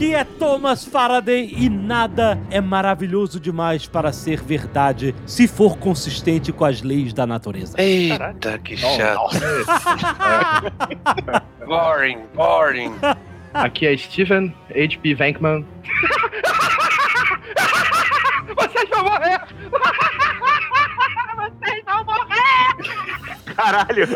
Aqui é Thomas Faraday e nada é maravilhoso demais para ser verdade se for consistente com as leis da natureza. Eita, que chato. boring, boring. Aqui é Steven H.P. Venkman. Vocês vão morrer! Vocês vão morrer! Caralho!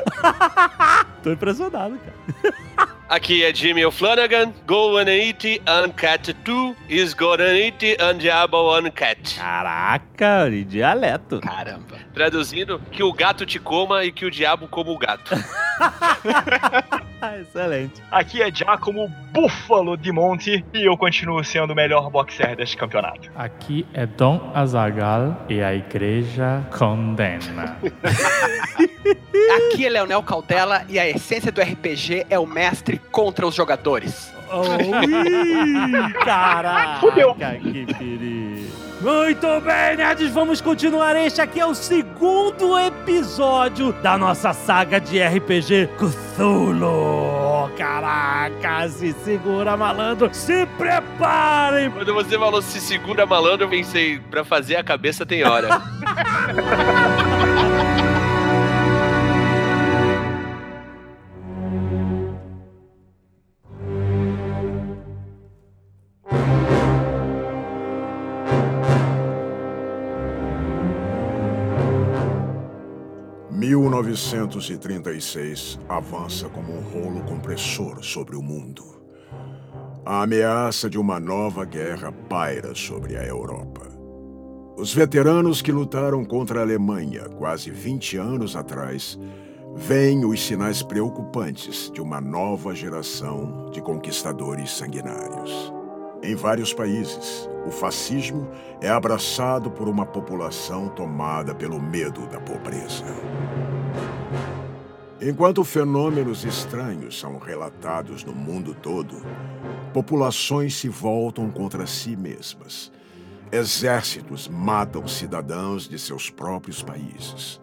Tô impressionado, cara. Aqui é Jimmy O'Flanagan. Go and eat and cat too is go and eat and diabo and cat. Caraca, e dialeto. Caramba. Traduzindo, que o gato te coma e que o diabo coma o gato. Excelente. Aqui é Giacomo Búfalo de Monte e eu continuo sendo o melhor boxer deste campeonato. Aqui é Dom Azagal e a igreja condena. Aqui é Leonel Cautela e a essência do RPG é o mestre contra os jogadores. Ui, caraca, Fudeu. que perigo. Muito bem, nerds, vamos continuar. Este aqui é o segundo episódio da nossa saga de RPG Cthulhu. Caraca, se segura, malandro. Se preparem. Quando você falou se segura malandro, eu pensei, pra fazer a cabeça tem hora. – 1936 avança como um rolo compressor sobre o mundo. A ameaça de uma nova guerra paira sobre a Europa. Os veteranos que lutaram contra a Alemanha quase 20 anos atrás veem os sinais preocupantes de uma nova geração de conquistadores sanguinários. Em vários países, o fascismo é abraçado por uma população tomada pelo medo da pobreza. Enquanto fenômenos estranhos são relatados no mundo todo, populações se voltam contra si mesmas. Exércitos matam cidadãos de seus próprios países.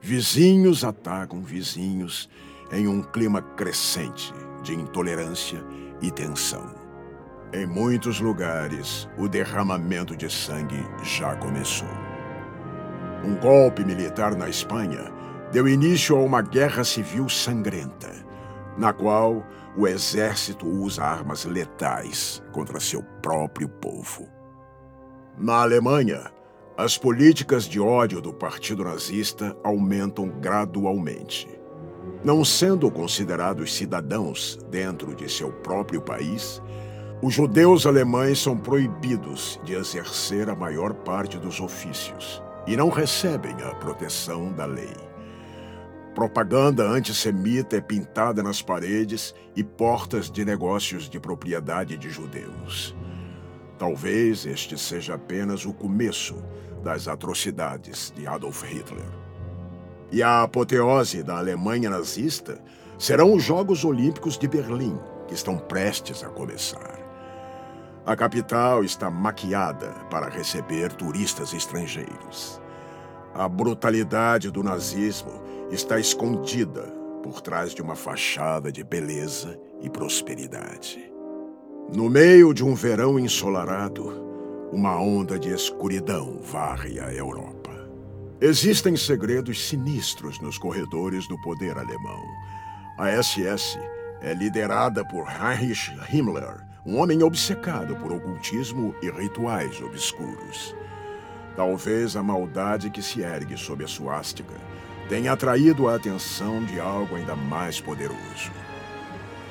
Vizinhos atacam vizinhos em um clima crescente de intolerância e tensão. Em muitos lugares, o derramamento de sangue já começou. Um golpe militar na Espanha deu início a uma guerra civil sangrenta, na qual o exército usa armas letais contra seu próprio povo. Na Alemanha, as políticas de ódio do Partido Nazista aumentam gradualmente. Não sendo considerados cidadãos dentro de seu próprio país, os judeus alemães são proibidos de exercer a maior parte dos ofícios e não recebem a proteção da lei. Propaganda antissemita é pintada nas paredes e portas de negócios de propriedade de judeus. Talvez este seja apenas o começo das atrocidades de Adolf Hitler. E a apoteose da Alemanha nazista serão os Jogos Olímpicos de Berlim, que estão prestes a começar. A capital está maquiada para receber turistas estrangeiros. A brutalidade do nazismo está escondida por trás de uma fachada de beleza e prosperidade. No meio de um verão ensolarado, uma onda de escuridão varre a Europa. Existem segredos sinistros nos corredores do poder alemão. A SS é liderada por Heinrich Himmler, um homem obcecado por ocultismo e rituais obscuros. Talvez a maldade que se ergue sob a suástica tenha atraído a atenção de algo ainda mais poderoso.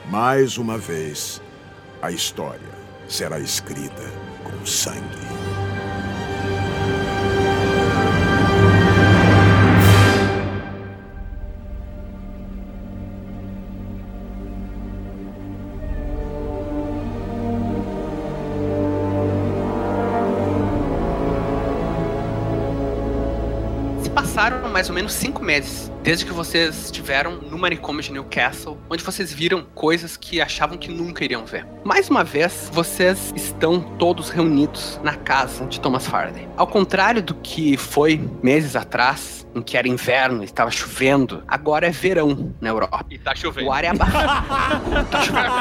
Mais uma vez, a história será escrita com sangue. Mais ou menos cinco meses desde que vocês estiveram no manicômio de Newcastle, onde vocês viram coisas que achavam que nunca iriam ver. Mais uma vez, vocês estão todos reunidos na casa de Thomas Faraday. Ao contrário do que foi meses atrás, em que era inverno e estava chovendo, agora é verão na Europa. E tá chovendo. O ar é abafado. tá chovendo.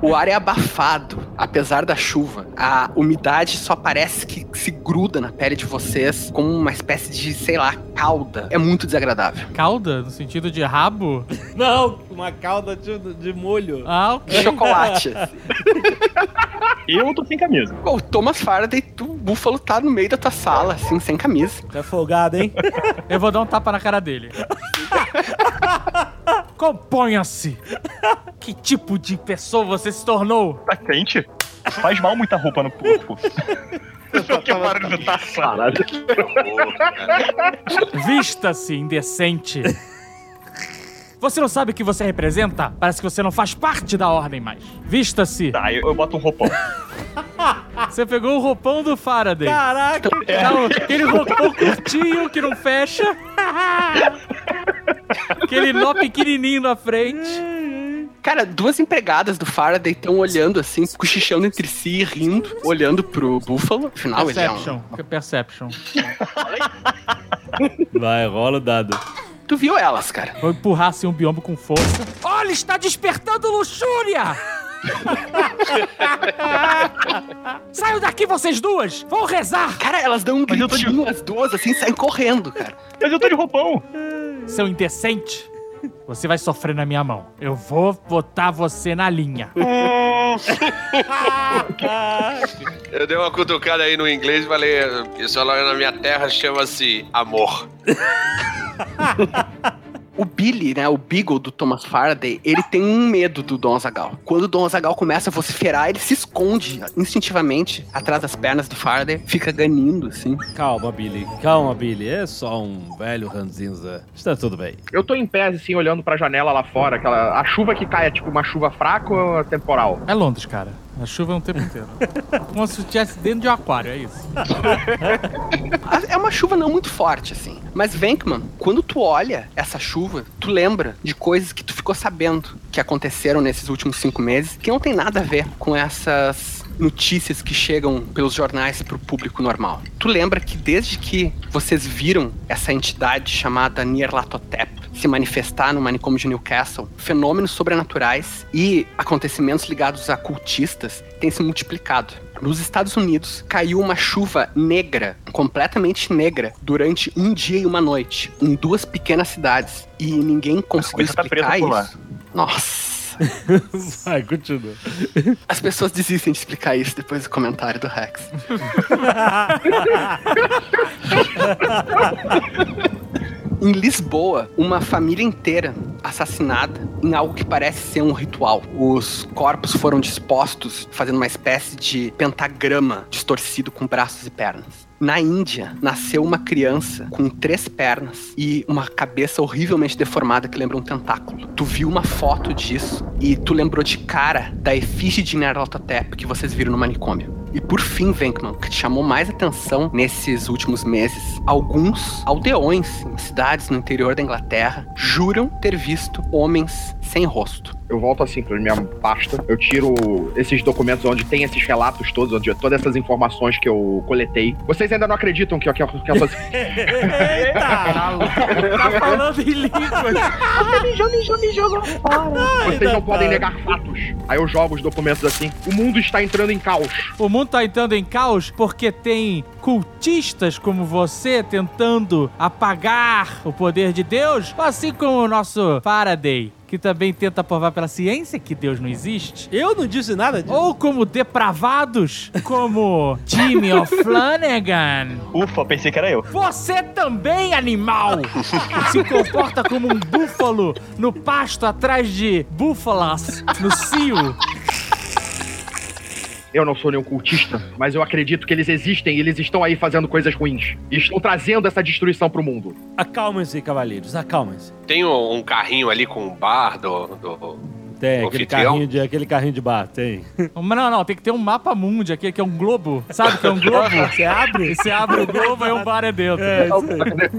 o ar é abafado, apesar da chuva. A umidade só parece que se gruda na pele de vocês como uma espécie de, sei lá, cauda. É muito desagradável. Calda, no sentido de rabo? Não, uma calda de, de molho. Ah, ok. Chocolate. Eu tô sem camisa. o Thomas Faraday, o búfalo tá no meio da tua sala, assim, sem camisa. Tá folgado, hein? Eu vou dar um tapa na cara dele. Componha-se! Que tipo de pessoa você se tornou? Tá quente? Faz mal muita roupa no corpo. que barulho tá Caralho. Vista-se, indecente! Você não sabe o que você representa? Parece que você não faz parte da ordem mais. Vista-se! Tá, eu, eu boto um roupão. Você pegou o roupão do Faraday. Caraca! Não, aquele roupão curtinho que não fecha. Aquele nó pequenininho na frente. Cara, duas empregadas do Faraday estão olhando assim, cochichando entre si, rindo, olhando pro búfalo. Afinal, ele é um... Perception. Perception. Vai, rola o dado. Tu viu elas, cara. Vou empurrar assim um biombo com força. Olha, está despertando luxúria! Saiam daqui, vocês duas! Vou rezar! Cara, elas dão um tô de- gritinho, as duas, assim, saem correndo, cara. Mas eu tô de roupão. Seu indecente! Você vai sofrer na minha mão. Eu vou botar você na linha. Eu dei uma cutucada aí no inglês e falei, isso lá na minha terra chama-se amor. O Billy, né, o Beagle do Thomas Faraday, ele tem um medo do Dom Azagal. Quando o Dom Azagal começa a vociferar, ele se esconde instintivamente atrás das pernas do Faraday, fica ganindo, assim. Calma, Billy. Calma, Billy. É só um velho ranzinza. Está tudo bem. Eu tô em pé, assim, olhando pra janela lá fora. Aquela, a chuva que cai é tipo uma chuva fraca ou é temporal? É Londres, cara. A chuva é um tempo inteiro. Como se estivesse dentro de um aquário, é isso. É uma chuva não muito forte, assim. Mas, Venkman, quando tu olha essa chuva, tu lembra de coisas que tu ficou sabendo que aconteceram nesses últimos cinco meses, que não tem nada a ver com essas notícias que chegam pelos jornais pro público normal. Tu lembra que desde que vocês viram essa entidade chamada Nyarlathotep se manifestar no manicômio de Newcastle, fenômenos sobrenaturais e acontecimentos ligados a cultistas têm se multiplicado. Nos Estados Unidos, caiu uma chuva negra, completamente negra, durante um dia e uma noite, em duas pequenas cidades. E ninguém conseguiu tá explicar lá. isso. Nossa. Vai, continua. As pessoas desistem de explicar isso depois do comentário do Rex. Em Lisboa, uma família inteira assassinada em algo que parece ser um ritual. Os corpos foram dispostos fazendo uma espécie de pentagrama distorcido com braços e pernas. Na Índia, nasceu uma criança com três pernas e uma cabeça horrivelmente deformada que lembra um tentáculo. Tu viu uma foto disso e tu lembrou de cara da efígie de Nyarlathotep que vocês viram no manicômio. E por fim, Venkman, que te chamou mais atenção nesses últimos meses, alguns aldeões em cidades no interior da Inglaterra juram ter visto homens sem rosto. Eu volto assim pra minha pasta, eu tiro esses documentos onde tem esses relatos todos, onde todas essas informações que eu coletei. Vocês ainda não acreditam que, que, que essas. Eita! Tá falando em línguas. Vocês não podem negar fatos. Aí eu jogo os documentos assim. O mundo está entrando em caos. O mundo tá entrando em caos porque tem cultistas como você tentando apagar o poder de Deus, assim como o nosso Faraday, que também tenta provar pela ciência que Deus não existe. Eu não disse nada disso. Ou como depravados, como Jimmy O'Flanagan. Ufa, pensei que era eu. Você também, animal! Se comporta como um búfalo no pasto atrás de búfalas no cio. Eu não sou nenhum cultista, mas eu acredito que eles existem e eles estão aí fazendo coisas ruins. E estão trazendo essa destruição pro mundo. Acalmem-se, cavaleiros, acalmem-se. Tem um, um carrinho ali com um bar do, do Tem, aquele carrinho, de, aquele carrinho de bar, tem. Não, não, tem que ter um mapa mundi aqui, que é um globo. Sabe que é um globo? Você abre? Você abre o globo e um bar é dentro. É, isso aí.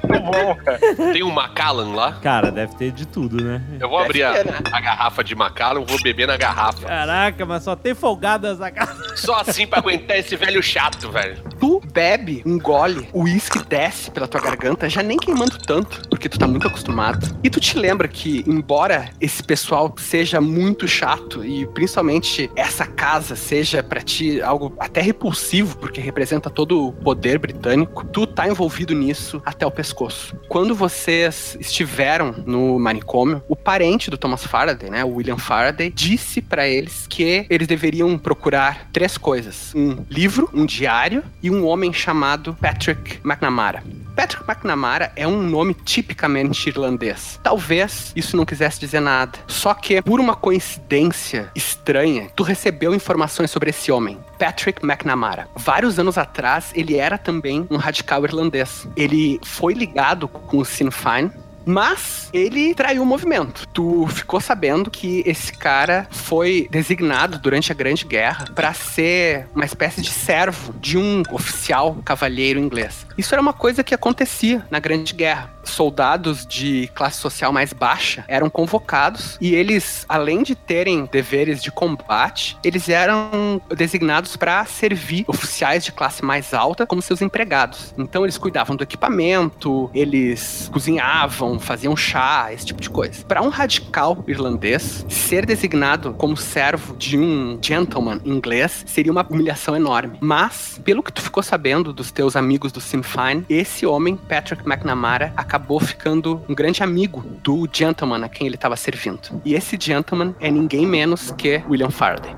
Muito bom, cara. Tem um Macallan lá. Cara, deve ter de tudo, né? Eu vou abrir a, né? a garrafa de Macallan, vou beber na garrafa. Caraca, mas só tem folgadas essa casa. Só assim pra aguentar esse velho chato, velho. Tu bebe, engole, o uísque desce pela tua garganta, já nem queimando tanto, porque tu tá muito acostumado. E tu te lembra que, embora esse pessoal seja muito chato e principalmente essa casa seja pra ti algo até repulsivo, porque representa todo o poder britânico, tu tá envolvido nisso até o pescoço. Quando vocês estiveram no manicômio, o parente do Thomas Faraday, né, o William Faraday, disse pra eles que eles deveriam procurar três coisas: um livro, um diário e um homem chamado Patrick McNamara. Patrick McNamara é um nome tipicamente irlandês. Talvez isso não quisesse dizer nada. Só que, por uma coincidência estranha, tu recebeu informações sobre esse homem, Patrick McNamara. Vários anos atrás, ele era também um radical irlandês. Ele foi ligado com o Sinn Féin, mas ele traiu o movimento. Tu ficou sabendo que esse cara foi designado durante a Grande Guerra para ser uma espécie de servo de um oficial cavalheiro inglês. Isso era uma coisa que acontecia na Grande Guerra. Soldados de classe social mais baixa eram convocados e eles, além de terem deveres de combate, eles eram designados para servir oficiais de classe mais alta como seus empregados. Então eles cuidavam do equipamento, eles cozinhavam, faziam chá, esse tipo de coisa. Para um radical irlandês, ser designado como servo de um gentleman inglês seria uma humilhação enorme. Mas, pelo que tu ficou sabendo dos teus amigos do Sinn Féin, esse homem, Patrick McNamara, acabou ficando um grande amigo do gentleman a quem ele estava servindo. E esse gentleman é ninguém menos que William Faraday.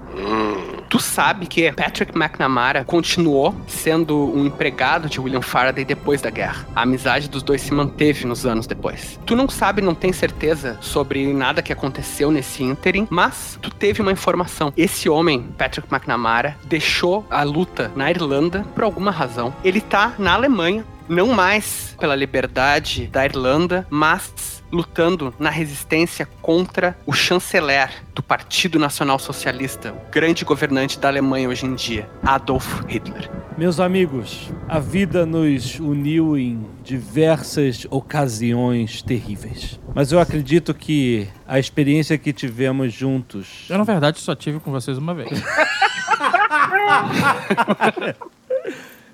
Tu sabe que Patrick McNamara continuou sendo um empregado de William Faraday depois da guerra. A amizade dos dois se manteve nos anos depois. Tu não sabe, não tem certeza sobre nada que aconteceu nesse ínterim, mas tu teve uma informação. Esse homem, Patrick McNamara, deixou a luta na Irlanda por alguma razão. Ele tá na Alemanha, não mais pela liberdade da Irlanda, mas lutando na resistência contra o chanceler do Partido Nacional Socialista, o grande governante da Alemanha hoje em dia, Adolf Hitler. Meus amigos, a vida nos uniu em diversas ocasiões terríveis. Mas eu acredito que a experiência que tivemos juntos. Eu, na verdade, só tive com vocês uma vez.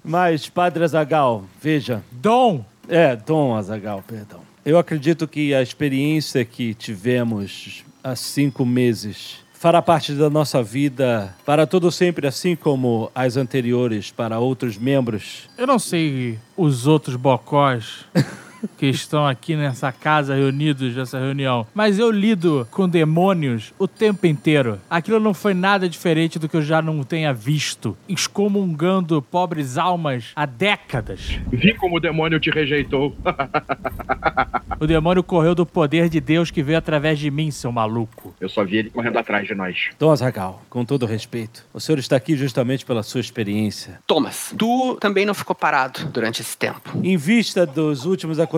Mas, Padre Azagal, veja. Dom! É, Dom Azagal, perdão. Eu acredito que a experiência que tivemos há cinco meses fará parte da nossa vida para todo sempre, assim como as anteriores para outros membros. Eu não sei os outros bocós que estão aqui nessa casa reunidos nessa reunião, mas eu lido com demônios o tempo inteiro. Aquilo não foi nada diferente do que eu já não tenha visto, excomungando pobres almas há décadas. Vi como o demônio te rejeitou. O demônio correu do poder de Deus que veio através de mim, seu maluco. Eu só vi ele correndo atrás de nós. Dom Azagal, com todo respeito, o senhor está aqui justamente pela sua experiência. Thomas, tu também não ficou parado durante esse tempo. Em vista dos últimos acontecimentos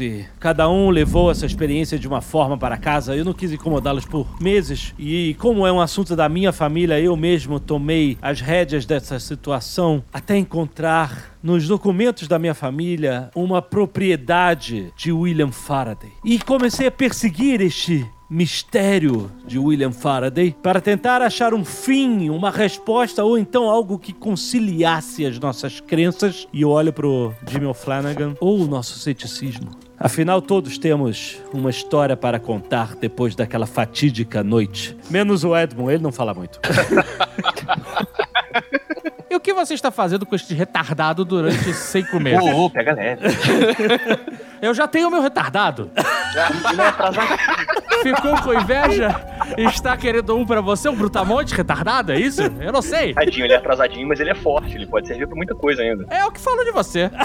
e cada um levou essa experiência de uma forma para casa, eu não quis incomodá-los por meses. E como é um assunto da minha família, eu mesmo tomei as rédeas dessa situação até encontrar nos documentos da minha família uma propriedade de William Faraday. E comecei a perseguir este mistério de William Faraday para tentar achar um fim, uma resposta ou então algo que conciliasse as nossas crenças. E eu olho pro Jimmy O'Flanagan ou o nosso ceticismo. Afinal, todos temos uma história para contar depois daquela fatídica noite. Menos o Edmund, ele não fala muito. O que você está fazendo com este retardado durante cinco meses? Ô, ô, pega leve. Eu já tenho meu retardado. Ficou com inveja? Está querendo um pra você, um brutamonte retardado, é isso? Eu não sei. Tadinho, ele é atrasadinho, mas ele é forte. Ele pode servir pra muita coisa ainda. É o que falo de você.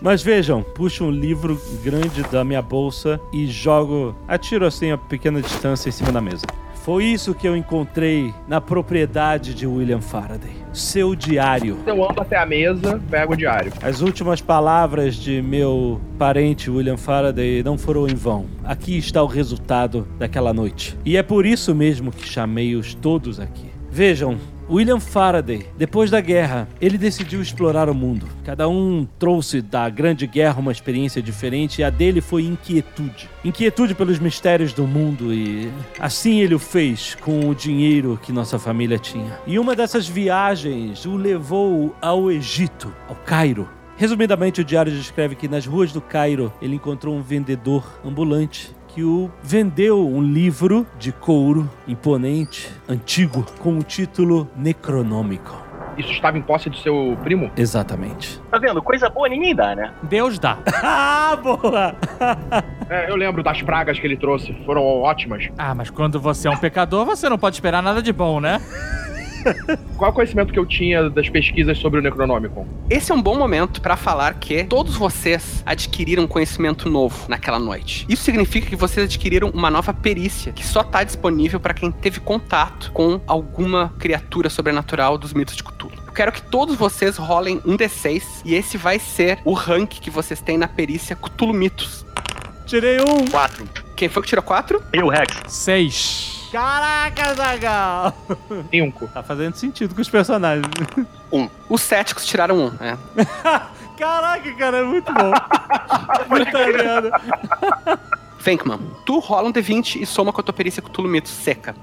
Mas vejam, puxo um livro grande da minha bolsa e jogo, atiro assim a pequena distância em cima da mesa. Foi isso que eu encontrei na propriedade de William Faraday. Seu diário. Eu ando até a mesa, pego o diário. As últimas palavras de meu parente William Faraday não foram em vão. Aqui está o resultado daquela noite. E é por isso mesmo que chamei-os todos aqui. Vejam, William Faraday, depois da guerra, ele decidiu explorar o mundo. Cada um trouxe da Grande Guerra uma experiência diferente e a dele foi inquietude. Inquietude pelos mistérios do mundo e assim ele o fez com o dinheiro que nossa família tinha. E uma dessas viagens o levou ao Egito, ao Cairo. Resumidamente, o diário descreve que nas ruas do Cairo ele encontrou um vendedor ambulante que o vendeu um livro de couro imponente, antigo, com o título Necronômico. Isso estava em posse do seu primo? Exatamente. Tá vendo? Coisa boa ninguém dá, né? Deus dá. ah, boa! É, eu lembro das pragas que ele trouxe. Foram ótimas. Ah, mas quando você é um pecador, você não pode esperar nada de bom, né? Qual é o conhecimento que eu tinha das pesquisas sobre o Necronomicon? Esse é um bom momento pra falar que todos vocês adquiriram conhecimento novo naquela noite. Isso significa que vocês adquiriram uma nova perícia que só tá disponível pra quem teve contato com alguma criatura sobrenatural dos mitos de Cthulhu. Eu quero que todos vocês rolem um D6 e esse vai ser o rank que vocês têm na perícia Cthulhu Mitos. Tirei um. Quatro. Quem foi que tirou quatro? Eu, Rex. Seis. Caraca, Zagal! Cinco. Tá fazendo sentido com os personagens. Um. Os céticos tiraram um. É. Caraca, cara, é muito bom. Puta merda. Venkman, tu rola um D20 e soma com a tua perícia Cthulhu Mitos seca.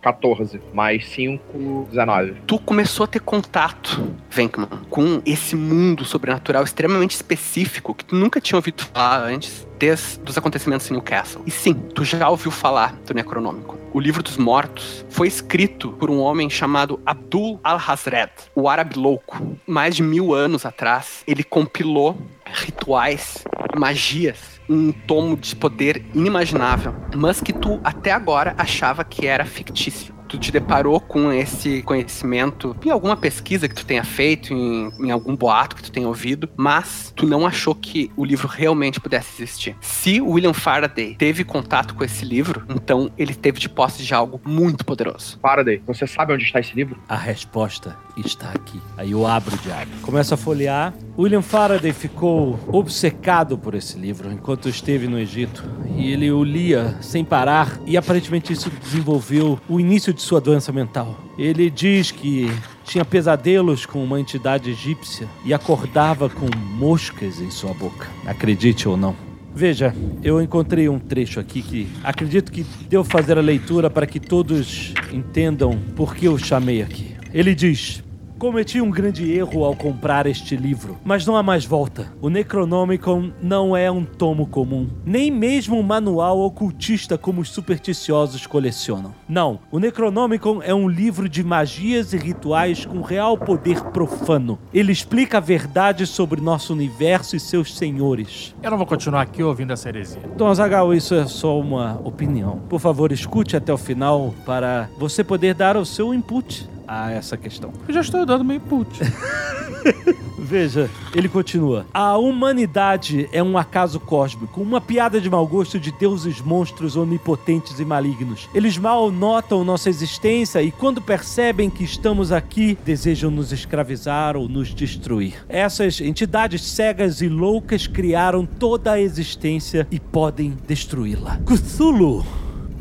14. Mais 5, 19. tu começou a ter contato, Venkman, com esse mundo sobrenatural extremamente específico que tu nunca tinha ouvido falar antes, desde os acontecimentos em Newcastle. E sim, tu já ouviu falar do Necronômico. O livro dos mortos foi escrito por um homem chamado Abdul al-Hazred, o árabe louco. Mais de mil anos atrás, ele compilou rituais, magias, um tomo de poder inimaginável, mas que tu até agora achava que era fictício. Tu te deparou com esse conhecimento em alguma pesquisa que tu tenha feito, em, em algum boato que tu tenha ouvido, mas tu não achou que o livro realmente pudesse existir. Se o William Faraday teve contato com esse livro, então ele teve de posse de algo muito poderoso. Faraday, você sabe onde está esse livro? A resposta está aqui. Aí eu abro o diário. Começo a folhear. William Faraday ficou obcecado por esse livro enquanto esteve no Egito. E ele o lia sem parar. E aparentemente isso desenvolveu o início de sua doença mental. Ele diz que tinha pesadelos com uma entidade egípcia e acordava com moscas em sua boca. Acredite ou não. Veja, eu encontrei um trecho aqui que acredito que devo fazer a leitura para que todos entendam por que eu chamei aqui. Ele diz: Cometi um grande erro ao comprar este livro, mas não há mais volta. O Necronomicon não é um tomo comum, nem mesmo um manual ocultista como os supersticiosos colecionam. Não, o Necronomicon é um livro de magias e rituais com real poder profano. Ele explica a verdade sobre nosso universo e seus senhores. Eu não vou continuar aqui ouvindo essa heresia. Dom Azaghal, isso é só uma opinião. Por favor, escute até o final para você poder dar o seu input a essa questão. Eu já estou dando meu input. Veja, ele continua. A humanidade é um acaso cósmico, uma piada de mau gosto de deuses monstros onipotentes e malignos. Eles mal notam nossa existência e quando percebem que estamos aqui, desejam nos escravizar ou nos destruir. Essas entidades cegas e loucas criaram toda a existência e podem destruí-la. Cthulhu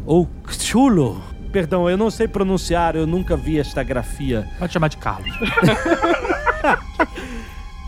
ou Cthulhu Perdão, eu não sei pronunciar, eu nunca vi esta grafia. Pode chamar de Carlos.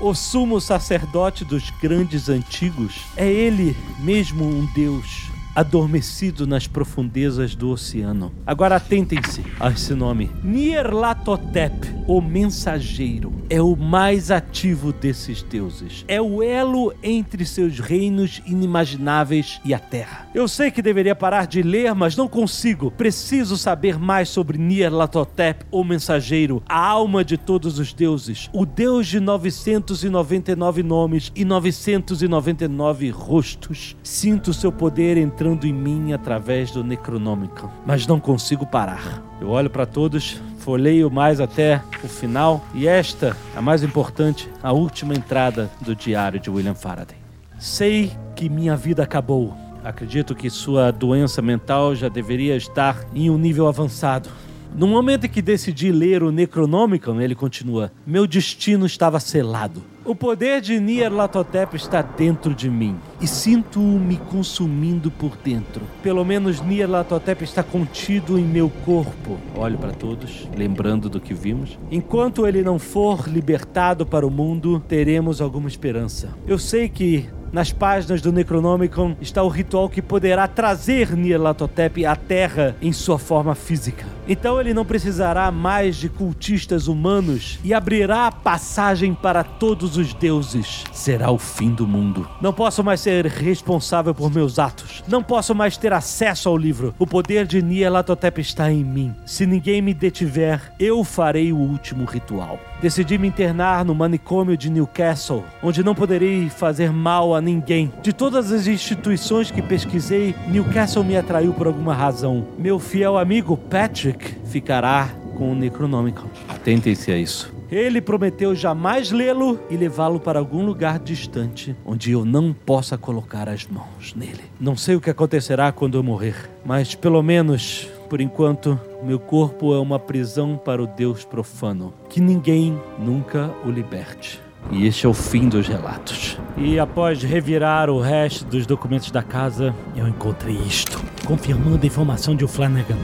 O sumo sacerdote dos grandes antigos é ele mesmo um deus adormecido nas profundezas do oceano. Agora atentem-se a esse nome. Nyarlathotep, o mensageiro, é o mais ativo desses deuses. É o elo entre seus reinos inimagináveis e a Terra. Eu sei que deveria parar de ler, mas não consigo. Preciso saber mais sobre Nyarlathotep, o mensageiro, a alma de todos os deuses, o deus de 999 nomes e 999 rostos. Sinto seu poder entrando em mim através do Necronômico, mas não consigo parar. Eu olho para todos, folheio mais até o final e esta, a mais importante, a última entrada do diário de William Faraday. Sei que minha vida acabou. Acredito que sua doença mental já deveria estar em um nível avançado. No momento em que decidi ler o Necronomicon, ele continua: Meu destino estava selado. O poder de Nyarlathotep está dentro de mim e sinto-o me consumindo por dentro. Pelo menos Nyarlathotep está contido em meu corpo. Olho para todos, lembrando do que vimos. Enquanto ele não for libertado para o mundo, teremos alguma esperança. Eu sei que nas páginas do Necronomicon está o ritual que poderá trazer Nyarlathotep à Terra em sua forma física. Então ele não precisará mais de cultistas humanos e abrirá a passagem para todos os deuses. Será o fim do mundo. Não posso mais ser responsável por meus atos. Não posso mais ter acesso ao livro. O poder de Nyarlathotep está em mim. Se ninguém me detiver, eu farei o último ritual. Decidi me internar no manicômio de Newcastle, onde não poderei fazer mal a ninguém. De todas as instituições que pesquisei, Newcastle me atraiu por alguma razão. Meu fiel amigo Patrick ficará com o Necronomicon. Atentem-se a isso. Ele prometeu jamais lê-lo e levá-lo para algum lugar distante, onde eu não possa colocar as mãos nele. Não sei o que acontecerá quando eu morrer, mas pelo menos, por enquanto, meu corpo é uma prisão para o Deus profano. Que ninguém nunca o liberte. E este é o fim dos relatos. E após revirar o resto dos documentos da casa, eu encontrei isto, confirmando a informação de Flanagan: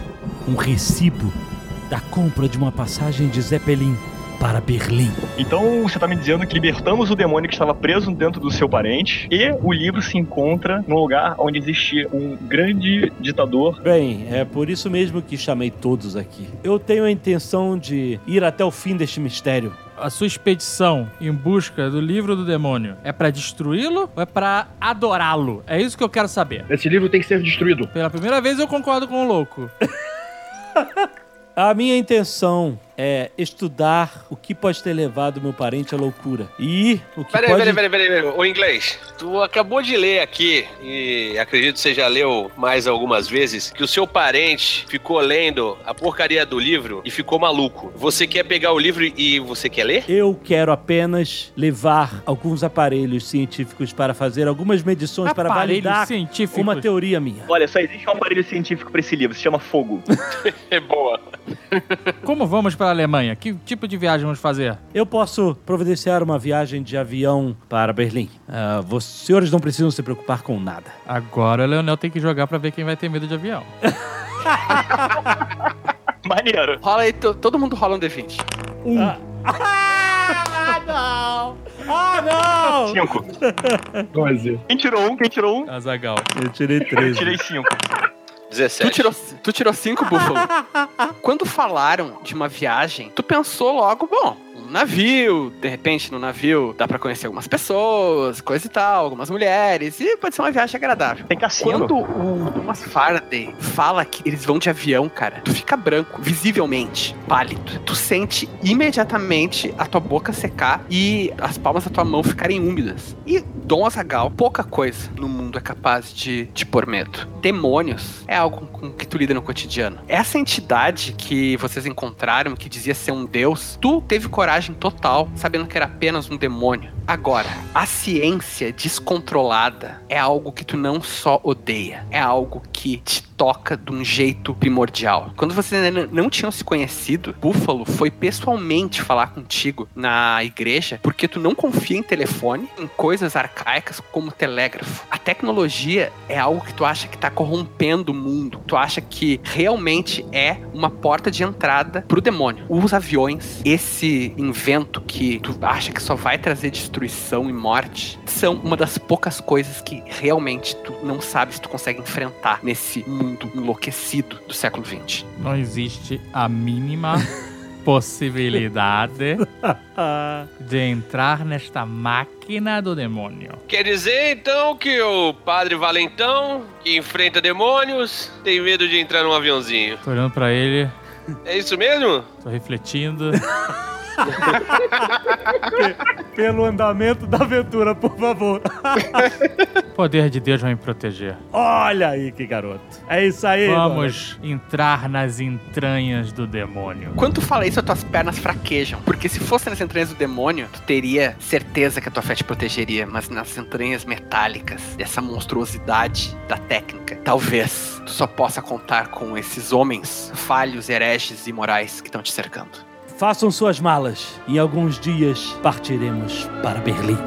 um recibo da compra de uma passagem de Zeppelin para Berlim. Então você tá me dizendo que libertamos o demônio que estava preso dentro do seu parente e o livro se encontra num lugar onde existia um grande ditador. Bem, é por isso mesmo que chamei todos aqui. Eu tenho a intenção de ir até o fim deste mistério. A sua expedição em busca do livro do demônio é pra destruí-lo ou é pra adorá-lo? É isso que eu quero saber. Esse livro tem que ser destruído. Pela primeira vez eu concordo com o louco. A minha intenção é estudar o que pode ter levado meu parente à loucura. E o que Peraí, pode... peraí, peraí, peraí, peraí. Ô inglês, tu acabou de ler aqui, e acredito que você já leu mais algumas vezes, que o seu parente ficou lendo a porcaria do livro e ficou maluco. Você quer pegar o livro e você quer ler? Eu quero apenas levar alguns aparelhos científicos para fazer algumas medições para Aparelhos validar científicos. uma teoria minha. Olha, só existe um aparelho científico para esse livro, se chama Fogo. É boa. Como vamos para a Alemanha? Que tipo de viagem vamos fazer? Eu posso providenciar uma viagem de avião para Berlim. Ah, os senhores não precisam se preocupar com nada. Agora o Leonel tem que jogar pra ver quem vai ter medo de avião. Maneiro. Rola aí, to- todo mundo rola um D20. Ah, não! Ah, não! Cinco. 12. Quem tirou um? Quem tirou um? Azagal. Eu tirei Eu 13. tirei cinco. 17. Tu tirou, tu tirou cinco, Búfalo. Quando falaram de uma viagem, tu pensou logo, bom, um navio, de repente no navio dá pra conhecer algumas pessoas, coisa e tal, algumas mulheres, e pode ser uma viagem agradável. Tem cassino. Quando o Thomas Faraday fala que eles vão de avião, cara, tu fica branco, visivelmente, pálido. Tu sente imediatamente a tua boca secar e as palmas da tua mão ficarem úmidas. E Dom Azagal, pouca coisa no mundo é capaz de te pôr medo. Demônios é algo com que tu lida no cotidiano. Essa entidade que vocês encontraram, que dizia ser um deus, tu teve coragem total, sabendo que era apenas um demônio. Agora, a ciência descontrolada é algo que tu não só odeia, é algo que te toca de um jeito primordial. Quando vocês ainda não tinham se conhecido, Búfalo foi pessoalmente falar contigo na igreja porque tu não confia em telefone, em coisas arcaicas como telégrafo. A tecnologia é algo que tu acha que tá corrompendo o mundo. Tu acha que realmente é uma porta de entrada pro demônio. Os aviões, esse invento que tu acha que só vai trazer destruição e morte, são uma das poucas coisas que realmente tu não sabe se tu consegue enfrentar nesse mundo enlouquecido do século XX. Não existe a mínima possibilidade de entrar nesta máquina do demônio. Quer dizer, então, que o padre Valentão, que enfrenta demônios, tem medo de entrar num aviãozinho. Tô olhando pra ele, É isso mesmo? tô refletindo. Pelo andamento da aventura, por favor. O poder de Deus vai me proteger. Olha aí que garoto. É isso aí, mano. Vamos entrar nas entranhas do demônio. Quando tu fala isso, as tuas pernas fraquejam. Porque se fosse nas entranhas do demônio, tu teria certeza que a tua fé te protegeria. Mas nas entranhas metálicas, dessa monstruosidade da técnica, talvez tu só possa contar com esses homens falhos, hereges e morais que estão te cercando. Façam suas malas. Em alguns dias partiremos para Berlim.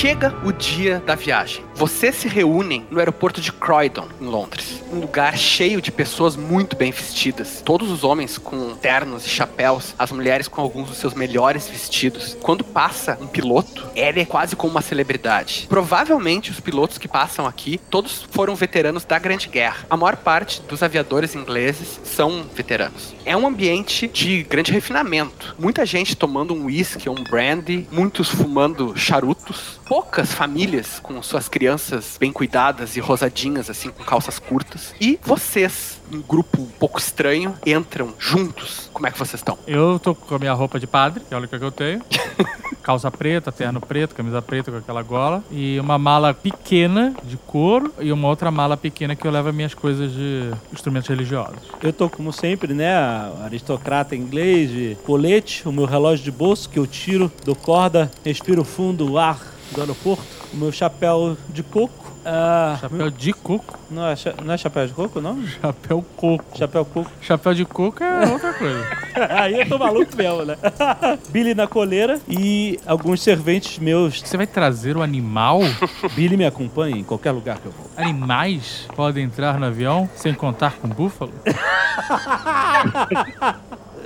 Chega o dia da viagem. Vocês se reúnem no aeroporto de Croydon, em Londres. Um lugar cheio de pessoas muito bem vestidas. Todos os homens com ternos e chapéus, as mulheres com alguns dos seus melhores vestidos. Quando passa um piloto, ele é quase como uma celebridade. Provavelmente os pilotos que passam aqui, todos foram veteranos da Grande Guerra. A maior parte dos aviadores ingleses são veteranos. É um ambiente de grande refinamento. Muita gente tomando um whisky um brandy, muitos fumando charutos, poucas famílias com suas crianças bem cuidadas e rosadinhas, assim, com calças curtas. E vocês, um grupo um pouco estranho, entram juntos. Como é que vocês estão? Eu tô com a minha roupa de padre, que é a única que eu tenho. Calça preta, terno preto, camisa preta com aquela gola. E uma mala pequena de couro e uma outra mala pequena que eu levo as minhas coisas de instrumentos religiosos. Eu tô, como sempre, né, aristocrata inglês, de colete, o meu relógio de bolso que eu tiro, dou corda, respiro fundo o ar do aeroporto, o meu chapéu de coco. ah, Chapéu de coco. não, é, cha- não é chapéu de coco, não? Chapéu coco. Chapéu coco. Chapéu de coco é outra coisa. Aí eu tô maluco mesmo, né? Billy na coleira e alguns serventes meus. Você vai trazer o animal? Billy me acompanha em qualquer lugar que eu vou. Animais podem entrar no avião sem contar com búfalo?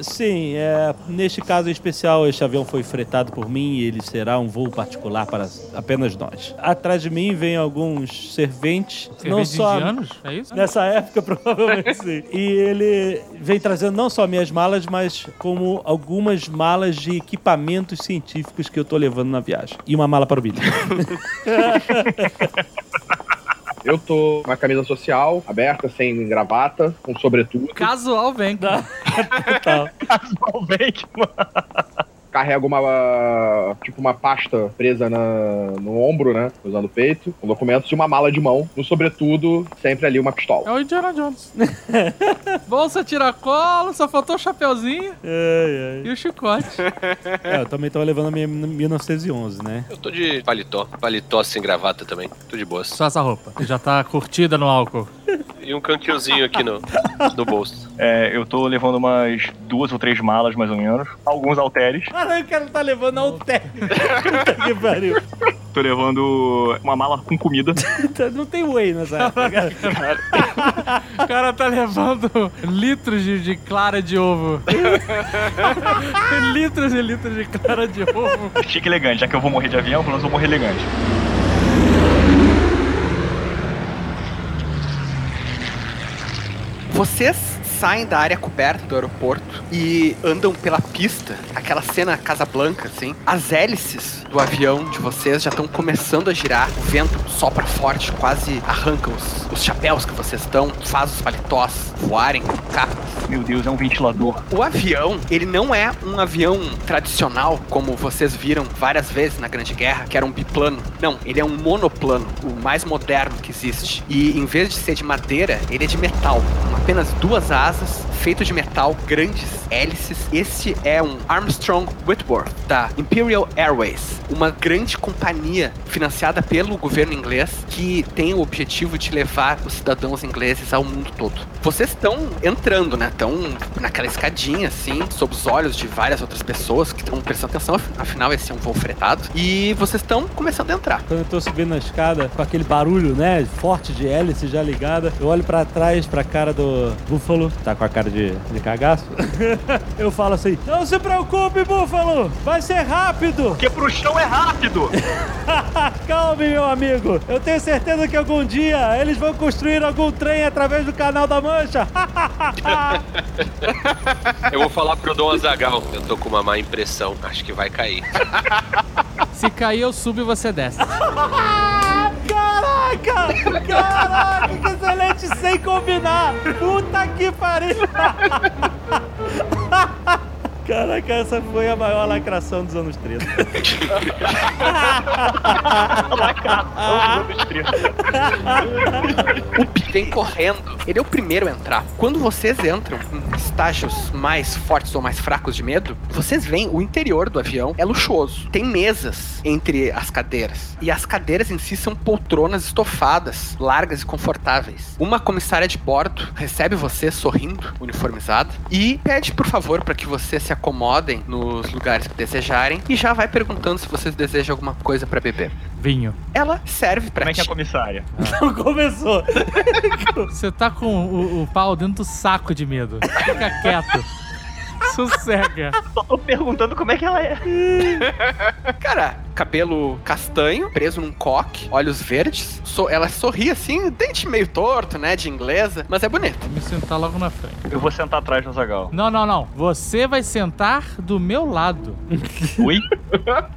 Sim, é, neste caso em especial, este avião foi fretado por mim e ele será um voo particular para apenas nós. Atrás de mim vem alguns serventes, não Serventes só indianos? É isso? nessa época provavelmente sim. E ele vem trazendo não só minhas malas, mas como algumas malas de equipamentos científicos que eu tô levando na viagem. E uma mala para o Billy. Eu tô com uma camisa social, aberta, sem gravata, com sobretudo. Casual vem. Total. Casualmente, mano. Carrego uma. Tipo, uma pasta presa na, no ombro, né? Usando o peito, com documentos e uma mala de mão. No sobretudo, sempre ali uma pistola. É o Indiana Jones. Bolsa tiracolo, só faltou o chapeuzinho Ai, ai. e o chicote. É, eu também tava levando a minha 1911, né? Eu tô de paletó. Paletó sem gravata também. Tô de boas. Só essa roupa, já tá curtida no álcool. E um cantilzinho aqui no, no bolso. É, eu tô levando umas duas ou três malas, mais ou menos. Alguns halteres. Caralho, o cara tá levando a Altec. Puta que pariu. Tô levando uma mala com comida. Não tem whey nessa época. cara. O cara tá levando litros de, de clara de ovo. litros e litros de clara de ovo. Chique elegante. Já que eu vou morrer de avião, pelo menos eu vou morrer elegante. Vocês saem da área coberta do aeroporto e andam pela pista, aquela cena Casablanca, assim. As hélices do avião de vocês já estão começando a girar, o vento sopra forte, quase arranca os, os chapéus que vocês estão, faz os paletós voarem com capas. Meu Deus, é um ventilador. O avião, ele não é um avião tradicional, como vocês viram várias vezes na Grande Guerra, que era um biplano. Não, ele é um monoplano, o mais moderno que existe. E em vez de ser de madeira, ele é de metal. Apenas duas asas, feito de metal, grandes hélices. Este é um Armstrong Whitworth, da Imperial Airways, uma grande companhia financiada pelo governo inglês que tem o objetivo de levar os cidadãos ingleses ao mundo todo. Vocês estão entrando, né? Estão naquela escadinha, assim, sob os olhos de várias outras pessoas que estão prestando atenção, af- afinal esse é um voo fretado. E vocês estão começando a entrar. Quando eu tô subindo na escada, com aquele barulho, né, forte de hélice já ligada, eu olho pra trás, pra cara do Búfalo, tá com a cara de, de cagaço. Eu falo assim: Não se preocupe, Búfalo, vai ser rápido. Porque pro chão é rápido. Calme, meu amigo. Eu tenho certeza que algum dia eles vão construir algum trem através do Canal da Mancha. Eu vou falar pro Dom Azagal. Eu tô com uma má impressão. Acho que vai cair. Se cair, eu subo e você desce. Caraca! Caraca, que excelente sem combinar! Puta que pariu! Caraca, essa foi a maior lacração dos anos 30. O Pi vem correndo. Ele é o primeiro a entrar. Quando vocês entram em estágios mais fortes ou mais fracos de medo, vocês veem o interior do avião é luxuoso. Tem mesas entre as cadeiras. E as cadeiras em si são poltronas estofadas, largas e confortáveis. Uma comissária de bordo recebe você sorrindo, uniformizada, e pede, por favor, para que vocês se acomodem nos lugares que desejarem e já vai perguntando se vocês desejam alguma coisa para beber. Vinho. Ela serve pra Como é que é a comissária? Não começou. Você tá com o, o pau dentro do saco de medo. Fica quieto. Sossega. Só tô perguntando como é que ela é. Cara, cabelo castanho, preso num coque, olhos verdes. So- ela sorri assim, dente meio torto, né, de inglesa, mas é bonita. Vou me sentar logo na frente. Eu vou sentar atrás do Azagal. Não, não, não. Você vai sentar do meu lado. Ui?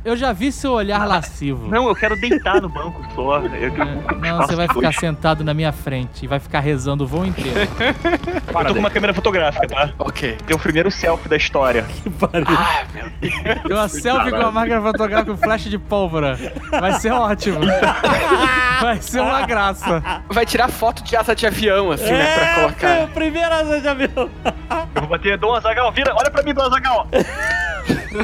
Eu já vi seu olhar lascivo. Não, eu quero deitar no banco só. Eu, É, Não, você vai ficar sentado na minha frente e vai ficar rezando o voo inteiro. Eu tô com uma câmera fotográfica, tá? Ok. Tem o primeiro selfie da história. Que pariu. Ah, meu Deus. Deu uma selfie com a máquina fotográfica com flash de pólvora. Vai ser ótimo. Vai ser uma graça. Vai tirar foto de asa de avião, assim, né, pra É, colocar. meu, primeira asa de avião. Eu vou bater Dom Azagal, vira, olha pra mim, Dom Azagal.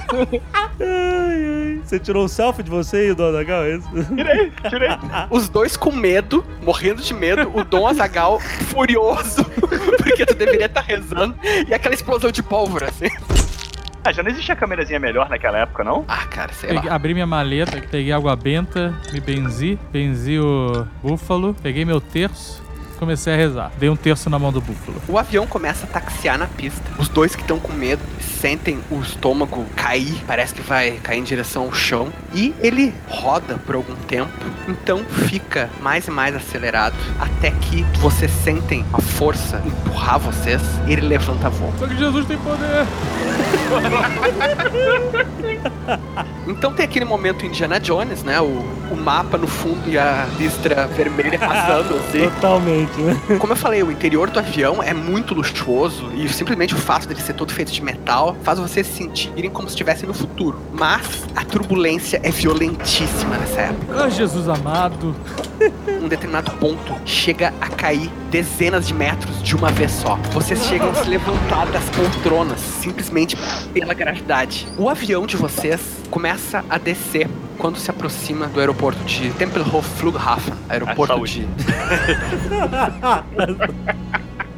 Ai, ai. Você tirou um selfie de você e o Dona Gal, é isso? Tirei, tirei. Os dois com medo, morrendo de medo, o Dom Azagal furioso, porque tu deveria estar rezando, e aquela explosão de pólvora, assim. Ah, já não existia câmerazinha melhor naquela época, não? Ah, cara, sei Peguei- lá. abri minha maleta, peguei água benta, me benzi, benzi o búfalo, peguei meu terço, comecei a rezar. Dei um terço na mão do búfalo. O avião começa a taxiar na pista. Os dois que estão com medo sentem o estômago cair, parece que vai cair em direção ao chão. E ele roda por algum tempo, então fica mais e mais acelerado, até que vocês sentem a força empurrar vocês. Ele levanta voo. Só que Jesus tem poder. Então tem aquele momento Indiana Jones, né? O, o mapa no fundo e a listra vermelha passando assim. Totalmente, né? Como eu falei, o interior do avião é muito luxuoso e simplesmente o fato dele ser todo feito de metal faz vocês se sentirem como se estivessem no futuro. Mas a turbulência é violentíssima nessa época. Ah, Jesus amado. Um determinado ponto chega a cair dezenas de metros de uma vez só. Vocês chegam a se levantar das poltronas simplesmente pela gravidade. O avião de vocês começa a descer quando se aproxima do aeroporto de Tempelhof Flughafen, aeroporto saúde. de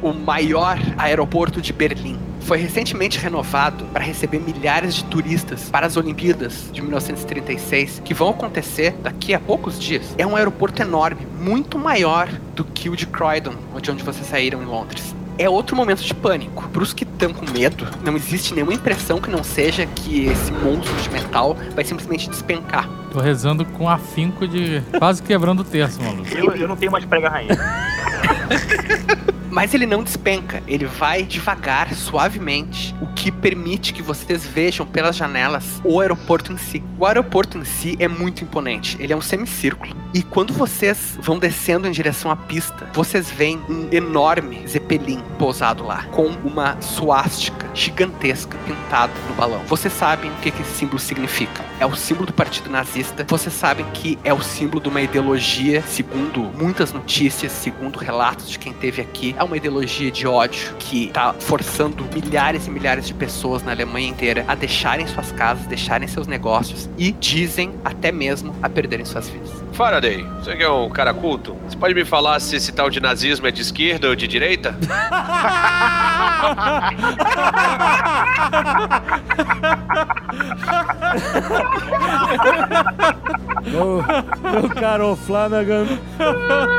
o maior aeroporto de Berlim. Foi recentemente renovado para receber milhares de turistas para as Olimpíadas de 1936, que vão acontecer daqui a poucos dias. É um aeroporto enorme, muito maior do que o de Croydon, de onde vocês saíram em Londres. É outro momento de pânico. Para os que estão com medo, não existe nenhuma impressão que não seja que esse monstro de metal vai simplesmente despencar. Tô rezando com afinco de quase quebrando o terço, maluco. Eu, eu não tenho mais prega rainha. Mas ele não despenca, ele vai devagar, suavemente, o que permite que vocês vejam pelas janelas o aeroporto em si. O aeroporto em si é muito imponente, ele é um semicírculo. E quando vocês vão descendo em direção à pista, vocês veem um enorme zeppelin pousado lá, com uma suástica gigantesca pintada no balão. Vocês sabem o que esse símbolo significa. É o símbolo do partido nazista. Vocês sabem que é o símbolo de uma ideologia, segundo muitas notícias, segundo relatos de quem esteve aqui, é uma ideologia de ódio que tá forçando milhares e milhares de pessoas na Alemanha inteira a deixarem suas casas, deixarem seus negócios e dizem até mesmo a perderem suas vidas. Faraday, você que é um cara culto, você pode me falar se esse tal de nazismo é de esquerda ou de direita? Meu, caro Flanagan,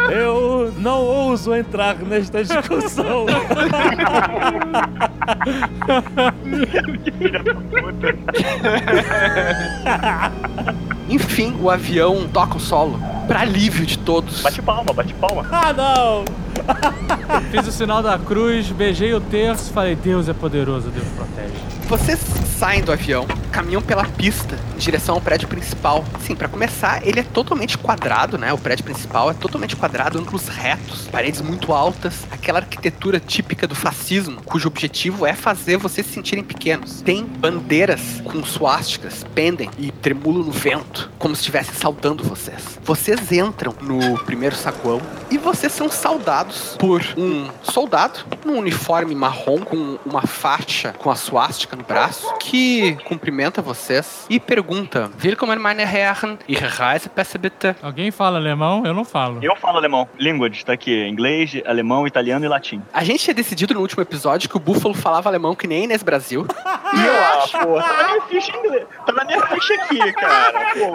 eu não ouso entrar nesta discussão. Enfim, o avião toca o solo. Pra alívio de todos. Bate palma, bate palma. ah, não! Fiz o sinal da cruz, beijei o terço, falei, Deus é poderoso, Deus protege. Vocês saem do avião, caminham pela pista em direção ao prédio principal. Sim, pra começar, ele é totalmente quadrado, né? O prédio principal é totalmente quadrado, ângulos retos, paredes muito altas, aquela arquitetura típica do fascismo, cujo objetivo é fazer vocês se sentirem pequenos. Tem bandeiras com suásticas pendem e tremulam no vento, como se estivessem saudando vocês. Vocês entram no primeiro saguão e vocês são saudados por um soldado num uniforme marrom com uma faixa com a suástica no braço que cumprimenta vocês e pergunta: Willkommen meine Herren, Ihre Reisepässe bitte? Alguém fala alemão? Eu não falo. Eu falo alemão. Language, tá aqui. Inglês, alemão, italiano e latim. A gente tinha decidido no último episódio que o Búfalo falava alemão que nem Inês Brasil. E eu acho. pô, tá na minha ficha inglês. Tá na minha ficha aqui, cara. Pô.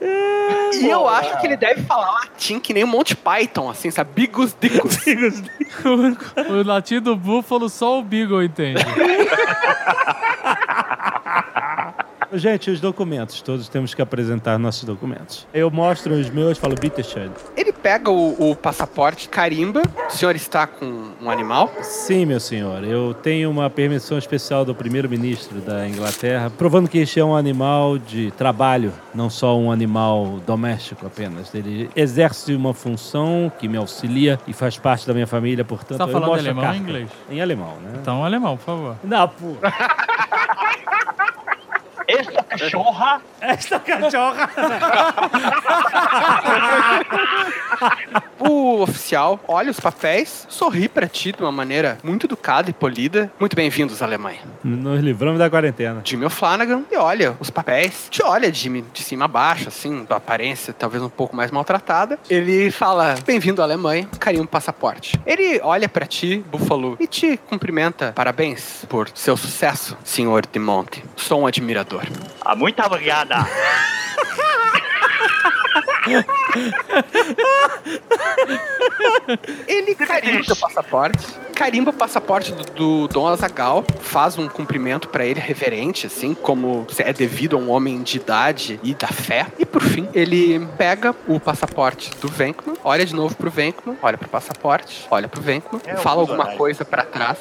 E eu acho que ele deve falar latim que nem o Monty Python, assim, sabe? Bigus dicus. o latim do búfalo só o Beagle entende. Gente, os documentos. Todos temos que apresentar nossos documentos. Eu mostro os meus e falo, Bitterschön. Ele pega o, o passaporte, carimba. O senhor está com um animal? Sim, meu senhor. Eu tenho uma permissão especial do primeiro-ministro da Inglaterra, provando que este é um animal de trabalho, não só um animal doméstico apenas. Ele exerce uma função que me auxilia e faz parte da minha família, portanto, Você tá eu falando mostro a alemão ou inglês? Em alemão, né? Então, alemão, por favor. Não, pô. Essa cachorra Esta cachorra. O oficial olha os papéis, sorri pra ti de uma maneira muito educada e polida. Muito bem-vindos, Alemanha. Nos livramos da quarentena. Jimmy O'Flanagan e olha os papéis. Te olha, Jimmy, de cima a baixo, assim, da aparência talvez um pouco mais maltratada. Ele fala: Bem-vindo à Alemanha, carinho no passaporte. Ele olha pra ti, Buffalo, e te cumprimenta. Parabéns por seu sucesso, senhor de Monte. Sou um admirador. Ah, muito obrigada. Ele carimba o passaporte, carimba o passaporte do, do Dom Azagal, faz um cumprimento pra ele reverente, assim, como é devido a um homem de idade e da fé. E por fim, ele pega o passaporte do Venkman, olha de novo pro Venkman, olha pro passaporte, olha pro Venkman, É fala alguma Kusanagi. coisa pra trás.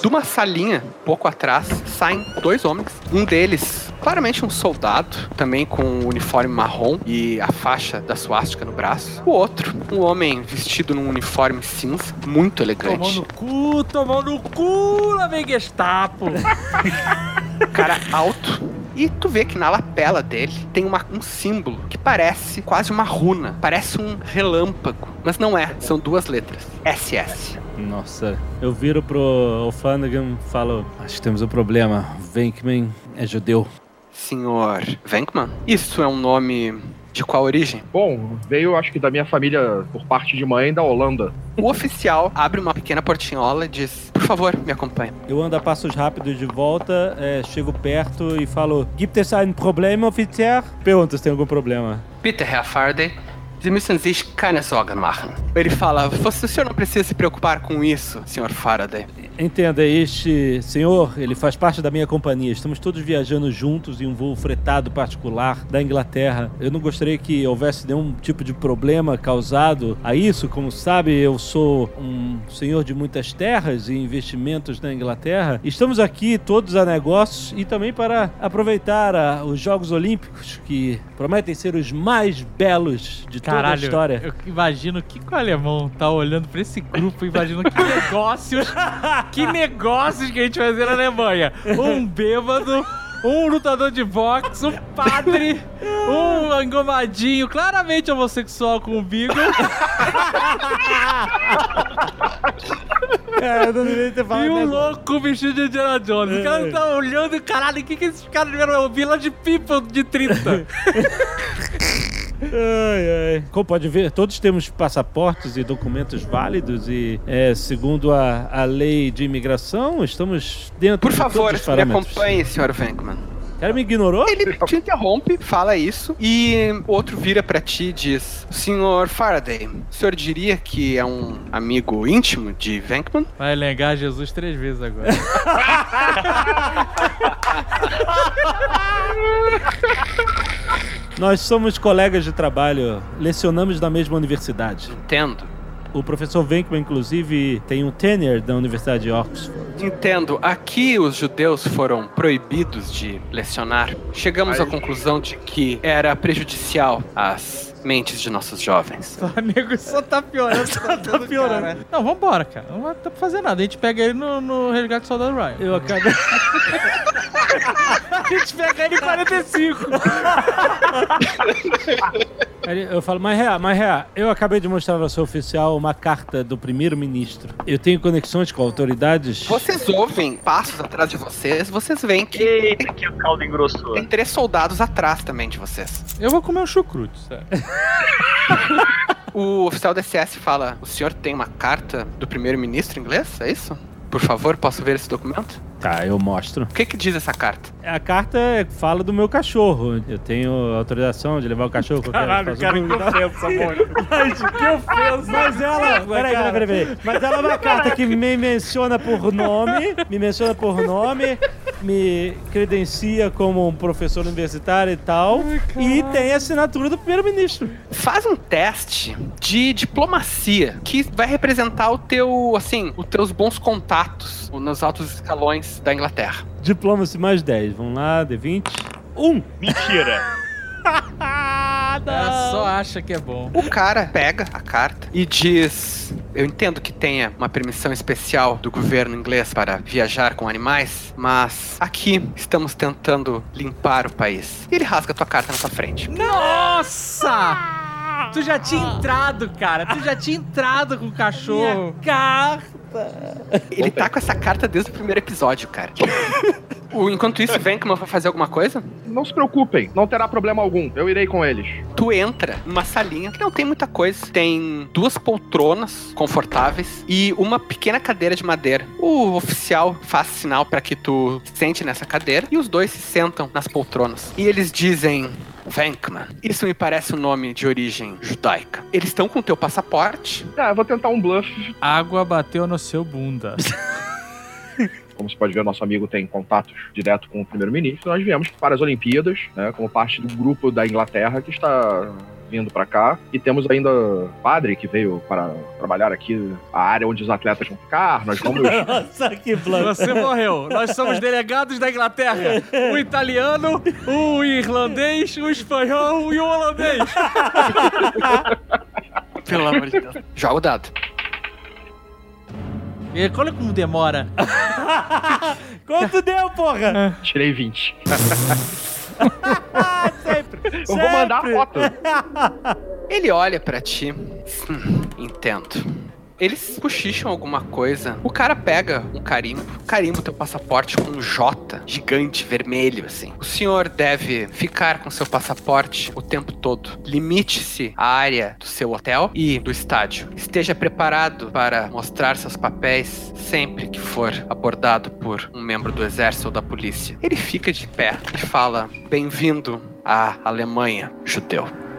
De uma salinha, pouco atrás, saem dois homens. Um deles, claramente um soldado, também com um uniforme marrom e a faixa da suástica no braço. O outro, um homem vestido num uniforme cinza, muito Tomou elegante. no cu, tomou no cu, lá vem Gestapo. Cara alto. E tu vê que na lapela dele tem uma- um símbolo que parece quase uma runa. Parece um relâmpago. Mas não é. São duas letras. SS. Nossa, eu viro pro O'Flanagan e falo: Acho que temos um problema. Venkman é judeu. Senhor Venkman? Isso é um nome de qual origem? Bom, veio acho que da minha família por parte de mãe da Holanda. O oficial abre uma pequena portinhola e diz: Por favor, me acompanhe. Eu ando a passos rápidos de volta, é, chego perto e falo: Gibt es ein Problem, Offizier? Pergunta se tem algum problema. Bitte, Herr Faraday, Sie müssen sich keine Sorgen machen. Ele fala: "Você- O senhor não precisa se preocupar com isso, Sr. Faraday. Entenda, este senhor, ele faz parte da minha companhia. Estamos todos viajando juntos em um voo fretado particular da Inglaterra. Eu não gostaria que houvesse nenhum tipo de problema causado a isso. Como sabe, eu sou um senhor de muitas terras e investimentos na Inglaterra. Estamos aqui todos a negócios e também para aproveitar ah, os Jogos Olímpicos, que prometem ser os mais belos de toda a Caralho, história. eu imagino que o alemão tá olhando pra esse grupo, imaginando que negócios, que negócios que a gente vai fazer na Alemanha. Um bêbado, um lutador de boxe, um padre, um engomadinho, claramente homossexual com um bigo. É, eu não ter falado E um louco vestido de Indiana Jones. O cara tá olhando e caralho, o que, que esses caras tiveram? Vila de People de 30. Ai, ai. Como pode ver, todos temos passaportes e documentos válidos e, é, segundo a, a lei de imigração, estamos dentro Por de favor, todos os me acompanhe, Sr. Venkman. O cara me ignorou? Ele te interrompe, fala isso, e o outro vira pra ti e diz: Senhor Faraday, o senhor diria que é um amigo íntimo de Venkman? Vai negar Jesus três vezes agora. Nós somos colegas de trabalho, lecionamos na mesma universidade. Entendo. O professor Venkman, inclusive, tem um tenure da Universidade de Oxford. Entendo. Aqui os judeus foram proibidos de lecionar. Chegamos à conclusão de que era prejudicial às mentes de nossos jovens. O nego só tá piorando. só tá piorando. Não, vambora, cara. Não vai dar pra fazer nada. A gente pega ele no, no resgate do soldado Ryan. Eu acabei. A gente pega ele em 45. Eu falo, mas real, mas real, eu acabei de mostrar ao seu oficial uma carta do primeiro-ministro. Eu tenho conexões com autoridades. Vocês ouvem passos atrás de vocês, vocês veem que Eita, que o caldo engrossou. tem três soldados atrás também de vocês. Eu vou comer um chucrute, sério. O oficial da SS fala: O senhor tem uma carta do primeiro-ministro inglês? É isso? Por favor, posso ver esse documento? Tá, eu mostro. O que, que diz essa carta? A carta é- fala do meu cachorro. Eu tenho autorização de levar o cachorro. qualquer- Caralho, cara, que ofensa, mano. Mas que ofensa. Mas ela. Peraí, peraí, peraí, peraí. Mas ela é uma carta que me menciona por nome, me menciona por nome, me credencia como um professor universitário e tal. e tem a assinatura do primeiro-ministro. Faz um teste de diplomacia que vai representar o teu, assim, os teus bons contatos nos altos escalões da Inglaterra. Diplomacy mais 10. Vamos lá, D20. Um! Mentira. Ela só acha que é bom. O cara pega a carta e diz: Eu entendo que tenha uma permissão especial do governo inglês para viajar com animais, mas aqui estamos tentando limpar o país. E ele rasga a tua carta na tua frente. Nossa! Tu já tinha entrado, cara. Tu já tinha entrado com o cachorro. Ele tá com essa carta desde o primeiro episódio, cara. Enquanto isso, Venkman vai fazer alguma coisa? Não se preocupem, não terá problema algum. Eu irei com eles. Tu entra numa salinha que não tem muita coisa. Tem duas poltronas confortáveis e uma pequena cadeira de madeira. O oficial faz sinal para que tu sente nessa cadeira e os dois se sentam nas poltronas. E eles dizem. Venkman, isso me parece um nome de origem judaica. Eles estão com teu passaporte. Ah, eu vou tentar um bluff. Água bateu no seu bunda. Como você pode ver, nosso amigo tem contatos direto com o primeiro-ministro. Nós viemos para as Olimpíadas, né, como parte do grupo da Inglaterra que está vindo para cá. E temos ainda o padre que veio para trabalhar aqui a área onde os atletas vão ficar. Nós vamos Nossa, que blanco. Você morreu. Nós somos delegados da Inglaterra. O italiano, o irlandês, o espanhol e o holandês. Pelo amor de Deus. Joga o dado. E olha como demora. Quanto deu, porra? tirei 20. Sempre. Eu vou mandar a foto. Ele olha pra ti. Hum, entendo. Eles cochicham alguma coisa. O cara pega um carimbo, carimbo teu passaporte com um J gigante, vermelho, assim. O senhor deve ficar com seu passaporte o tempo todo. Limite-se à área do seu hotel e do estádio. Esteja preparado para mostrar seus papéis sempre que for abordado por um membro do exército ou da polícia. Ele fica de pé e fala: Bem-vindo à Alemanha, judeu.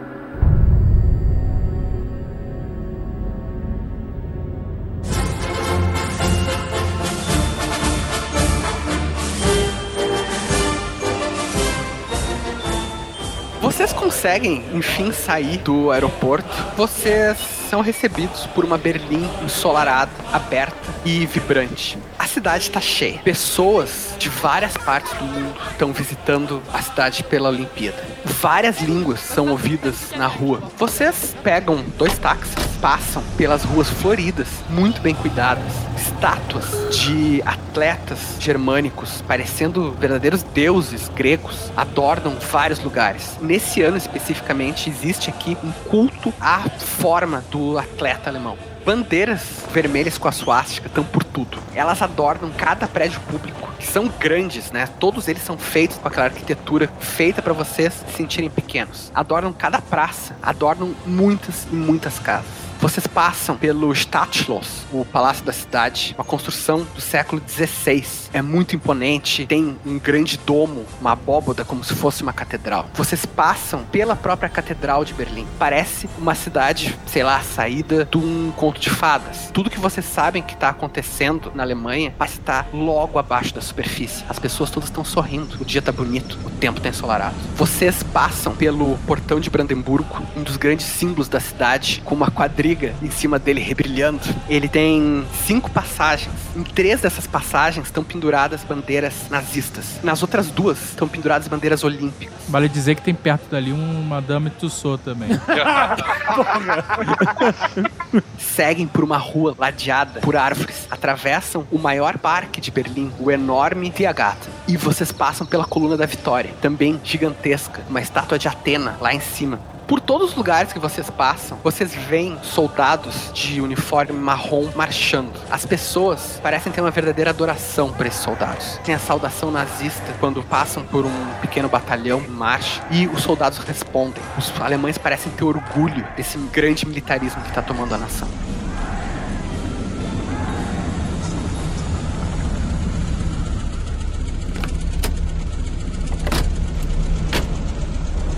Conseguem, enfim, sair do aeroporto. Vocês são recebidos por uma Berlim ensolarada, aberta e vibrante. A cidade está cheia. Pessoas de várias partes do mundo estão visitando a cidade pela Olimpíada. Várias línguas são ouvidas na rua. Vocês pegam dois táxis, passam pelas ruas floridas, muito bem cuidadas. Estátuas de atletas germânicos, parecendo verdadeiros deuses gregos, adornam vários lugares. Nesse ano especificamente, existe aqui um culto à forma do atleta alemão. Bandeiras vermelhas com a suástica estão por tudo. Elas adornam cada prédio público, que são grandes, né? Todos eles são feitos com aquela arquitetura feita para vocês se sentirem pequenos. Adornam cada praça, adornam muitas e muitas casas. Vocês passam pelo Stadtschloss, o palácio da cidade, uma construção do século XVI. É muito imponente, tem um grande domo, uma abóboda como se fosse uma catedral. Vocês passam pela própria catedral de Berlim. Parece uma cidade, sei lá, saída de um conto de fadas. Tudo que vocês sabem que está acontecendo na Alemanha estar logo abaixo da superfície. As pessoas todas estão sorrindo. O dia tá bonito, o tempo tá ensolarado. Vocês passam pelo portão de Brandemburgo, um dos grandes símbolos da cidade, com uma quadrilha em cima dele rebrilhando. Ele tem cinco passagens. Em três dessas passagens estão penduradas bandeiras nazistas. Nas outras duas estão penduradas bandeiras olímpicas. Vale dizer que tem perto dali um Madame Tussauds também. Seguem por uma rua ladeada por árvores, atravessam o maior parque de Berlim, o enorme Tiergarten, e vocês passam pela coluna da Vitória, também gigantesca, uma estátua de Atena lá em cima. Por todos os lugares que vocês passam, vocês veem soldados de uniforme marrom marchando. As pessoas parecem ter uma verdadeira adoração por esses soldados. Tem a saudação nazista quando passam por um pequeno batalhão em marcha e os soldados respondem. Os alemães parecem ter orgulho desse grande militarismo que está tomando a nação.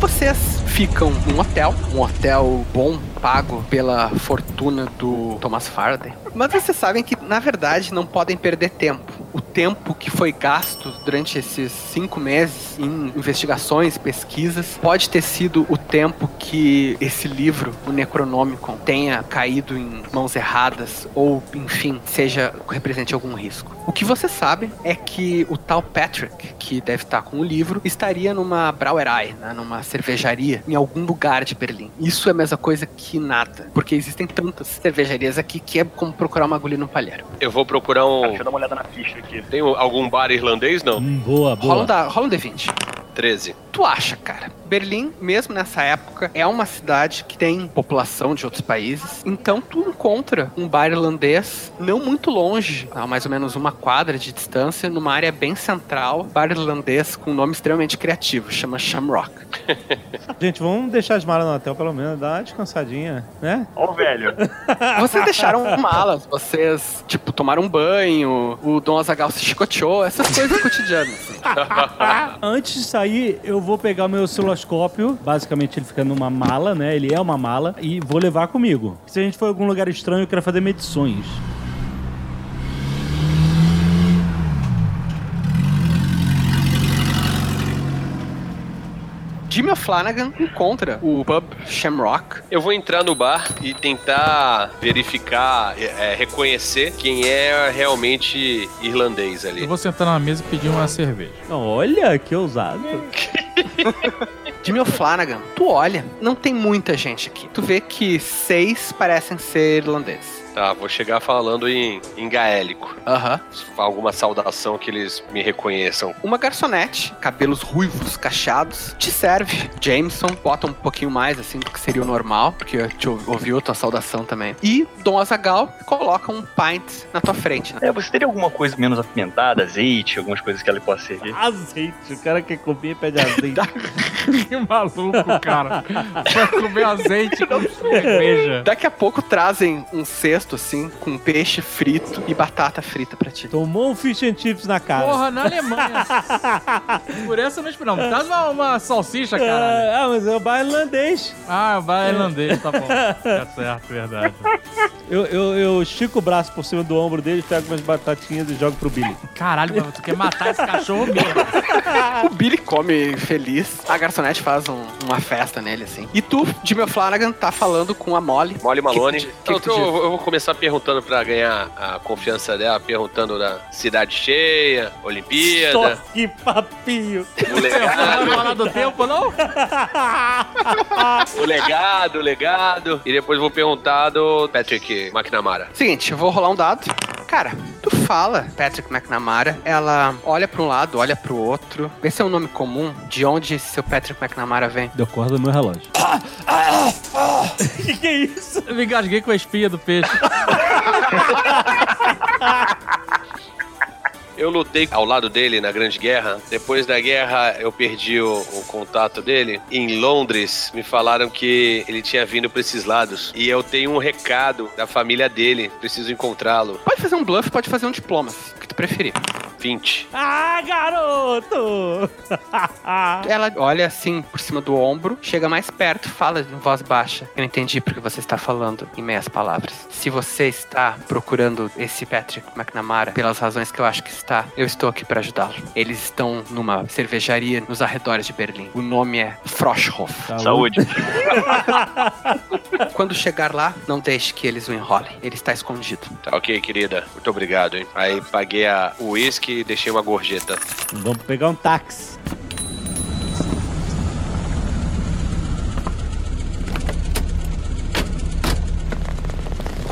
Vocês ficam num hotel, um hotel bom, pago pela fortuna do Thomas Faraday. Mas vocês sabem que, na verdade, não podem perder tempo. O tempo que foi gasto durante esses cinco meses em investigações, pesquisas, pode ter sido o tempo que esse livro, o Necronomicon, tenha caído em mãos erradas ou, enfim, seja represente algum risco. O que você sabe é que o tal Patrick, que deve estar com o livro, estaria numa Brauerei, né, numa cervejaria, em algum lugar de Berlim. Isso é a mesma coisa que nada, porque existem tantas cervejarias aqui que é como procurar uma agulha no palheiro. Eu vou procurar um. Deixa eu dar uma olhada na ficha aqui. Tem algum bar irlandês? Não. Hum, boa, Rola boa. um, da, rola um D20. 13. Tu acha, cara? Berlim, mesmo nessa época, é uma cidade que tem população de outros países. Então tu encontra um bar irlandês não muito longe, a mais ou menos uma quadra de distância, numa área bem central, bar irlandês com um nome extremamente criativo, chama Shamrock. Gente, vamos deixar as malas no hotel pelo menos, dar uma descansadinha, né? Ó, velho. Vocês deixaram malas, vocês, tipo, tomaram um banho, o Dom Azagal se chicoteou, essas coisas cotidianas. assim. Antes de sair, eu vou pegar meu osciloscópio. Basicamente, ele fica numa mala, né? Ele é uma mala. E vou levar comigo. Se a gente for em algum lugar estranho, eu quero fazer medições. Jimmy O'Flanagan encontra o pub Shamrock Eu vou entrar no bar e tentar verificar, é, é, reconhecer quem é realmente irlandês ali. Eu vou sentar na mesa e pedir uma cerveja. Olha, que ousado. Jimmy O'Flanagan, tu olha, não tem muita gente aqui. Tu vê que seis parecem ser irlandeses. Tá, vou chegar falando em, em gaélico. Aham. Alguma saudação que eles me reconheçam. Uma garçonete, cabelos ruivos, cacheados, te serve. Jameson, bota um pouquinho mais assim do que seria o normal, porque te ou- ouviu a tua saudação também. E Dom Azagal coloca um pint na tua frente. Né? É, você teria alguma coisa menos apimentada, azeite, algumas coisas que ela possa servir? Azeite. O cara quer comer e pede azeite. Que maluco, cara. Vai comer azeite com cerveja. Daqui a pouco trazem um cesto assim com peixe frito e batata frita pra ti. Tomou um fish and chips na cara. Porra, na Alemanha. Por essa eu não esperava. Traz uma, uma salsicha, cara. Ah, mas é o bar irlandês. Ah, o bar irlandês, tá bom. Tá certo, verdade. Eu, eu, eu estico o braço por cima do ombro dele, pego umas batatinhas e jogo pro Billy. Caralho, tu quer matar esse cachorro mesmo. O Billy come feliz. A garçonete faz um- uma festa nele, assim. E tu, Jimmy Flanagan, tá falando com a Molly. Molly Malone. Que que que eu, eu vou começar perguntando pra ganhar a confiança dela, perguntando da cidade cheia, Só Olimpíada, que papinho. o legado, Não falar do tempo, não? o legado, o legado. E depois vou perguntar do Patrick McNamara. Seguinte, eu vou rolar um dado. Cara, tu fala Patrick McNamara, ela olha pra um lado, olha pro outro. Vê se é um nome comum, de onde esse seu Patrick McNamara vem. Deu corda no meu relógio. que que é isso? Eu me engasguei com a espinha do peixe. Eu lutei ao lado dele na Grande Guerra. Depois da guerra, eu perdi o, o contato dele. Em Londres, me falaram que ele tinha vindo para esses lados. E eu tenho um recado da família dele. Preciso encontrá-lo. Pode fazer um bluff, pode fazer um diploma, o que tu preferir. 20. Ah, garoto! Ela olha assim por cima do ombro, chega mais perto, fala em voz baixa. Eu entendi porque você está falando em meias palavras. Se você está procurando esse Patrick McNamara pelas razões que eu acho que está, eu estou aqui para ajudá-lo. Eles estão numa cervejaria nos arredores de Berlim. O nome é Froschhof. Saúde. Quando chegar lá, não deixe que eles o enrolem. Ele está escondido. Tá ok, querida. Muito obrigado, hein? Aí paguei a- o uísque e deixei uma gorjeta. Vamos pegar um táxi.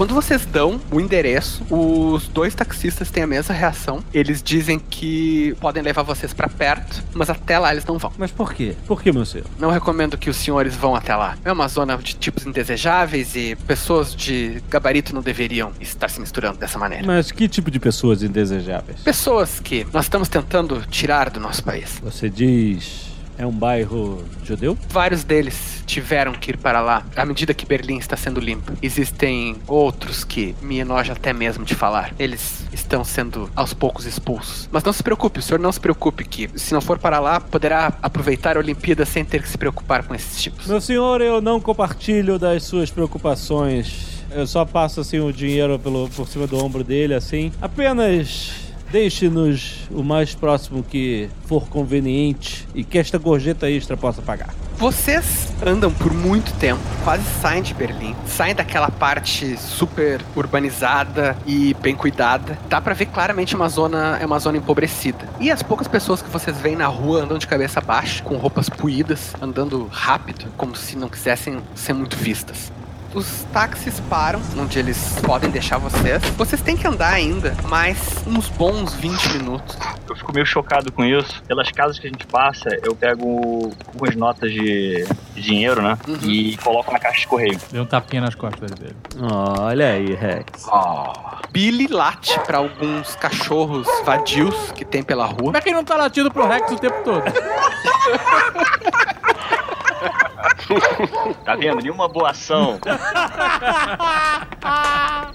Quando vocês dão o endereço, os dois taxistas têm a mesma reação. Eles dizem que podem levar vocês pra perto, mas até lá eles não vão. Mas por quê? Por que, meu senhor? Não recomendo que os senhores vão até lá. É uma zona de tipos indesejáveis e pessoas de gabarito não deveriam estar se misturando dessa maneira. Mas que tipo de pessoas indesejáveis? Pessoas que nós estamos tentando tirar do nosso país. Você diz. É um bairro judeu? Vários deles tiveram que ir para lá à medida que Berlim está sendo limpa. Existem outros que me enoja até mesmo de falar. Eles estão sendo aos poucos expulsos. Mas não se preocupe, o senhor não se preocupe que se não for para lá, poderá aproveitar a Olimpíada sem ter que se preocupar com esses tipos. Meu senhor, eu não compartilho das suas preocupações. Eu só passo assim o dinheiro pelo, por cima do ombro dele, assim. Apenas deixe-nos o mais próximo que for conveniente e que esta gorjeta extra possa pagar. Vocês andam por muito tempo, quase saem de Berlim, saem daquela parte super urbanizada e bem cuidada. Dá pra ver claramente uma zona, é uma zona empobrecida. E as poucas pessoas que vocês veem na rua andam de cabeça baixa, com roupas puídas, andando rápido, como se não quisessem ser muito vistas. Os táxis param onde eles podem deixar vocês. Vocês têm que andar ainda mais uns bons 20 minutos. Eu fico meio chocado com isso. Pelas casas que a gente passa, eu pego algumas notas de, dinheiro, né? Uhum. E coloco na caixa de correio. Deu um tapinha nas costas dele. Olha aí, Rex. Billy late pra alguns cachorros vadios que tem pela rua. Como é que ele não tá latindo pro Rex o tempo todo? Tá vendo? Nenhuma boa ação.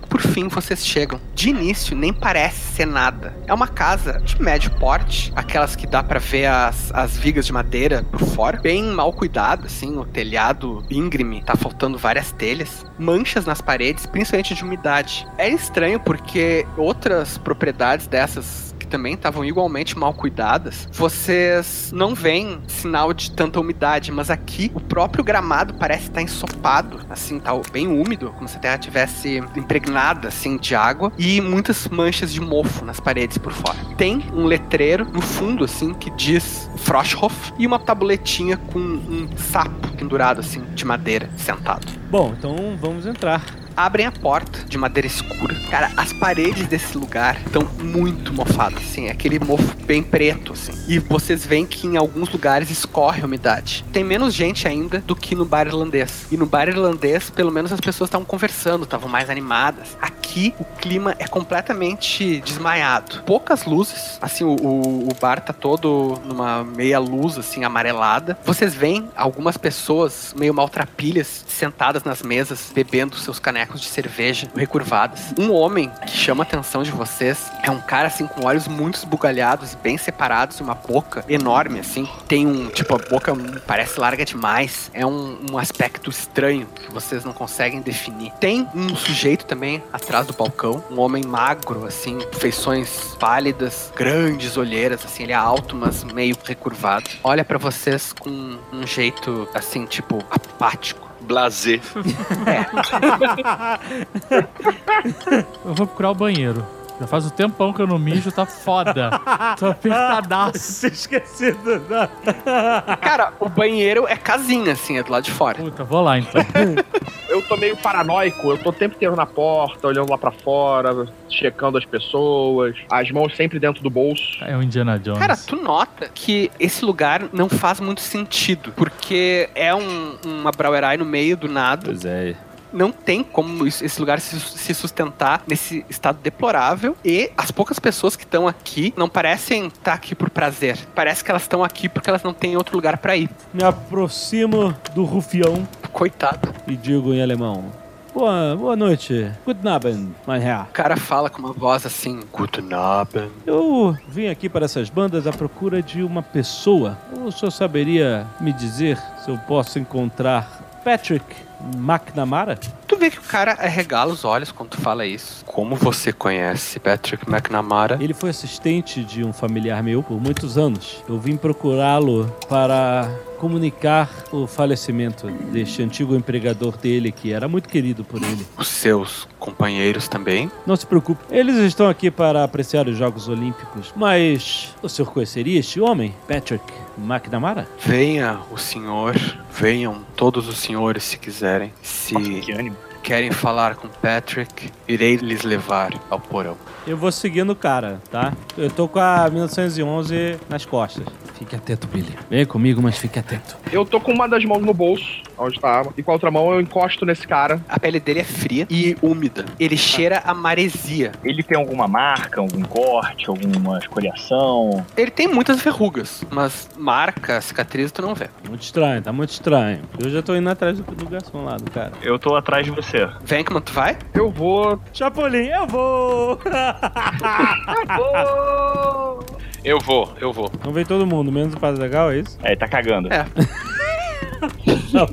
Por fim, vocês chegam. De início, nem parece ser nada. É uma casa de médio porte, aquelas que dá pra ver as, as vigas de madeira por fora. Bem mal cuidado, assim, o telhado íngreme, tá faltando várias telhas. Manchas nas paredes, principalmente de umidade. É estranho porque outras propriedades dessas que também estavam igualmente mal cuidadas, vocês não veem sinal de tanta umidade, mas aqui o próprio gramado parece estar ensopado, assim, tá bem úmido, como se a terra tivesse impregnada assim de água e muitas manchas de mofo nas paredes por fora. Tem um letreiro no fundo assim que diz Froschhof e uma tabuletinha com um sapo pendurado assim de madeira sentado Bom, então vamos entrar. Abrem a porta de madeira escura. Cara, as paredes desse lugar estão muito mofadas, assim, é aquele mofo bem preto, assim. E vocês veem que em alguns lugares escorre a umidade. Tem menos gente ainda do que no bar irlandês. E no bar irlandês, pelo menos as pessoas estavam conversando, estavam mais animadas. Aqui, o clima é completamente desmaiado. Poucas luzes, assim, o, o, o bar tá todo numa meia luz, assim, amarelada. Vocês veem algumas pessoas meio maltrapilhas sentadas nas mesas, bebendo seus canecos de cerveja recurvadas. Um homem que chama a atenção de vocês é um cara assim com olhos muito esbugalhados, bem separados uma boca enorme assim. Tem um, tipo, a boca parece larga demais. É um, um aspecto estranho que vocês não conseguem definir. Tem um sujeito também atrás do balcão, um homem magro assim, feições pálidas, grandes olheiras assim, ele é alto, mas meio recurvado. Olha pra vocês com um jeito assim, tipo, apático. Blazer. Eu vou procurar o banheiro. Já faz um tempão que eu não mijo, tá foda. Tô apertadaço. Tinha esquecido. né? Cara, o banheiro é casinha, assim, é do lado de fora. Puta, vou lá então. Eu tô meio paranoico, eu tô o tempo inteiro na porta, olhando lá pra fora, checando as pessoas, as mãos sempre dentro do bolso. É o Indiana Jones. Cara, tu nota que esse lugar não faz muito sentido, porque é um, uma Brauerei no meio do nada, Pois é. Não tem como esse lugar se, sustentar nesse estado deplorável e as poucas pessoas que estão aqui não parecem estar aqui por prazer. Parece que elas estão aqui porque elas não têm outro lugar pra ir. Me aproximo do rufião Coitado. e digo em alemão: Boa, boa noite. Guten Abend, mein Herr. O cara fala com uma voz assim, Guten Abend. Eu vim aqui para essas bandas à procura de uma pessoa. O senhor saberia me dizer se eu posso encontrar Patrick McNamara? Tu vê que o cara arregala os olhos quando tu fala isso. Como você conhece Patrick McNamara? Ele foi assistente de um familiar meu por muitos anos. Eu vim procurá-lo para comunicar o falecimento deste antigo empregador dele, que era muito querido por ele. Os seus companheiros também? Não se preocupe, eles estão aqui para apreciar os Jogos Olímpicos. Mas o senhor conheceria este homem, Patrick McNamara? Venha o senhor, venham todos os senhores se quiserem. Se Que ânimo. querem falar com Patrick, irei lhes levar ao porão. Eu vou seguindo o cara, tá? Eu tô com a 1911 nas costas. Fique atento, Billy. Vem comigo, mas fique atento. Eu tô com uma das mãos no bolso, onde tá a arma, e com a outra mão eu encosto nesse cara. A pele dele é fria e úmida. Ele cheira a maresia. Ele tem alguma marca, algum corte, alguma escoriação? Ele tem muitas verrugas, mas marca, cicatriz, tu não vê. Muito estranho, tá muito estranho. Eu já tô indo atrás do, do garçom lá, do cara. Eu tô atrás de você. Venkman, tu vai? Eu vou. Chapolin, eu vou! Eu vou, eu vou. Não vem todo mundo, menos o Padre Legal, é isso? É, ele tá cagando. É. Não.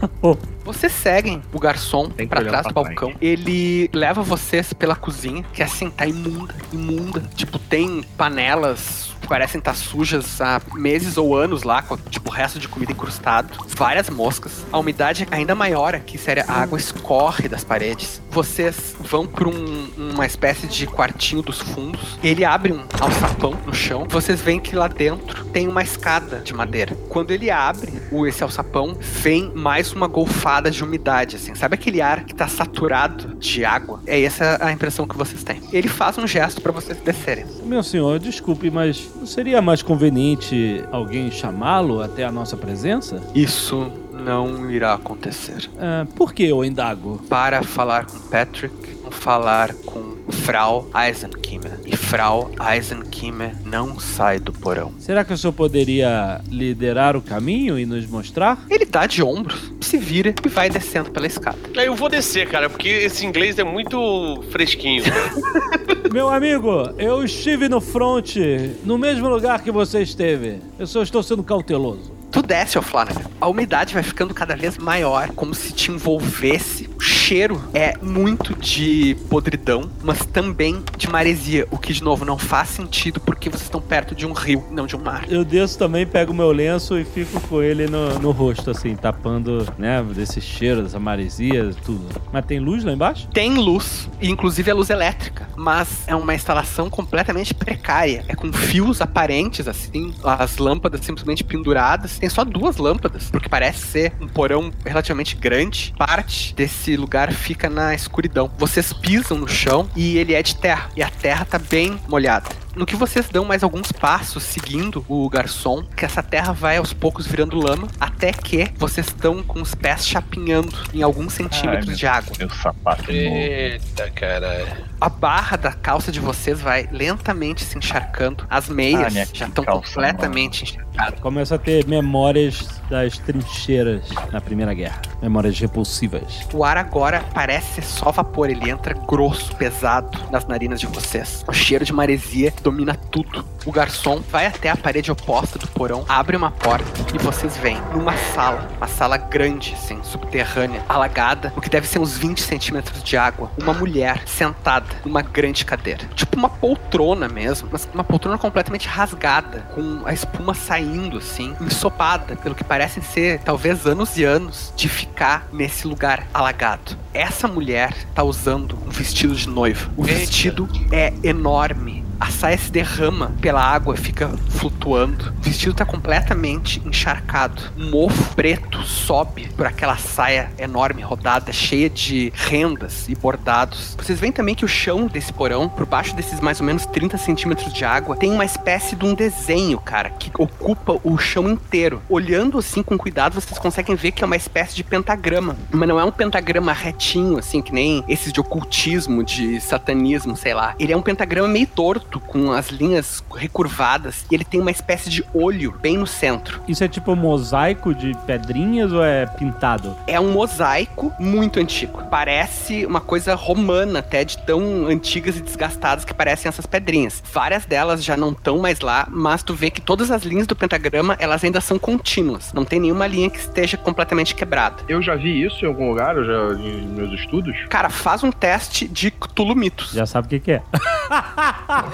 Tá bom. Vocês seguem o garçom Tem pra trás do balcão. Ele leva vocês pela cozinha, que assim tá imunda, imunda. Tipo, tem panelas parecem estar sujas há meses ou anos lá, com tipo resto de comida incrustado. Várias moscas. A umidade é ainda maior aqui, sério, a água escorre das paredes. Vocês vão pra um- uma espécie de quartinho dos fundos. Ele abre um alçapão no chão. Vocês veem que lá dentro tem uma escada de madeira. Quando ele abre o, esse alçapão, vem mais uma golfada de umidade, assim. Sabe aquele ar que tá saturado de água? É essa a impressão que vocês têm. Ele faz um gesto pra vocês descerem. Meu senhor, desculpe, mas não seria mais conveniente alguém chamá-lo até a nossa presença? Isso não irá acontecer. Ah, por que eu indago? Para falar com Patrick, falar com Frau Eisenkimmer. E Frau Eisenkimmer não sai do porão. Será que o senhor poderia liderar o caminho e nos mostrar? Ele dá de ombros, se vira e vai descendo pela escada. Eu vou descer, cara, porque esse inglês é muito fresquinho. Meu amigo, eu estive no front, no mesmo lugar que você esteve. Eu só estou sendo cauteloso. Tu desce, ô Flanagan. A umidade vai ficando cada vez maior, como se te envolvesse. Cheiro é muito de podridão, mas também de maresia. O que, de novo, não faz sentido porque vocês estão perto de um rio, não de um mar. Eu desço também, pego meu lenço e fico com ele no, no rosto, assim, tapando, né, desse cheiro, dessa maresia, tudo. Mas tem luz lá embaixo? Tem luz, e inclusive é luz elétrica, mas é uma instalação completamente precária. É com fios aparentes, assim, as lâmpadas simplesmente penduradas. Tem só duas lâmpadas, porque parece ser um porão relativamente grande. Parte desse lugar fica na escuridão. Vocês pisam no chão e ele é de terra, e a terra tá bem molhada. No que vocês dão mais alguns passos seguindo o garçom, que essa terra vai aos poucos virando lama, até que vocês estão com os pés chapinhando em alguns centímetros meu de água. Meu sapato novo. Eita, caralho. A barra da calça de vocês vai lentamente se encharcando. As meias Ah, já estão calça completamente encharcadas. Começo a ter memórias das trincheiras na Primeira Guerra. Memórias repulsivas. O ar agora parece ser só vapor. Ele entra grosso, pesado nas narinas de vocês. O cheiro de maresia domina tudo. O garçom vai até a parede oposta do porão, abre uma porta e vocês veem numa sala, uma sala grande, assim, subterrânea, alagada, o que deve ser uns 20 centímetros de água. Uma mulher sentada numa grande cadeira. Tipo uma poltrona mesmo, mas uma poltrona completamente rasgada, com a espuma saindo, assim, ensopada, pelo que parecem ser talvez anos e anos de ficar nesse lugar alagado. Essa mulher tá usando um vestido de noiva. O Eita. vestido é enorme. A saia se derrama pela água, fica flutuando. O vestido tá completamente encharcado. Um mofo preto sobe por aquela saia enorme, rodada, cheia de rendas e bordados. Vocês veem também que o chão desse porão, por baixo desses mais ou menos 30 centímetros de água, tem uma espécie de um desenho, cara, que ocupa o chão inteiro. Olhando assim com cuidado, vocês conseguem ver que é uma espécie de pentagrama. Mas não é um pentagrama retinho, assim, que nem esses de ocultismo, de satanismo, sei lá. Ele é um pentagrama meio torto, com as linhas recurvadas, e ele tem uma espécie de olho bem no centro. Isso é tipo um mosaico de pedrinhas ou é pintado? É um mosaico muito antigo. Parece uma coisa romana, até de tão antigas e desgastadas que parecem essas pedrinhas. Várias delas já não estão mais lá, mas tu vê que todas as linhas do pentagrama, elas ainda são contínuas. Não tem nenhuma linha que esteja completamente quebrada. Eu já vi isso em algum lugar, eu já em meus estudos. Cara, faz um teste de Cthulhu Mitos. Já sabe o que, que é.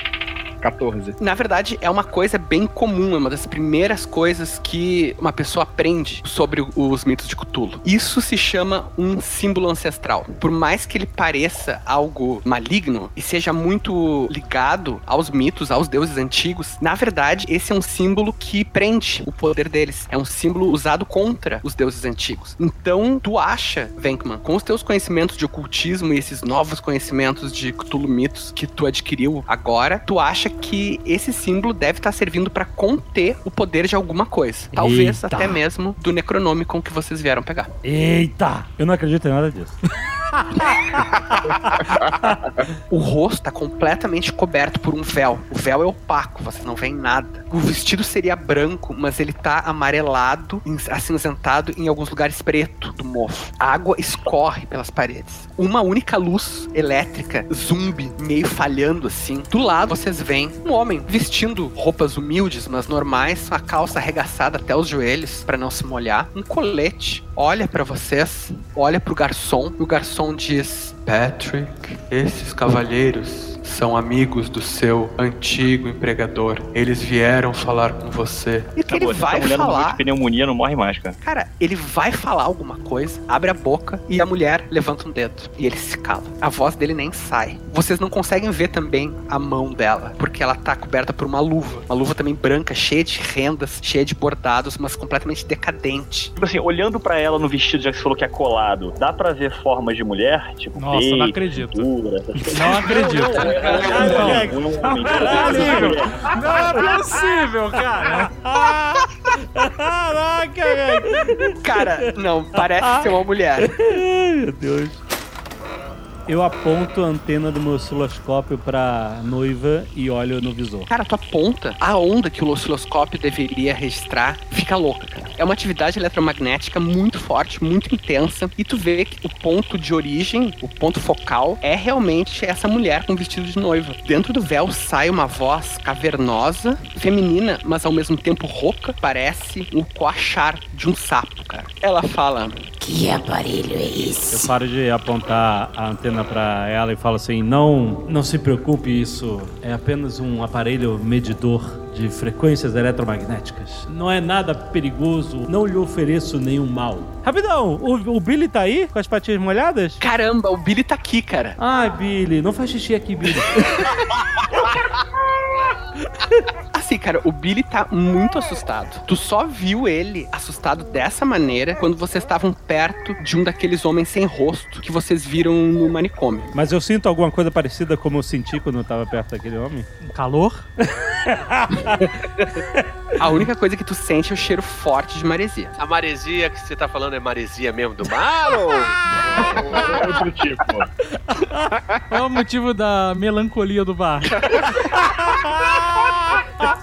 14. Na verdade, é uma coisa bem comum, é uma das primeiras coisas que uma pessoa aprende sobre os mitos de Cthulhu. Isso se chama um símbolo ancestral. Por mais que ele pareça algo maligno e seja muito ligado aos mitos, aos deuses antigos, na verdade, esse é um símbolo que prende o poder deles. É um símbolo usado contra os deuses antigos. Então, tu acha, Venkman, com os teus conhecimentos de ocultismo e esses novos conhecimentos de Cthulhu mitos que tu adquiriu agora, tu acha que esse símbolo deve estar servindo para conter o poder de alguma coisa. Talvez Eita. até mesmo do Necronômicon que vocês vieram pegar. Eita! Eu não acredito em nada disso. O rosto está completamente coberto por um véu. O véu é opaco, você não vê nada. O vestido seria branco, mas ele tá amarelado, in- acinzentado em alguns lugares preto do mofo. A água escorre pelas paredes. Uma única luz elétrica zumbi, meio falhando assim. Do lado vocês veem um homem vestindo roupas humildes, mas normais, uma calça arregaçada até os joelhos para não se molhar, um colete. Olha para vocês, olha pro garçom, e o garçom diz: Patrick, esses cavalheiros são amigos do seu antigo empregador. Eles vieram falar com você. E que ele Acabou, vai essa falar. de pneumonia, não morre mais, cara. Cara, ele vai falar alguma coisa, abre a boca e a mulher levanta um dedo. E ele se cala. A voz dele nem sai. Vocês não conseguem ver também a mão dela, porque ela tá coberta por uma luva. Uma luva também branca, cheia de rendas, cheia de bordados, mas completamente decadente. Tipo assim, olhando pra ela no vestido, já que você falou que é colado, dá pra ver formas de mulher? Tipo, Nossa, peito, não acredito. cintura, essas coisas. Não acredito. Não, não, não, não, não, não, Caralho. não, Não é possível, cara. Caraca, velho! Cara, não, parece ser uma mulher. Ai, meu Deus. Eu aponto a antena do meu osciloscópio pra noiva e olho no visor. Cara, tu aponta, a onda que o osciloscópio deveria registrar fica louca, cara. É uma atividade eletromagnética muito forte, muito intensa, e tu vê que o ponto de origem, o ponto focal, é realmente essa mulher com vestido de noiva. Dentro do véu sai uma voz cavernosa, feminina, mas ao mesmo tempo rouca, parece um coachar de um sapo, cara. Ela fala: Que aparelho é Eu esse? paro de apontar a antena pra ela e falo assim: não, não se preocupe, isso é apenas um aparelho medidor de frequências eletromagnéticas. Não é nada perigoso, não lhe ofereço nenhum mal. Rapidão, o, o Billy tá aí com as patinhas molhadas? Caramba, o Billy tá aqui, cara. Ai, Billy, não faz xixi aqui, Billy. Assim, cara, o Billy tá muito assustado. Tu só viu ele assustado dessa maneira quando vocês estavam perto de um daqueles homens sem rosto que vocês viram no manicômio. Mas eu sinto alguma coisa parecida como eu senti quando eu tava perto daquele homem? Calor? A única coisa que tu sente é o cheiro forte de maresia. A maresia que você tá falando é maresia mesmo do mar ou... Outro tipo. Qual é o motivo da melancolia do bar?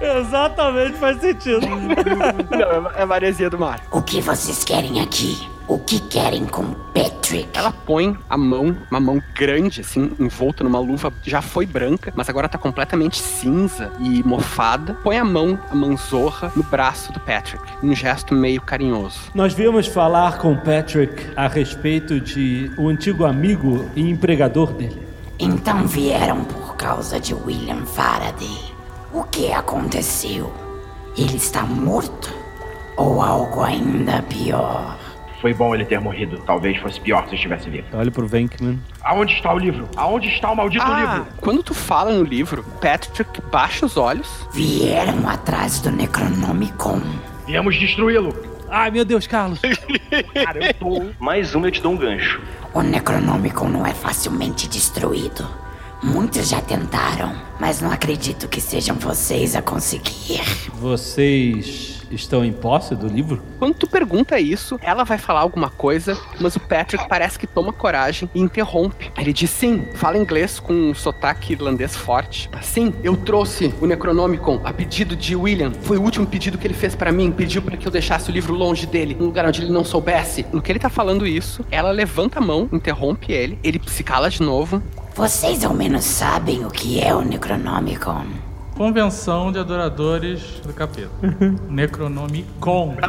Exatamente, faz sentido. Não, é maresia do mar. O que vocês querem aqui? O que querem com Patrick? Ela põe a mão, uma mão grande, assim, envolta numa luva, já foi branca, mas agora tá completamente cinza e mofada. Põe a mão, a manzorra, no braço do Patrick, um gesto meio carinhoso. Nós viemos falar com o Patrick a respeito de o antigo amigo e empregador dele. Então vieram por causa de William Faraday. O que aconteceu? Ele está morto? Ou algo ainda pior? Foi bom ele ter morrido. Talvez fosse pior se estivesse vivo. Olha pro Venkman. Aonde está o livro? Aonde está o maldito Ah, livro? quando tu fala no livro, Patrick baixa os olhos. Vieram atrás do Necronomicon. Viemos destruí-lo. Ai, meu Deus, Carlos. Cara, eu tô. Mais uma, eu te dou um gancho. O Necronomicon não é facilmente destruído. Muitos já tentaram, mas não acredito que sejam vocês a conseguir. Vocês estão em posse do livro? Quando tu pergunta isso, ela vai falar alguma coisa, mas o Patrick parece que toma coragem e interrompe. Ele diz sim, fala inglês com um sotaque irlandês forte. Sim, eu trouxe o Necronomicon a pedido de William. Foi o último pedido que ele fez pra mim. Pediu para que eu deixasse o livro longe dele, num lugar onde ele não soubesse. No que ele tá falando isso, ela levanta a mão, interrompe ele, ele se cala de novo. Vocês ao menos sabem o que é o Necronomicon. Convenção de Adoradores do Capeta. Necronomicon.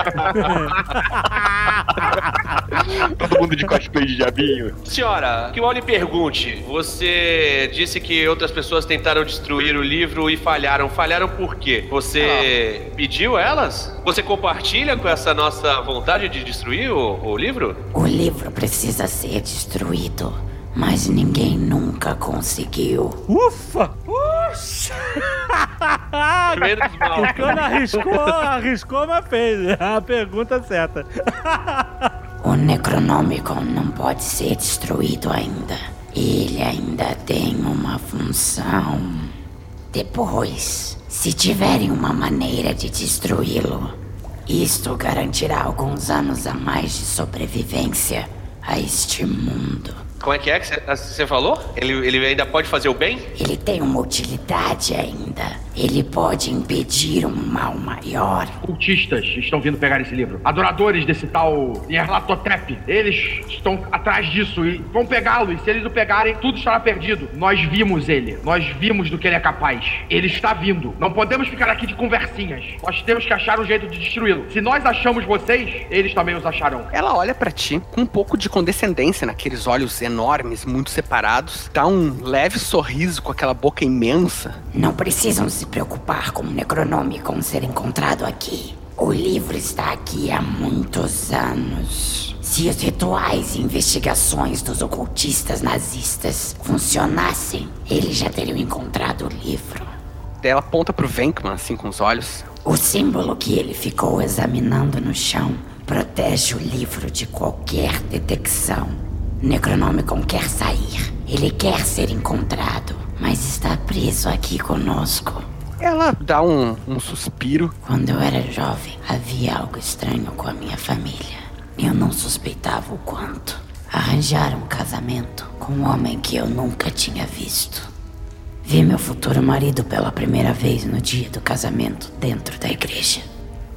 Todo mundo de cosplay de diabinho. Senhora, que mal lhe pergunte. Você disse que outras pessoas tentaram destruir o livro e falharam. Falharam por quê? Você pediu elas? Você compartilha com essa nossa vontade de destruir o, o livro? O livro precisa ser destruído, mas ninguém nunca conseguiu. Ufa! Uxa! Mal. Quando arriscou, arriscou, mas fez. A pergunta certa. O Necronomicon não pode ser destruído ainda. Ele ainda tem uma função. Depois, se tiverem uma maneira de destruí-lo, isto garantirá alguns anos a mais de sobrevivência a este mundo. Como é que é que você falou? Ele, ele ainda pode fazer o bem? Ele tem uma utilidade ainda. Ele pode impedir um mal maior. Cultistas estão vindo pegar esse livro. Adoradores desse tal Nyarlathotep. Eles estão atrás disso e vão pegá-lo. E se eles o pegarem, tudo estará perdido. Nós vimos ele. Nós vimos do que ele é capaz. Ele está vindo. Não podemos ficar aqui de conversinhas. Nós temos que achar um jeito de destruí-lo. Se nós achamos vocês, eles também os acharão. Ela olha pra ti com um pouco de condescendência naqueles olhos enormes, muito separados. Dá um leve sorriso com aquela boca imensa. Não precisam se preocupar com o Necronomicon ser encontrado aqui. O livro está aqui há muitos anos. Se os rituais e investigações dos ocultistas nazistas funcionassem, eles já teriam encontrado o livro. Ela aponta pro Venkman, assim, com os olhos. O símbolo que ele ficou examinando no chão protege o livro de qualquer detecção. Necronomicon quer sair. Ele quer ser encontrado, mas está preso aqui conosco. Ela dá um, um suspiro. Quando eu era jovem, havia algo estranho com a minha família. Eu não suspeitava o quanto. Arranjaram um casamento com um homem que eu nunca tinha visto. Vi meu futuro marido pela primeira vez no dia do casamento dentro da igreja.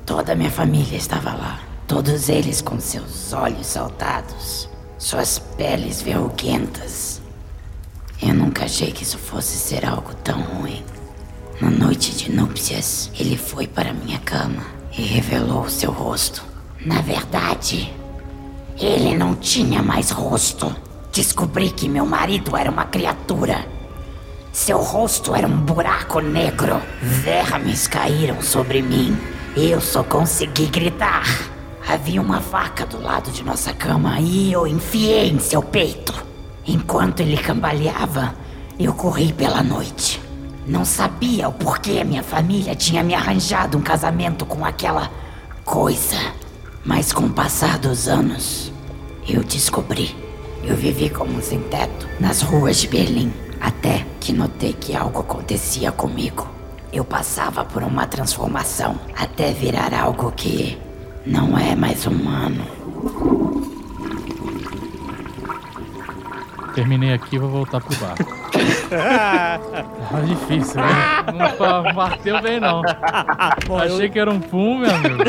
Toda a minha família estava lá. Todos eles com seus olhos saltados, suas peles verruguentas. Eu nunca achei que isso fosse ser algo tão ruim. Na noite de núpcias, ele foi para minha cama e revelou seu rosto. Na verdade, ele não tinha mais rosto. Descobri que meu marido era uma criatura. Seu rosto era um buraco negro. Vermes caíram sobre mim. Eu só consegui gritar. Havia uma faca do lado de nossa cama e eu enfiei em seu peito. Enquanto ele cambaleava, eu corri pela noite. Não sabia o porquê minha família tinha me arranjado um casamento com aquela coisa. Mas com o passar dos anos, eu descobri. Eu vivi como um sem teto nas ruas de Berlim, até que notei que algo acontecia comigo. Eu passava por uma transformação até virar algo que não é mais humano. Terminei aqui e vou voltar pro bar. Tá difícil, né? Não bateu bem, não. Achei que era um pum, meu amigo.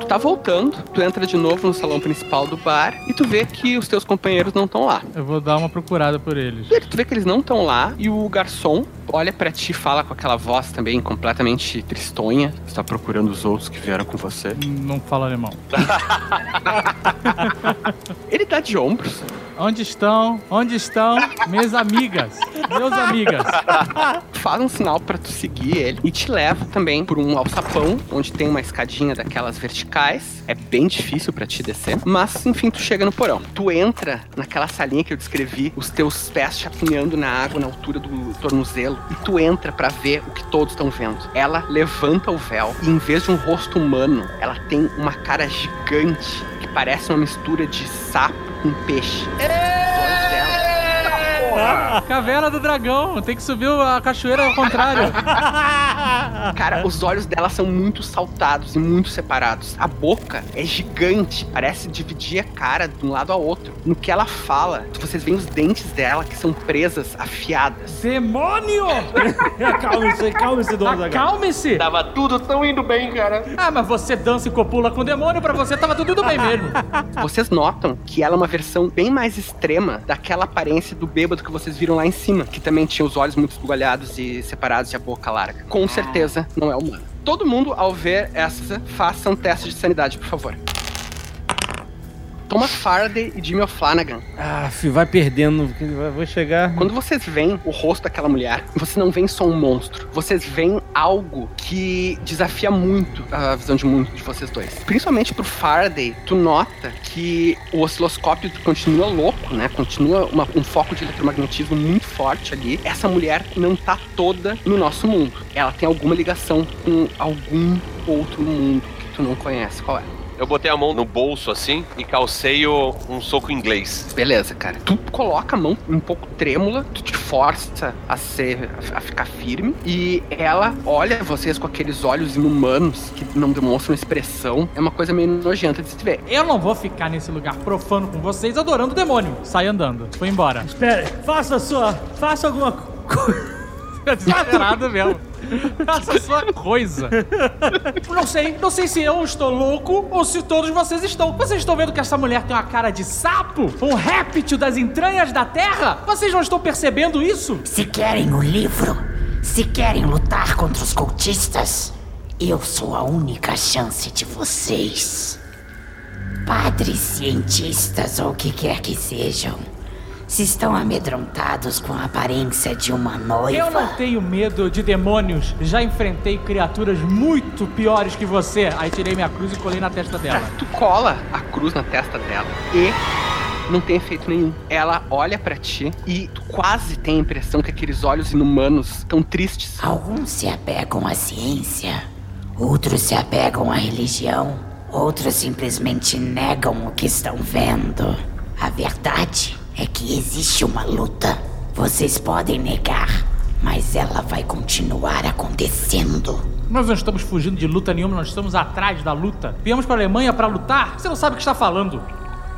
Tu tá voltando, tu entra de novo no salão principal do bar e tu vê que os teus companheiros não estão lá. Eu vou dar uma procurada por eles. E tu vê que eles não estão lá e o garçom olha pra ti e fala com aquela voz também completamente tristonha. Você tá procurando os outros que vieram com você. Não fala alemão. Ele dá de ombros. Onde estão? Onde estão minhas amigas? Meus amigas. faz um sinal pra tu seguir ele e te leva também por um alçapão, onde tem uma escadinha daquelas verticais. É bem difícil pra te descer, mas enfim, tu chega no porão. Tu entra naquela salinha que eu descrevi, os teus pés chapinhando na água na altura do tornozelo, e tu entra pra ver o que todos estão vendo. Ela levanta o véu e em vez de um rosto humano, ela tem uma cara gigante que parece uma mistura de sapo com peixe. Dela Caverna do dragão. Tem que subir a cachoeira ao contrário. Cara, os olhos dela são muito saltados e muito separados. A boca é gigante, parece dividir a cara de um lado a outro. No que ela fala, vocês veem os dentes dela que são presas, afiadas. Demônio! Acalme-se, acalme-se, dona Zagal. Acalme-se! Tava tudo tão indo bem, cara. Ah, mas você dança e copula com o demônio, pra você tava tudo bem mesmo. Vocês notam que ela é uma versão bem mais extrema daquela aparência do bêbado que vocês viram lá em cima, que também tinha os olhos muito esbugalhados e separados e a boca larga. Com certeza não é humana. Todo mundo, ao ver essa, faça um teste de sanidade, por favor. Thomas Faraday e Jimmy O'Flanagan. Ah, fi, vai perdendo. Vou chegar. Quando vocês veem o rosto daquela mulher, vocês não veem só um monstro. Vocês veem algo que desafia muito a visão de mundo de vocês dois. Principalmente pro Faraday, tu nota que o osciloscópio continua louco, né? Continua uma- um foco de eletromagnetismo muito forte ali. Essa mulher não tá toda no nosso mundo. Ela tem alguma ligação com algum outro mundo que tu não conhece. Qual é? Eu botei a mão no bolso assim e calceio um soco inglês. Beleza, cara. Tu coloca a mão um pouco trêmula, tu te força a ser a ficar firme e ela olha vocês com aqueles olhos inumanos que não demonstram expressão. É uma coisa meio nojenta de se ver. Eu não vou ficar nesse lugar profano com vocês adorando o demônio. Sai andando. Foi embora. Espere, faça a sua. Faça alguma coisa. Desesperado mesmo. Faça sua coisa. Não sei, não sei se eu estou louco ou se todos vocês estão. Vocês estão vendo que essa mulher tem uma cara de sapo? Um réptil das entranhas da terra? Vocês não estão percebendo isso? Se querem o livro, se querem lutar contra os cultistas, eu sou a única chance de vocês. Padres, cientistas ou o que quer que sejam, se estão amedrontados com a aparência de uma noiva. Eu não tenho medo de demônios. Já enfrentei criaturas muito piores que você. Aí tirei minha cruz e colei na testa dela. Tu cola a cruz na testa dela e não tem efeito nenhum. Ela olha pra ti e tu quase tem a impressão que aqueles olhos inumanos estão tristes. Alguns se apegam à ciência, outros se apegam à religião, outros simplesmente negam o que estão vendo. A verdade é que existe uma luta. Vocês podem negar, mas ela vai continuar acontecendo. Nós não estamos fugindo de luta nenhuma, nós estamos atrás da luta. Viemos para a Alemanha para lutar? Você não sabe o que está falando.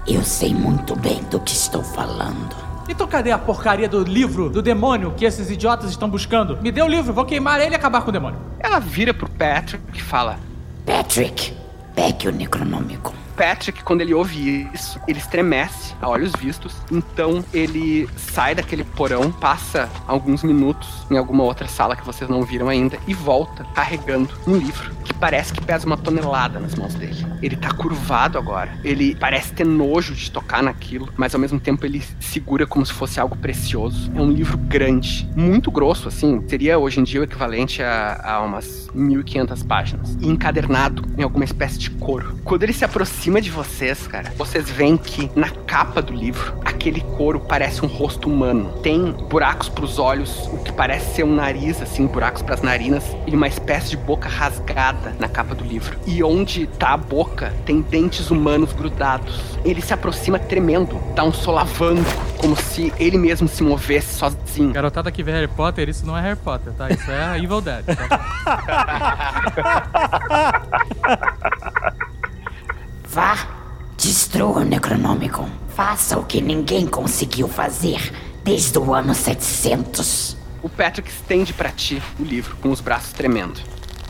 Eu sei muito bem do que estou falando. Então cadê a porcaria do livro do demônio que esses idiotas estão buscando? Me dê o livro, vou queimar ele e acabar com o demônio. Ela vira pro Patrick e fala: Patrick, pegue o Necronômico. Patrick, quando ele ouve isso, ele estremece a olhos vistos. Então ele sai daquele porão, passa alguns minutos em alguma outra sala que vocês não viram ainda e volta carregando um livro que parece que pesa uma tonelada nas mãos dele. Ele tá curvado agora. Ele parece ter nojo de tocar naquilo, mas ao mesmo tempo ele segura como se fosse algo precioso. É um livro grande, muito grosso, assim. Seria hoje em dia o equivalente a, a umas 1500 páginas. E encadernado em alguma espécie de couro. Quando ele se aproxima de vocês, cara, vocês veem que na capa do livro, aquele couro parece um rosto humano. Tem buracos pros olhos, o que parece ser um nariz, assim, buracos pras narinas, e uma espécie de boca rasgada na capa do livro. E onde tá a boca, tem dentes humanos grudados. Ele se aproxima tremendo, dá um solavanco, como se ele mesmo se movesse sozinho. Garotada que vê Harry Potter, isso não é Harry Potter, tá? Isso é Evil Dead. tá? Vá, destrua o Necronômico. Faça o que ninguém conseguiu fazer desde o ano 700. O Patrick estende pra ti o livro, com os braços tremendo.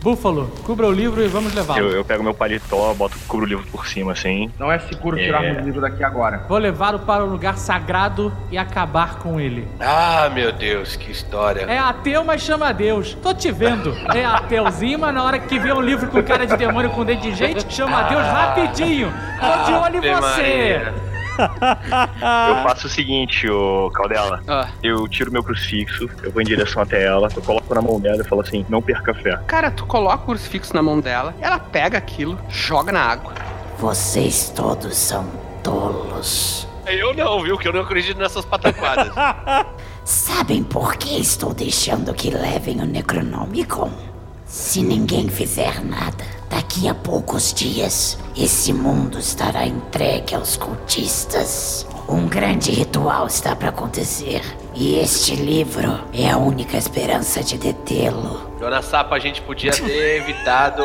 Búfalo, cubra o livro e vamos levá-lo. Eu, eu pego meu paletó, boto, cubro o livro por cima, assim. Não é seguro É. tirarmos o livro daqui agora. Vou levá-lo para um lugar sagrado e acabar com ele. Ah, meu Deus, que história. É ateu, mas chama a Deus. Tô te vendo. É ateuzinho, mas na hora que vê um livro com cara de demônio com dedo de gente, chama a Deus rapidinho. Tô de olho em você. Maria. Eu faço o seguinte, ô Caldela. Ah. Eu tiro meu crucifixo, eu vou em direção até ela, eu coloco na mão dela e falo assim, não perca fé. Cara, tu coloca o crucifixo na mão dela, ela pega aquilo, joga na água. Vocês todos são tolos. Eu não, viu? Que eu não acredito nessas pataquadas. Sabem por que estou deixando que levem o Necronomicon? Se ninguém fizer nada, daqui a poucos dias, esse mundo estará entregue aos cultistas. Um grande ritual está para acontecer. E este livro é a única esperança de detê-lo. Dona Sapa, a gente podia ter evitado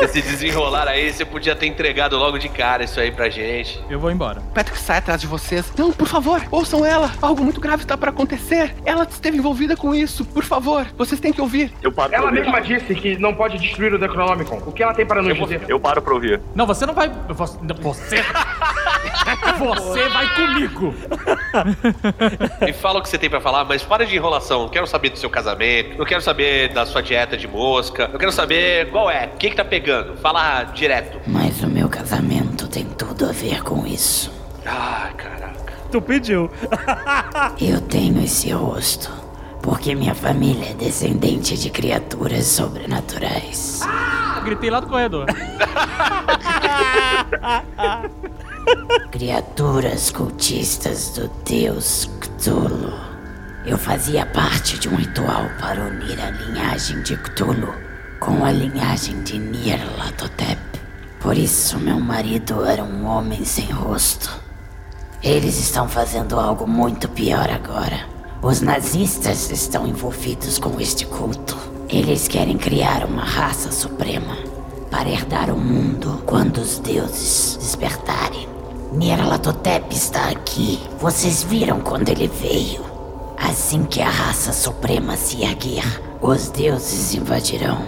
esse desenrolar aí. Você podia ter entregado logo de cara isso aí pra gente. Eu vou embora. Patrick sai atrás de vocês. Não, por favor, ouçam ela. Algo muito grave está para acontecer. Ela esteve envolvida com isso. Por favor, vocês têm que ouvir. Eu paro pra Ela ouvir. mesma disse que não pode destruir o Necronomicon. O que ela tem para nos Eu, vou- dizer? eu paro pra ouvir. Não, você não vai. Você. Você, você vai comigo. Me fala o que você tem pra falar, mas para de enrolação. Não quero saber do seu casamento, não quero saber da sua dieta de mosca. Eu quero saber qual é, o que que tá pegando. Fala direto. Mas o meu casamento tem tudo a ver com isso. Ai, caraca. Tu pediu. Eu tenho esse rosto porque minha família é descendente de criaturas sobrenaturais. Ah, gritei lá do corredor. Criaturas cultistas do deus Cthulhu. Eu fazia parte de um ritual para unir a linhagem de Cthulhu com a linhagem de Nyarlathotep. Por isso, meu marido era um homem sem rosto. Eles estão fazendo algo muito pior agora. Os nazistas estão envolvidos com este culto. Eles querem criar uma raça suprema para herdar o mundo quando os deuses despertarem. Nyarlathotep está aqui. Vocês viram quando ele veio. Assim que a raça suprema se erguer, os deuses invadirão.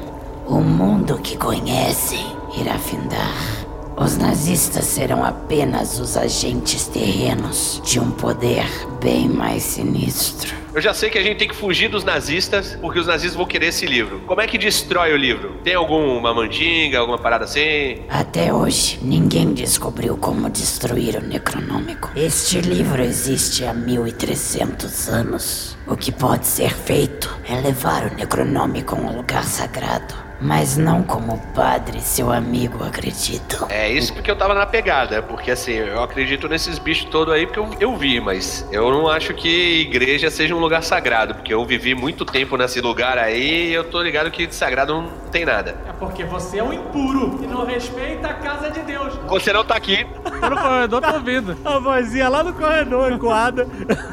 O mundo que conhecem irá findar. Os nazistas serão apenas os agentes terrenos de um poder bem mais sinistro. Eu já sei que a gente tem que fugir dos nazistas, porque os nazistas vão querer esse livro. Como é que destrói o livro? Tem alguma mandinga, alguma parada assim? Até hoje, ninguém descobriu como destruir o Necronômico. Este livro existe há 1300 anos. O que pode ser feito é levar o Necronômico a um lugar sagrado. Mas não como o padre e seu amigo acreditam. É isso porque eu tava na pegada, porque assim, eu acredito nesses bichos todos aí porque eu, eu vi, mas eu não acho que igreja seja um lugar sagrado, porque eu vivi muito tempo nesse lugar aí e eu tô ligado que de sagrado não tem nada. É porque você é um impuro e não respeita a casa de Deus. Você não tá aqui, Tô no corredor, tô ouvindo. A vozinha lá no corredor, coada.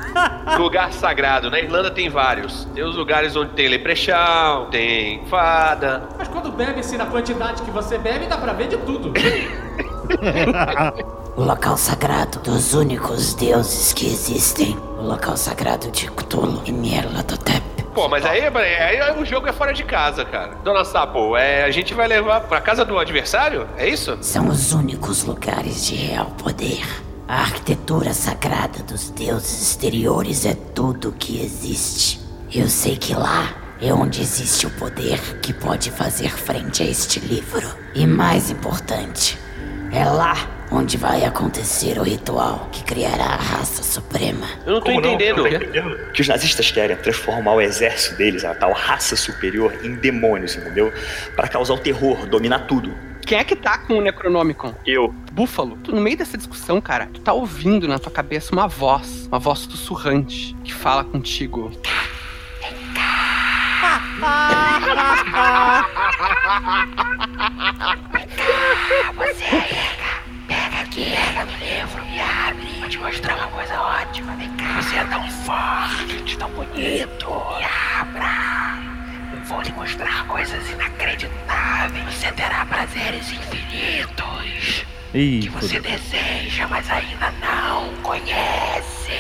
lugar sagrado. Na Irlanda tem vários. Tem os lugares onde tem leprechaun, tem fada. Mas quando bebe-se na quantidade que você bebe, dá pra ver de tudo. O local sagrado dos únicos deuses que existem. O local sagrado de Cthulhu e Nyarlathotep. Pô, mas aí, aí o jogo é fora de casa, cara. Dona Sapo, é, a gente vai levar pra casa do adversário? É isso? São os únicos lugares de real poder. A arquitetura sagrada dos deuses exteriores é tudo o que existe. Eu sei que lá é onde existe o poder que pode fazer frente a este livro. E mais importante, é lá onde vai acontecer o ritual que criará a raça suprema. Eu não tô Como entendendo. Não tô entendendo. O que os nazistas querem é transformar o exército deles, a tal raça superior, em demônios, entendeu? Pra causar o terror, dominar tudo. Quem é que tá com o Necronomicon? Eu. Búfalo, tu, no meio dessa discussão, cara, tu tá ouvindo na tua cabeça uma voz, uma voz sussurrante, que fala contigo. Pega aqui, pega no livro e abre. Vou te mostrar uma coisa ótima. Vem cá. Você é tão forte, tão bonito. E abra. Vou lhe mostrar coisas inacreditáveis. Você terá prazeres infinitos Ih, que você deseja, mas ainda não conhece.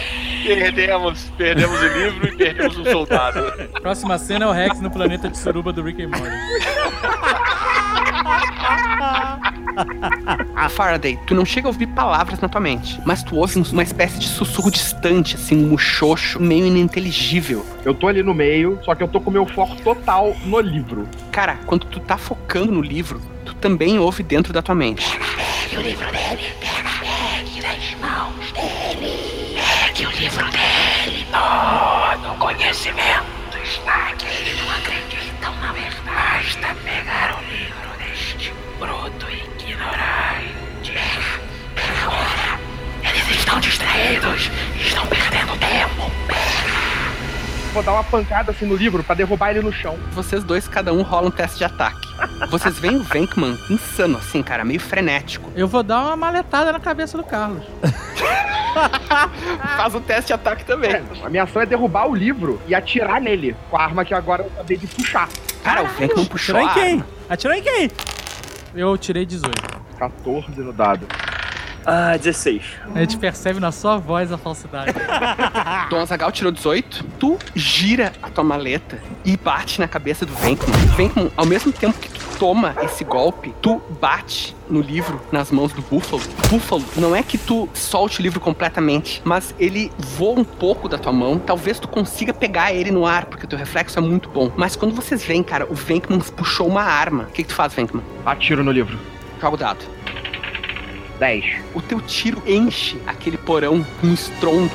Perdemos, perdemos o livro e perdemos o soldado. Próxima cena é o Rex no planeta de suruba do Rick and Morty. Faraday, tu não chega a ouvir palavras na tua mente, mas tu ouve um- uma espécie de sussurro distante, assim, um muxoxo, meio ininteligível. Eu tô ali no meio, só que eu tô com o meu foco total no livro. Cara, quando tu tá focando no livro, tu também ouve dentro da tua mente. Pegue o livro dele, pega, pegue das mãos dele. Pegue o livro dele. No conhecimento está que eles não acreditam na verdade. Basta pegar o livro deste bruto ignorante. Pega agora. Eles estão distraídos. Estão perdendo tempo. Vou dar uma pancada assim no livro pra derrubar ele no chão. Vocês dois, cada um rola um teste de ataque. Vocês veem o Venkman insano, assim, cara, meio frenético. Eu vou dar uma maletada na cabeça do Carlos. Faz o teste de ataque também. A minha ação é derrubar o livro e atirar nele com a arma que agora eu acabei de puxar. Cara, o Venkman puxou Atirar em quem? Atirar em quem? Eu tirei 18. 14 no dado. Ah, 16. A gente percebe na sua voz a falsidade. Dom Azagal tirou 18. Tu gira a tua maleta e bate na cabeça do Venkman. Venkman, ao mesmo tempo que toma esse golpe, tu bate no livro nas mãos do Búfalo. Búfalo, não é que tu solte o livro completamente, mas ele voa um pouco da tua mão. Talvez tu consiga pegar ele no ar, porque o teu reflexo é muito bom. Mas quando vocês veem, cara, o Venkman puxou uma arma. O que, que tu faz, Venkman? Atiro no livro. Joga o dado. 10. O teu tiro enche aquele porão com um estrondo.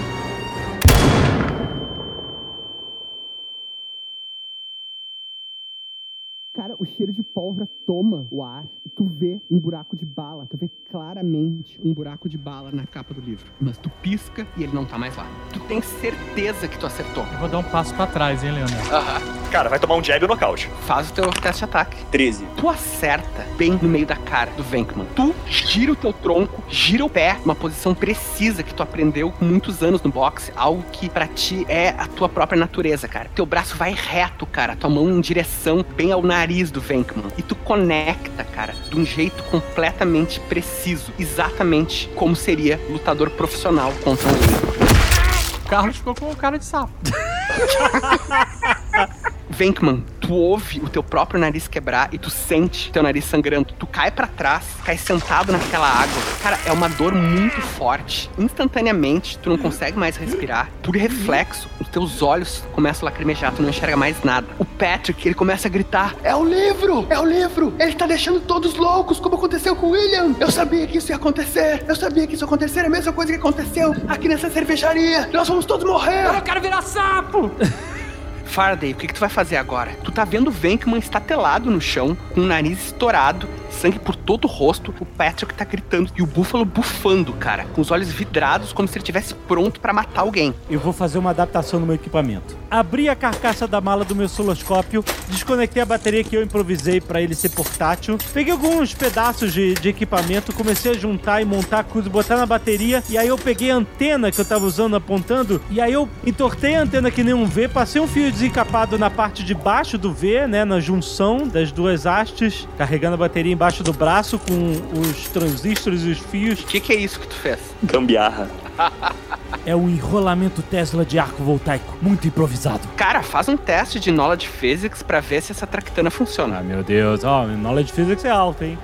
Cara, o cheiro de pólvora toma o ar tu vê um buraco de bala. Tu vê claramente um buraco de bala na capa do livro. Mas tu pisca e ele não tá mais lá. Tu tem certeza que tu acertou. Eu vou dar um passo pra trás, hein, Leandro? Aham. Cara, vai tomar um jab e nocaute. Faz o teu teste de ataque. 13. Tu acerta bem no meio da cara do Venkman. Tu gira o teu tronco, gira o pé, uma posição precisa que tu aprendeu com muitos anos no boxe, algo que pra ti é a tua própria natureza, cara. Teu braço vai reto, cara, tua mão em direção bem ao nariz do Venkman. E tu conecta, cara, de um jeito completamente preciso, exatamente como seria lutador profissional contra um. O Carlos ficou com cara de sapo. Venkman, tu ouve o teu próprio nariz quebrar e tu sente teu nariz sangrando. Tu cai pra trás, cai sentado naquela água. Cara, é uma dor muito forte. Instantaneamente, tu não consegue mais respirar. Por reflexo, os teus olhos começam a lacrimejar, tu não enxerga mais nada. O Patrick, ele começa a gritar: É o livro! É o livro! Ele tá deixando todos loucos, como aconteceu com o William! Eu sabia que isso ia acontecer! Eu sabia que isso ia acontecer, é a mesma coisa que aconteceu aqui nessa cervejaria! Nós vamos todos morrer! Eu não quero virar sapo! Faraday, o que, que tu vai fazer agora? Tu tá vendo o Venkman estatelado no chão, com o nariz estourado, sangue por todo o rosto, o Patrick tá gritando e o Búfalo bufando, cara, com os olhos vidrados como se ele estivesse pronto pra matar alguém. Eu vou fazer uma adaptação no meu equipamento. Abri a carcaça da mala do meu osciloscópio, desconectei a bateria que eu improvisei pra ele ser portátil, peguei alguns pedaços de, de equipamento, comecei a juntar e montar coisas, botar na bateria, e aí eu peguei a antena que eu tava usando apontando, e aí eu entortei a antena que nem um V, passei um fio desencapado na parte de baixo do V, né, na junção das duas hastes, carregando a bateria embaixo do braço com os transistores e os fios. O que, que é isso que tu fez? Gambiarra. É um enrolamento Tesla de arco voltaico, muito improvisado. Cara, faz um teste de Knowledge Physics pra ver se essa tractana funciona. Ah, meu Deus, ó, oh, knowledge physics é alto, hein?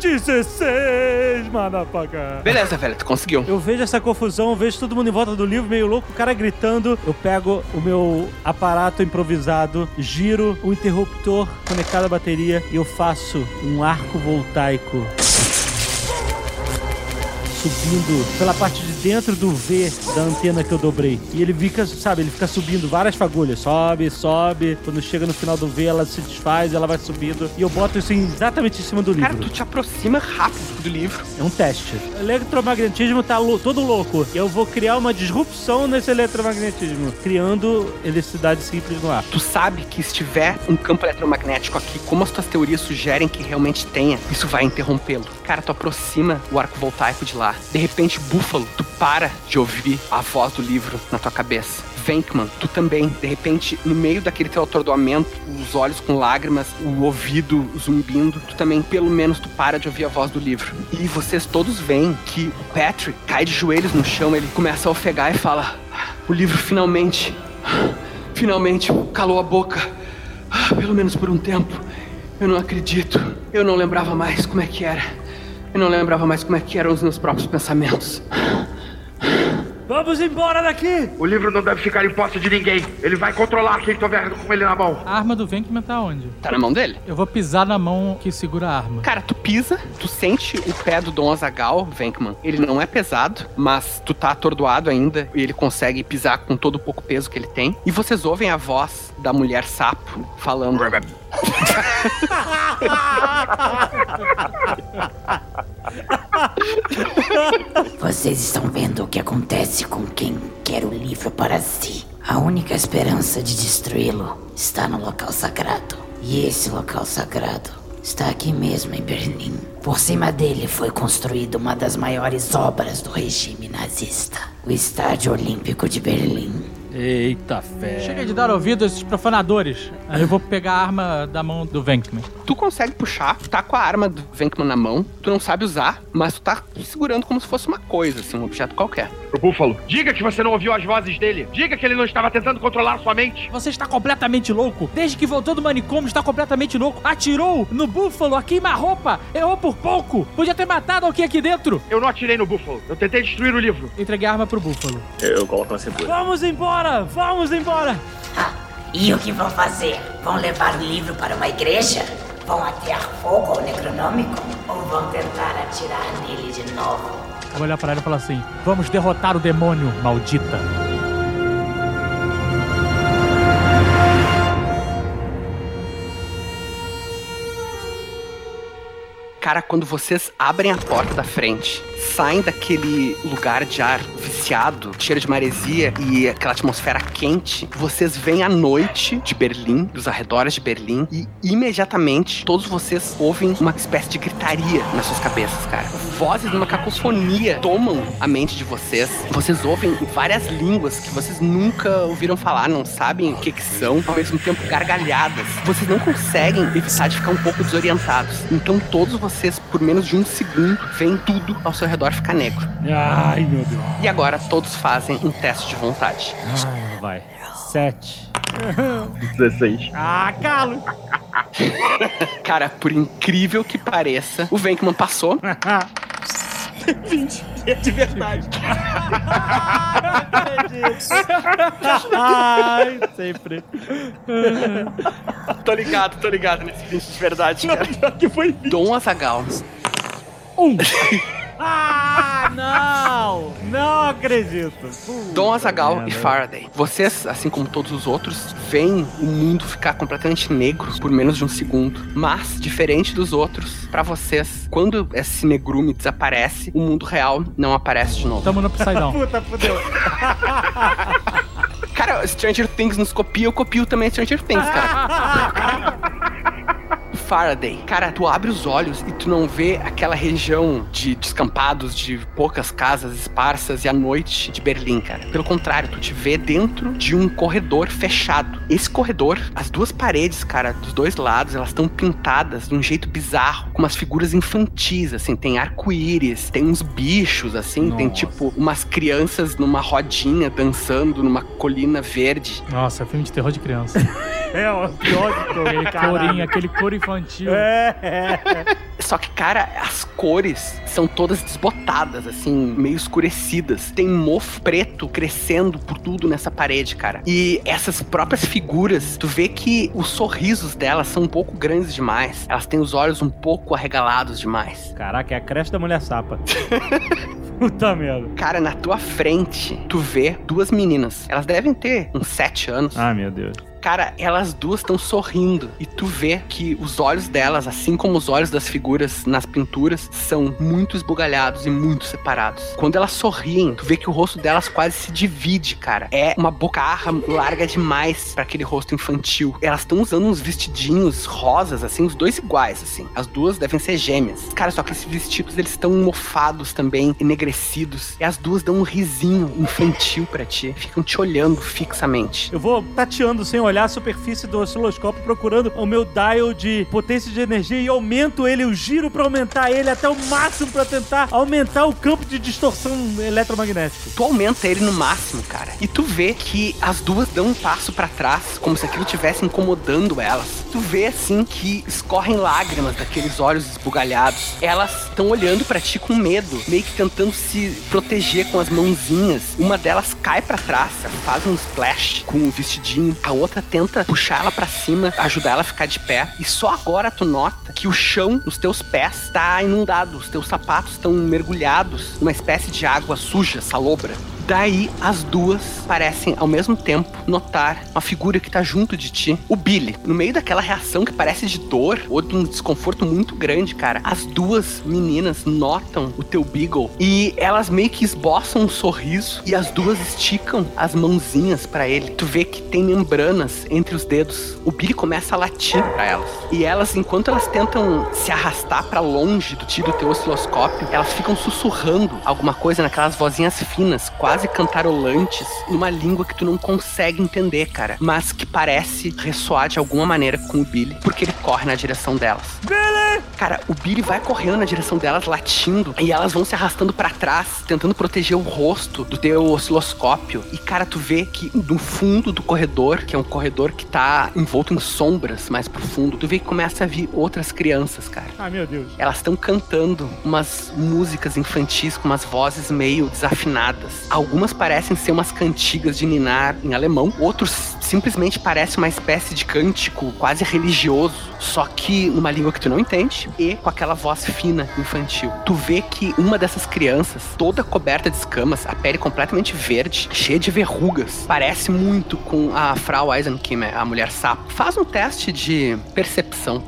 16, motherfucker. Beleza, velho, tu conseguiu. Eu vejo essa confusão, eu vejo todo mundo em volta do livro, meio louco, o cara gritando. Eu pego o meu aparato improvisado, giro o interruptor conectado à bateria e eu faço um arco voltaico subindo pela parte de dentro do V da antena que eu dobrei. E ele fica, sabe, ele fica subindo várias fagulhas. Sobe, sobe. Quando chega no final do V, ela se desfaz, ela vai subindo. E eu boto isso exatamente em cima do livro. Cara, tu te aproxima rápido do livro. É um teste. O eletromagnetismo tá lou- todo louco. E eu vou criar uma disrupção nesse eletromagnetismo, criando eletricidade simples no ar. Tu sabe que se tiver um campo eletromagnético aqui, como as tuas teorias sugerem que realmente tenha, isso vai interrompê-lo. Cara, tu aproxima o arco voltaico de lá De repente, Búfalo, tu para de ouvir a voz do livro na tua cabeça. Venkman, tu também, de repente, no meio daquele teu atordoamento, os olhos com lágrimas, o ouvido zumbindo, tu também, pelo menos, tu para de ouvir a voz do livro. E vocês todos veem que o Patrick cai de joelhos no chão, ele começa a ofegar e fala: O livro finalmente, finalmente calou a boca. Pelo menos por um tempo. Eu não acredito. Eu não lembrava mais como é que era. Eu não lembrava mais como é que eram os meus próprios pensamentos. Vamos embora daqui! O livro não deve ficar em posse de ninguém. Ele vai controlar quem tiver com ele na mão. A arma do Venkman tá onde? Tá na mão dele? Eu vou pisar na mão que segura a arma. Cara, tu pisa, tu sente o pé do Dom Azagal, Venkman. Ele não é pesado, mas tu tá atordoado ainda e ele consegue pisar com todo o pouco peso que ele tem. E vocês ouvem a voz da mulher sapo falando. Vocês estão vendo o que acontece com quem quer o livro para si. A única esperança de destruí-lo está no local sagrado. E esse local sagrado está aqui mesmo em Berlim. Por cima dele foi construída uma das maiores obras do regime nazista: o Estádio Olímpico de Berlim. Eita fé. Chega de dar ouvido a esses profanadores. Aí eu vou pegar a arma da mão do Venkman. Tu consegue puxar, tá com a arma do Venkman na mão, tu não sabe usar, mas tu tá segurando como se fosse uma coisa, assim, um objeto qualquer. O Búfalo, diga que você não ouviu as vozes dele. Diga que ele não estava tentando controlar sua mente. Você está completamente louco. Desde que voltou do manicômio, está completamente louco. Atirou no búfalo a queima-roupa. Errou por pouco. Podia ter matado alguém aqui dentro. Eu não atirei no Búfalo. Eu tentei destruir o livro. Entreguei a arma pro búfalo. Eu coloco na cintura. Vamos embora! Vamos embora! Ah, e o que vão fazer? Vão levar o livro para uma igreja? Vão atear fogo ao necronômico? Ou vão tentar atirar nele de novo? Eu vou olhar pra ela e falar assim: Vamos derrotar o demônio, maldita. Cara, quando vocês abrem a porta da frente, saem daquele lugar de ar viciado, cheiro de maresia e aquela atmosfera quente, vocês veem a noite de Berlim, dos arredores de Berlim, e imediatamente todos vocês ouvem uma espécie de gritaria nas suas cabeças, cara. Vozes numa cacofonia tomam a mente de vocês. Vocês ouvem várias línguas que vocês nunca ouviram falar, não sabem o que, que são, ao mesmo tempo gargalhadas. Vocês não conseguem evitar de ficar um pouco desorientados. Então todos vocês, por menos de um segundo, veem tudo ao seu redor ficar negro. Ai, meu Deus. E agora todos fazem um teste de vontade. Ah, vai. Sete. 16. Ah, calo! Cara, por incrível que pareça, o Venkman passou. 20. É de verdade. Ai, sempre. tô ligado, tô ligado nesse 20 de verdade, cara. que foi Dom Azagal. Um. Ah, não! Não acredito. Dom Azagal e Faraday. Vocês, assim como todos os outros, veem o mundo ficar completamente negro por menos de um segundo. Mas, diferente dos outros, pra vocês, quando esse negrume desaparece, o mundo real não aparece de novo. Tamo no Upside Down. Puta, fudeu. Cara, Stranger Things nos copia, eu copio também Stranger Things, cara. Faraday. Cara, tu abre os olhos e tu não vê aquela região de descampados, de poucas casas esparsas e a noite de Berlim, cara. Pelo contrário, tu te vê dentro de um corredor fechado. Esse corredor, as duas paredes, cara, dos dois lados, elas estão pintadas de um jeito bizarro, com umas figuras infantis, assim, tem arco-íris, tem uns bichos, assim, tem Nossa. tipo umas crianças numa rodinha dançando numa colina verde. Nossa, filme de terror de criança. É o pior de todos. Aquele corinho, aquele coro infantil. É, é. Só que, cara, as cores são todas desbotadas, assim, meio escurecidas. Tem mofo preto crescendo por tudo nessa parede, cara. E essas próprias figuras, tu vê que os sorrisos delas são um pouco grandes demais. Elas têm os olhos um pouco arregalados demais. Caraca, é a creche da mulher sapa. Puta merda. Cara, na tua frente, tu vê duas meninas. Elas devem ter uns sete anos. Ah, meu Deus. Cara, elas duas estão sorrindo e tu vê que os olhos delas, assim como os olhos das figuras nas pinturas, são muito esbugalhados e muito separados. Quando elas sorriem, tu vê que o rosto delas quase se divide, cara. É uma bocarra larga demais para aquele rosto infantil. Elas estão usando uns vestidinhos rosas, assim, os dois iguais, assim. As duas devem ser gêmeas. Cara, só que esses vestidos eles estão mofados também, enegrecidos. E as duas dão um risinho infantil para ti. Ficam te olhando fixamente. Eu vou tateando sem olhar a superfície do osciloscópio, procurando o meu dial de potência de energia e aumento ele, eu giro pra aumentar ele até o máximo pra tentar aumentar o campo de distorção eletromagnética. Tu aumenta ele no máximo, cara. E tu vê que as duas dão um passo pra trás, como se aquilo estivesse incomodando elas. Tu vê assim que escorrem lágrimas daqueles olhos esbugalhados. Elas estão olhando pra ti com medo, meio que tentando se proteger com as mãozinhas. Uma delas cai pra trás, faz um splash com o vestidinho. A outra tenta puxar ela pra cima, ajudar ela a ficar de pé. E só agora tu nota que o chão dos teus pés tá inundado, os teus sapatos estão mergulhados numa espécie de água suja, salobra. Daí as duas parecem ao mesmo tempo notar uma figura que tá junto de ti, o Billy. No meio daquela reação que parece de dor ou de um desconforto muito grande, cara, as duas meninas notam o teu Beagle e elas meio que esboçam um sorriso e as duas esticam as mãozinhas para ele. Tu vê que tem membranas entre os dedos. O Billy começa a latir para elas. E elas, enquanto elas tentam se arrastar para longe do ti do teu osciloscópio, elas ficam sussurrando alguma coisa naquelas vozinhas finas, quase cantarolantes, numa língua que tu não consegue entender, cara, mas que parece ressoar de alguma maneira com o Billy, porque ele corre na direção delas. Billy! Cara, o Billy vai correndo na direção delas, latindo, e elas vão se arrastando para trás, tentando proteger o rosto do teu osciloscópio. E, cara, tu vê que no fundo do corredor, que é um corredor que tá envolto em sombras mais profundo, tu vê que começa a vir outras crianças, cara. Ah, meu Deus. Elas estão cantando umas músicas infantis com umas vozes meio desafinadas. Algumas parecem ser umas cantigas de ninar em alemão, outros simplesmente parecem uma espécie de cântico quase religioso, só que numa língua que tu não entende e com aquela voz fina infantil. Tu vê que uma dessas crianças, toda coberta de escamas, a pele completamente verde, cheia de verrugas, parece muito com a Frau Eisenkimmer, a mulher sapo. Faz um teste de percepção.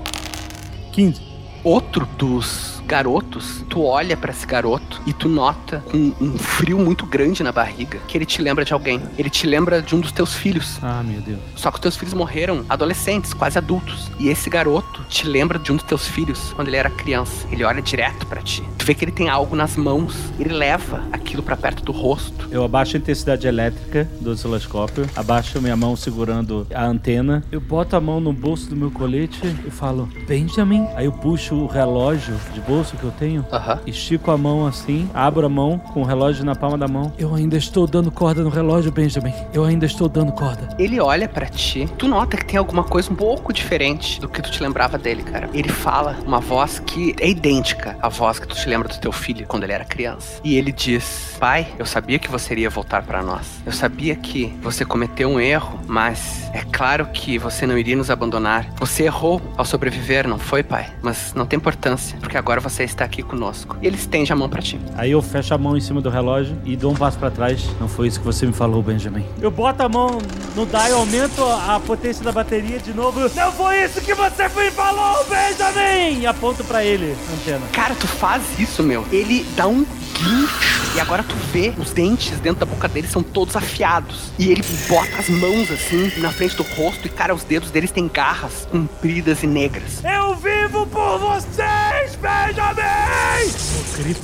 15. Outro dos garotos, tu olha pra esse garoto e tu nota com um frio muito grande na barriga que ele te lembra de alguém. Ele te lembra de um dos teus filhos. Ah, meu Deus. Só que os teus filhos morreram adolescentes, quase adultos. E esse garoto te lembra de um dos teus filhos quando ele era criança. Ele olha direto pra ti. Tu vê que ele tem algo nas mãos. Ele leva aquilo pra perto do rosto. Eu abaixo a intensidade elétrica do osciloscópio, abaixo minha mão segurando a antena. Eu boto a mão no bolso do meu colete e falo, Benjamin. Aí eu puxo o relógio de bolso que eu tenho, estico a mão assim, abro a mão com o relógio na palma da mão. Eu ainda estou dando corda no relógio, Benjamin. Eu ainda estou dando corda. Ele olha pra ti, tu nota que tem alguma coisa um pouco diferente do que tu te lembrava dele, cara. Ele fala uma voz que é idêntica à voz que tu te lembra do teu filho quando ele era criança. E ele diz: Pai, eu sabia que você iria voltar pra nós. Eu sabia que você cometeu um erro, mas é claro que você não iria nos abandonar. Você errou ao sobreviver, não foi, pai? Mas não tem importância, porque agora você está aqui conosco. E ele estende a mão pra ti. Aí eu fecho a mão em cima do relógio e dou um passo pra trás. Não foi isso que você me falou, Benjamin. Eu boto a mão no dial, aumento a potência da bateria de novo. Não foi isso que você me falou, Benjamin! E aponto pra ele, antena. Cara, tu faz isso, meu. Ele dá um guincho e agora tu vê os dentes dentro da boca dele são todos afiados. E ele bota as mãos assim na frente do rosto e, cara, os dedos deles têm garras compridas e negras. Eu vivo por vocês, Benjamin! Eu grito.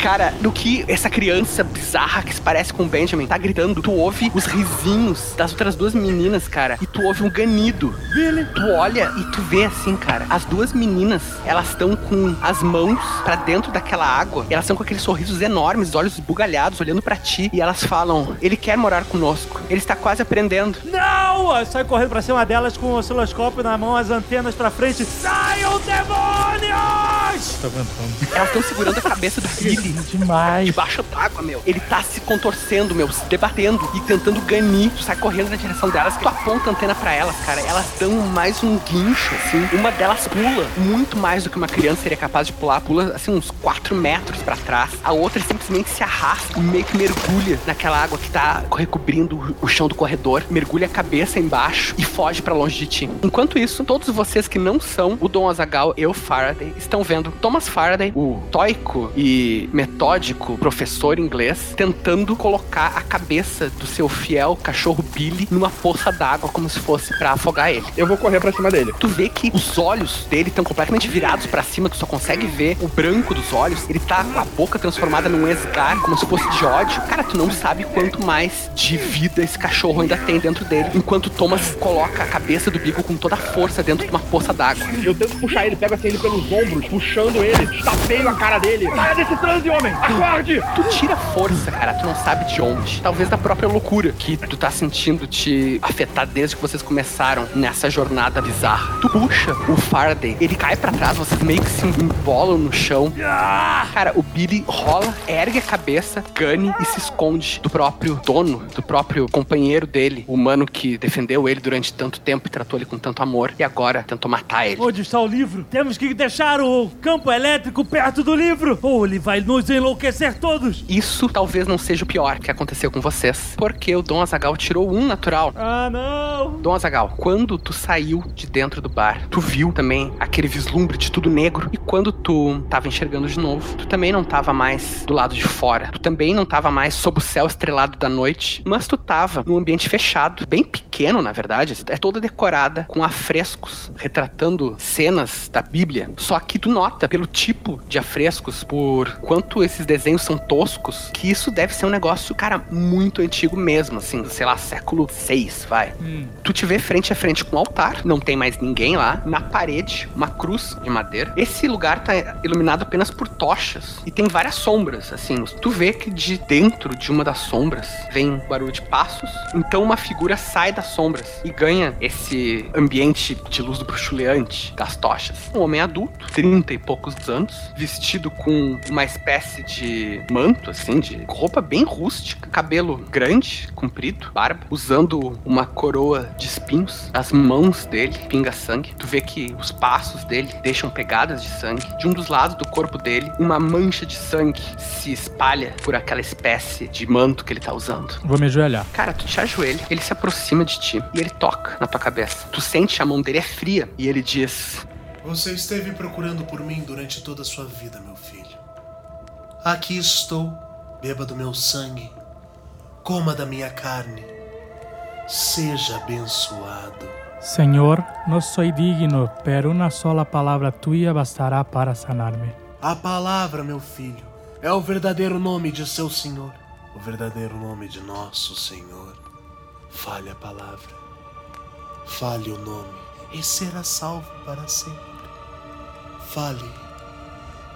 Cara, no que essa criança bizarra que se parece com o Benjamin tá gritando, tu ouve os risinhos das outras duas meninas, cara, e tu ouve um ganido. Billy. Tu olha e tu vê assim, cara, as duas meninas, elas estão com as mãos pra dentro daquela água, elas estão com aqueles sorrisos enormes, olhos esbugalhados, olhando pra ti, e elas falam: Ele quer morar conosco, ele está quase aprendendo. Não! Eu saio correndo pra cima delas com o osciloscópio na mão, as antenas pra frente. Saiam, demônios! Jesus! Tô aguentando. Elas estão segurando a cabeça do Billy Demais. debaixo d'água, meu. Ele tá se contorcendo, meu, se debatendo e tentando ganir. Tu sai correndo na direção delas, tu aponta a antena pra elas, cara. Elas dão mais um guincho, assim. Uma delas pula muito mais do que uma criança seria capaz de pular. Pula, assim, uns 4 metros pra trás. A outra simplesmente se arrasta e meio que mergulha naquela água que tá recobrindo o- o chão do corredor. Mergulha a cabeça embaixo e foge pra longe de ti. Enquanto isso, todos vocês que não são o Dom Azagal e o Faraday estão vendo Thomas Faraday, o toico e metódico professor inglês, tentando colocar a cabeça do seu fiel cachorro Billy numa poça d'água como se fosse pra afogar ele. Eu vou correr pra cima dele. Tu vê que os olhos dele estão completamente virados pra cima, tu só consegue ver o branco dos olhos. Ele tá com a boca transformada num esgar, como se fosse de ódio. Cara, tu não sabe quanto mais de vida esse cachorro ainda tem dentro dele. Enquanto Thomas coloca a cabeça do Beagle com toda a força dentro de uma poça d'água. Eu tento puxar ele, pego assim ele pelos ombros, puxando ele, estapeio a cara dele. Saia desse transe, homem! Acorde! Tu tira força, cara, tu não sabe de onde. Talvez da própria loucura que tu tá sentindo te afetar desde que vocês começaram nessa jornada bizarra. Tu puxa o Faraday, ele cai pra trás, vocês meio que se embolam no chão. Cara, o Billy rola, ergue a cabeça, gane e se esconde do próprio dono, do próprio companheiro dele, o humano que defendeu ele durante tanto tempo e tratou ele com tanto amor e agora tentou matar ele. Onde está o livro? Temos que deixar o campo elétrico perto do livro, ou ele vai nos enlouquecer todos. Isso talvez não seja o pior que aconteceu com vocês, porque o Dom Azagal tirou um natural. Ah, não! Dom Azagal, quando tu saiu de dentro do bar, tu viu também aquele vislumbre de tudo negro. E quando tu tava enxergando de novo, tu também não tava mais do lado de fora. Tu também não tava mais sob o céu estrelado da noite, mas tu tava num ambiente fechado, bem pequeno, na verdade. É toda decorada com afrescos retratando cenas da Bíblia. Só que tu nota pelo tipo de afrescos, por quanto esses desenhos são toscos, que isso deve ser um negócio, cara, muito antigo mesmo, assim, sei lá, século 6, vai. Tu te vê frente a frente com um altar, não tem mais ninguém lá. Na parede, uma cruz de madeira. Esse lugar tá iluminado apenas por tochas e tem várias sombras, assim. Tu vê que de dentro de uma das sombras vem barulho de passos. Então uma figura sai das sombras e ganha esse ambiente de luz do bruxuleante das tochas. Um homem adulto, 30 e poucos anos, vestido com uma espécie de manto, assim, de roupa bem rústica, cabelo grande, comprido, barba, usando uma coroa de espinhos. As mãos dele pinga sangue. Tu vê que os passos dele deixam pegadas de sangue. De um dos lados do corpo dele, uma mancha de sangue se espalha por aquela espécie de manto que ele tá usando. Vou me ajoelhar. Cara, tu te ajoelha, ele se aproxima de ti e ele toca na tua cabeça. Tu sente a mão dele é fria e ele diz: Você esteve procurando por mim durante toda a sua vida, meu filho. Aqui estou, beba do meu sangue, coma da minha carne. Seja abençoado. Senhor, no soy digno, pero una sola palabra tuya bastará para sanarme. A palavra, meu filho, é o verdadeiro nome de seu Senhor, o verdadeiro nome de nosso Senhor. Fale a palavra, fale o nome e será salvo para sempre. Fale,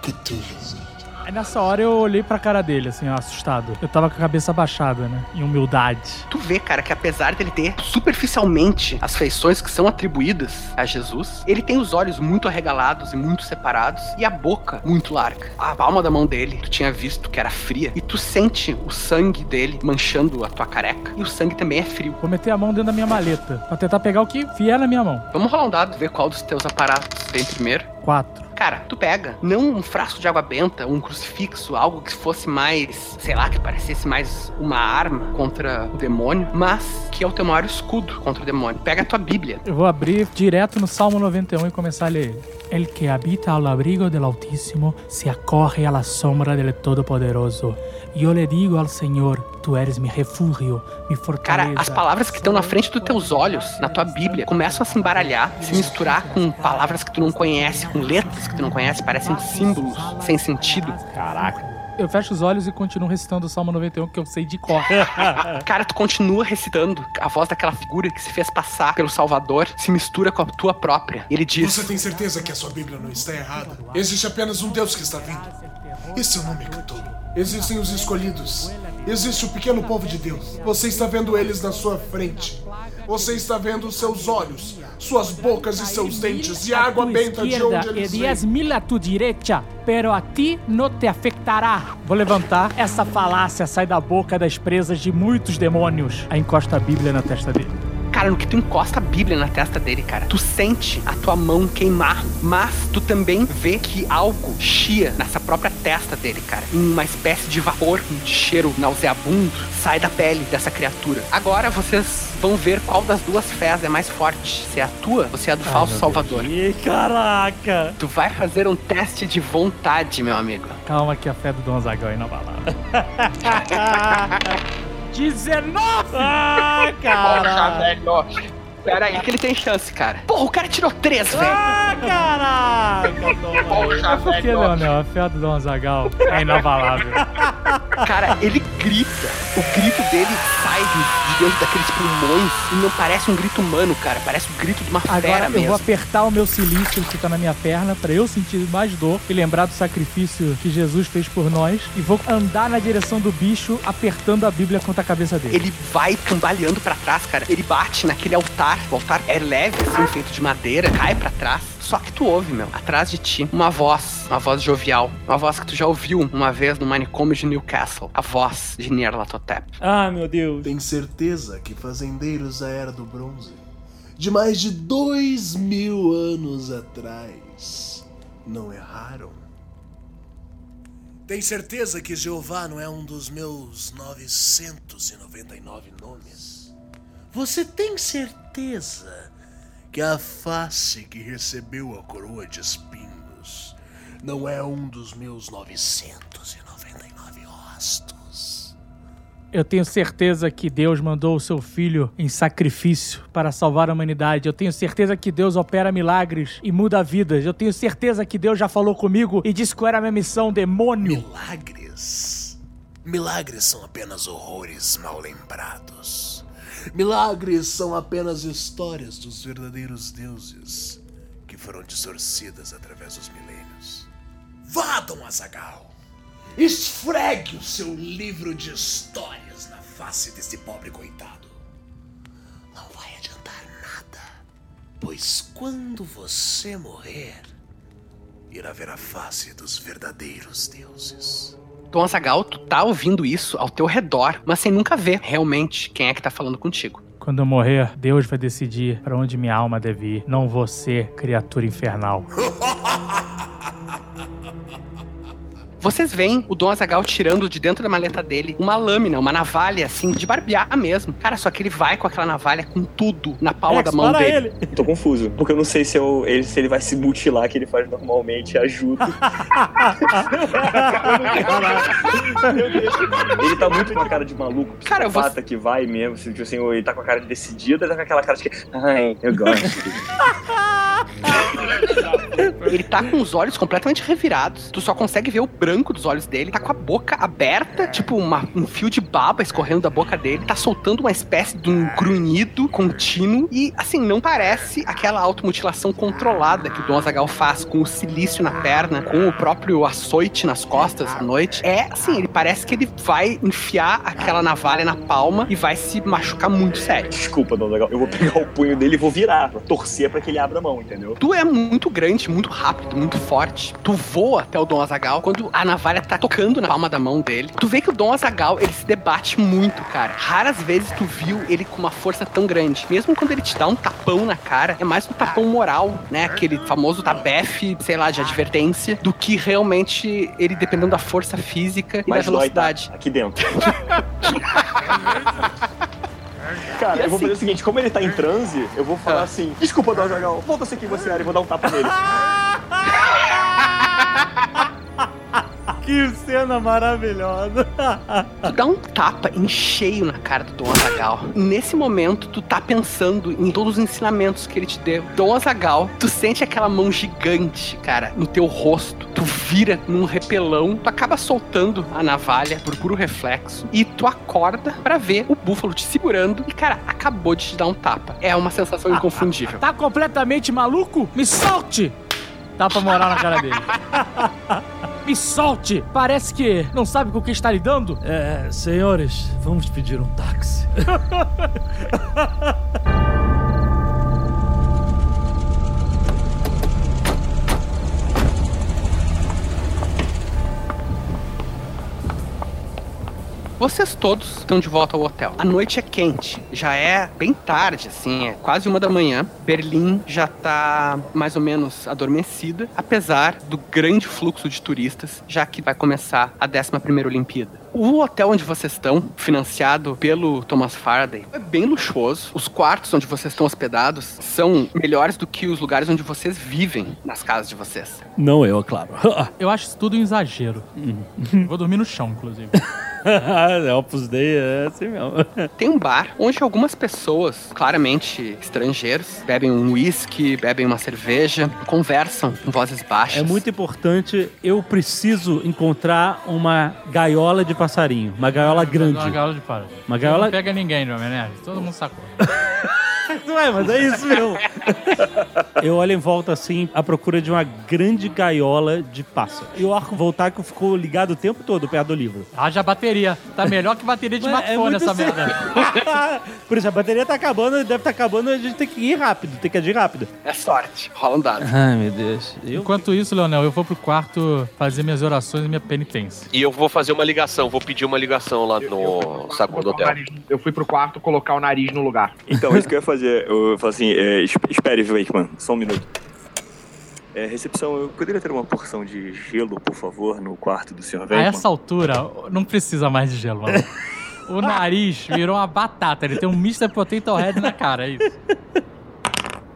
Cthulhu. Aí nessa hora eu olhei pra cara dele, assim, ó, assustado. Eu tava com a cabeça abaixada, né? Em humildade. Tu vê, cara, que apesar dele ter superficialmente as feições que são atribuídas a Jesus, ele tem os olhos muito arregalados e muito separados e a boca muito larga. A palma da mão dele, tu tinha visto que era fria e tu sente o sangue dele manchando a tua careca e o sangue também é frio. Vou meter a mão dentro da minha maleta pra tentar pegar o que vier na minha mão. Vamos rolar um dado, ver qual dos teus aparatos tem primeiro. Quatro. Cara, tu pega, não um frasco de água benta, um crucifixo, algo que fosse mais, sei lá, que parecesse mais uma arma contra o demônio, mas que é o teu maior escudo contra o demônio. Pega a tua Bíblia. Eu vou abrir direto no Salmo 91 e começar a ler. El que habita ao abrigo del Altíssimo se acorre a la sombra del Todo-Poderoso. Yo le digo al Senhor, tu eres mi refúgio, mi fortaleza. Cara, as palavras que estão na frente dos teus olhos, na tua Bíblia, começam a se embaralhar, se misturar com palavras que tu não conhece, com letras que tu não conhece, parecem símbolos sem sentido. Caraca. Eu fecho os olhos e continuo recitando o Salmo 91 que eu sei de cor. Cara, tu continua recitando. A voz daquela figura que se fez passar pelo Salvador se mistura com a tua própria. Ele diz: Você tem certeza que a sua Bíblia não está errada? Existe apenas um Deus que está vindo. E seu nome é Cthulhu. Existem os escolhidos. Existe o pequeno povo de Deus. Você está vendo eles na sua frente. Você está vendo seus olhos, suas bocas e seus dentes e a a água benta de onde e eles vêm. mil a tu direita, pero a ti não te afetará. Vou levantar. Essa falácia sai da boca das presas de muitos demônios. Aí encosta a Bíblia na testa dele. Cara, no que tu encosta a Bíblia na testa dele, cara, tu sente a tua mão queimar, mas tu também vê que algo chia nessa própria testa dele, cara. Uma espécie de vapor, de cheiro nauseabundo, sai da pele dessa criatura. Agora vocês vão ver qual das duas fés é mais forte, se é a tua ou se é a do falso salvador. Ih, caraca! Tu vai fazer um teste de vontade, meu amigo. Calma que a fé do Dom Azaghal é inabalável. 19! Ah, cara! velho. Pera aí que ele tem chance, cara. Porra, o cara tirou três, velho. Ah, caraca! Poxa, Por que, Leonel? A fé do Dom Azaghal é inabalável. Cara, ele grita. O grito dele sai de, de dentro daqueles pulmões e não parece um grito humano, cara. Parece o grito de uma Agora fera eu mesmo. vou apertar o meu silício que tá na minha perna pra eu sentir mais dor e lembrar do sacrifício que Jesus fez por nós e vou andar na direção do bicho apertando a Bíblia contra a cabeça dele. Ele vai cambaleando pra trás, cara. Ele bate naquele altar. O altar é leve, assim, feito de madeira, cai pra trás. Só que tu ouve, meu, atrás de ti, uma voz, uma voz jovial. Uma voz que tu já ouviu uma vez no manicômio de Newcastle. A voz de Nyarlathotep. Ah, meu Deus. Tem certeza que fazendeiros da Era do Bronze, de mais de dois mil anos atrás, não erraram? Tem certeza que Jeová não é um dos meus 999 nomes? Você tem certeza que a face que recebeu a coroa de espinhos não é um dos meus 999 rostos? Eu tenho certeza que Deus mandou o seu filho em sacrifício para salvar a humanidade. Eu tenho certeza que Deus opera milagres e muda vidas. Eu tenho certeza que Deus já falou comigo e disse qual era a minha missão, demônio. Milagres? Milagres são apenas horrores mal lembrados. Milagres são apenas histórias dos verdadeiros deuses que foram distorcidas através dos milênios. Vá, Dom Azagal! Esfregue o seu livro de histórias na face desse pobre coitado. Não vai adiantar nada, pois quando você morrer, irá ver a face dos verdadeiros deuses. Dom Azagal, tu tá ouvindo isso ao teu redor, mas sem nunca ver realmente quem é que tá falando contigo. Quando eu morrer, Deus vai decidir para onde minha alma deve ir, não você, criatura infernal. Vocês veem o Dom Azagal tirando de dentro da maleta dele uma lâmina, uma navalha, assim, de barbear mesmo. Cara, só que ele vai com aquela navalha com tudo na palma da mão dele. ele. Tô confuso, porque eu não sei se, eu, ele, se ele vai se mutilar, que ele faz normalmente, ajuda. ele tá muito com a cara de maluco, Cara, eu vou- que vai mesmo, tipo assim, ele tá com a cara de decidida, ele tá com aquela cara de que, ai, eu gosto. Ele tá com os olhos completamente revirados. Tu só consegue ver o branco dos olhos dele. Tá com a boca aberta, tipo uma- um fio de baba escorrendo da boca dele. Tá soltando uma espécie de um grunhido contínuo. E, assim, não parece aquela automutilação controlada que o Dom Azagal faz com o silício na perna, com o próprio açoite nas costas à noite. É, assim, ele parece que ele vai enfiar aquela navalha na palma e vai se machucar muito sério. Desculpa, Dom Legal, eu vou pegar o punho dele e vou virar, torcer pra que ele abra a mão, entendeu? Tu é muito grande, muito rápido, muito forte. Tu voa até o Dom Azagal quando a navalha tá tocando na palma da mão dele. Tu vê que o Dom Azagal, ele se debate muito, cara. Raras vezes tu viu ele com uma força tão grande. Mesmo quando ele te dá um tapão na cara, é mais um tapão moral, né? Aquele famoso tabefe, sei lá, de advertência, do que realmente ele dependendo da força física e da dói, tá? velocidade. Aqui dentro. Cara, E eu vou assim- fazer o seguinte, como ele tá em transe, eu vou falar Ah. assim, desculpa, Dom Zagal, volta a ser quem você era e vou dar um tapa nele. Que cena maravilhosa. Tu dá um tapa em cheio na cara do Dom Azagal. Nesse momento, tu tá pensando em todos os ensinamentos que ele te deu. Dom Azagal, tu sente aquela mão gigante, cara, no teu rosto. Tu vira num repelão, tu acaba soltando a navalha por puro reflexo e tu acorda pra ver o búfalo te segurando e, cara, acabou de te dar um tapa. É uma sensação inconfundível. Tá completamente maluco? Me solte! Tapa moral na cara dele. Me solte! Parece que não sabe com o que está lidando. É, senhores, vamos pedir um táxi. Vocês todos estão de volta ao hotel. A noite é quente, já é bem tarde, assim, é quase uma da manhã. Berlim já tá mais ou menos adormecida, apesar do grande fluxo de turistas, já que vai começar a 11 primeira Olimpíada. O hotel onde vocês estão, financiado pelo Thomas Faraday, é bem luxuoso. Os quartos onde vocês estão hospedados são melhores do que os lugares onde vocês vivem nas casas de vocês. Não eu, é claro. Eu acho isso tudo um exagero. Vou dormir no chão, inclusive. é Opus Dei, é assim mesmo. Tem um bar onde algumas pessoas, claramente estrangeiros, bebem um whisky, bebem uma cerveja, conversam com vozes baixas. É muito importante, eu preciso encontrar uma gaiola de passarinho. Uma gaiola grande. Uma gaiola de para. Uma gaiola... Não pega ninguém, Jovem Nerd. Todo mundo sacou. Ué, mas é isso mesmo. eu olho em volta assim, à procura de uma grande gaiola de pássaro. E o arco voltar que ficou ligado o tempo todo perto do livro. Haja bateria. Tá melhor que bateria de é smartphone muito essa sério. merda. Por isso, a bateria tá acabando, deve estar acabando, a gente tem que ir rápido, tem que agir rápido. É sorte. Rola um dado. Ai, meu Deus. Eu... Enquanto isso, Leonel, eu vou pro quarto fazer minhas orações e minha penitência. E eu vou fazer uma ligação, vou pedir uma ligação lá no saco do hotel. nariz- Eu fui pro quarto colocar o nariz no lugar. Então, isso que eu ia fazer. Eu falo assim, é, es- espere, Wakeman, só um minuto. É, recepção, eu poderia ter uma porção de gelo, por favor, no quarto do Sr. A Wakeman? essa altura, não precisa mais de gelo, mano. O nariz virou uma batata. Ele tem um Mr. Potato Head na cara, é isso.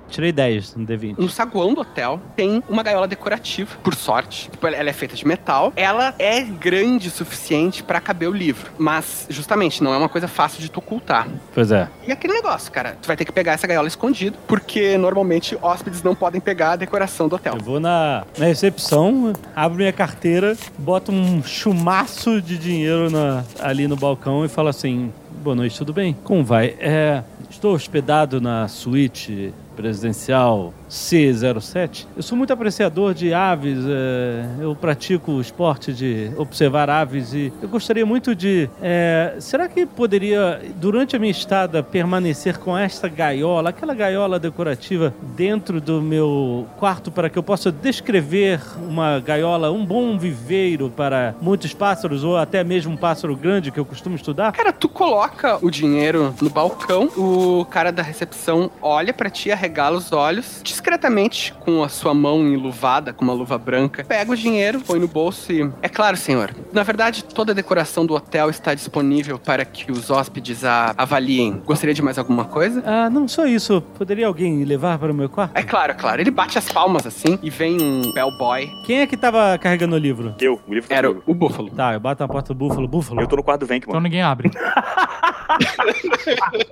Tirei 10 no D20. No saguão do hotel tem uma gaiola decorativa, por sorte. Tipo, ela é feita de metal. Ela é grande o suficiente pra caber o livro. Mas, justamente, não é uma coisa fácil de tu ocultar. Pois é. E aquele negócio, cara, tu vai ter que pegar essa gaiola escondida, porque normalmente hóspedes não podem pegar a decoração do hotel. Eu vou na, na recepção, abro minha carteira, boto um chumaço de dinheiro na- ali no balcão e falo assim: Boa noite, tudo bem? Como vai? É, estou hospedado na suíte presidencial C07. Eu sou muito apreciador de aves, é, eu pratico o esporte de observar aves e eu gostaria muito de. é, será que poderia, durante a minha estada, permanecer com esta gaiola, aquela gaiola decorativa, dentro do meu quarto para que eu possa descrever uma gaiola, um bom viveiro para muitos pássaros ou até mesmo um pássaro grande que eu costumo estudar? Cara, tu coloca o dinheiro no balcão, o cara da recepção olha pra ti, arregala os olhos, discretamente, com a sua mão enluvada, com uma luva branca, pega o dinheiro, põe no bolso e. É claro, senhor. Na verdade, toda a decoração do hotel está disponível para que os hóspedes a avaliem. Gostaria de mais alguma coisa? Ah, não só isso. Poderia alguém levar para o meu quarto? É claro, é claro. Ele bate as palmas assim e vem um bellboy. Quem é que tava carregando o livro? Eu, o livro tá Era comigo. o búfalo. Tá, eu bato na porta do búfalo. Búfalo. Eu tô no quarto do Então Venkman. ninguém abre.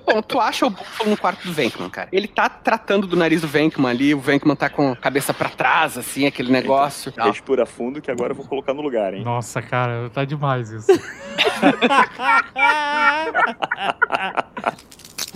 Bom, tu acha o búfalo no quarto do Venkman, cara. Ele tá tratando do nariz do Venkman ali, o Venkman tá com a cabeça pra trás, assim, aquele negócio. tal. Respira fundo que agora eu vou colocar no lugar, hein? Nossa, cara, tá demais isso.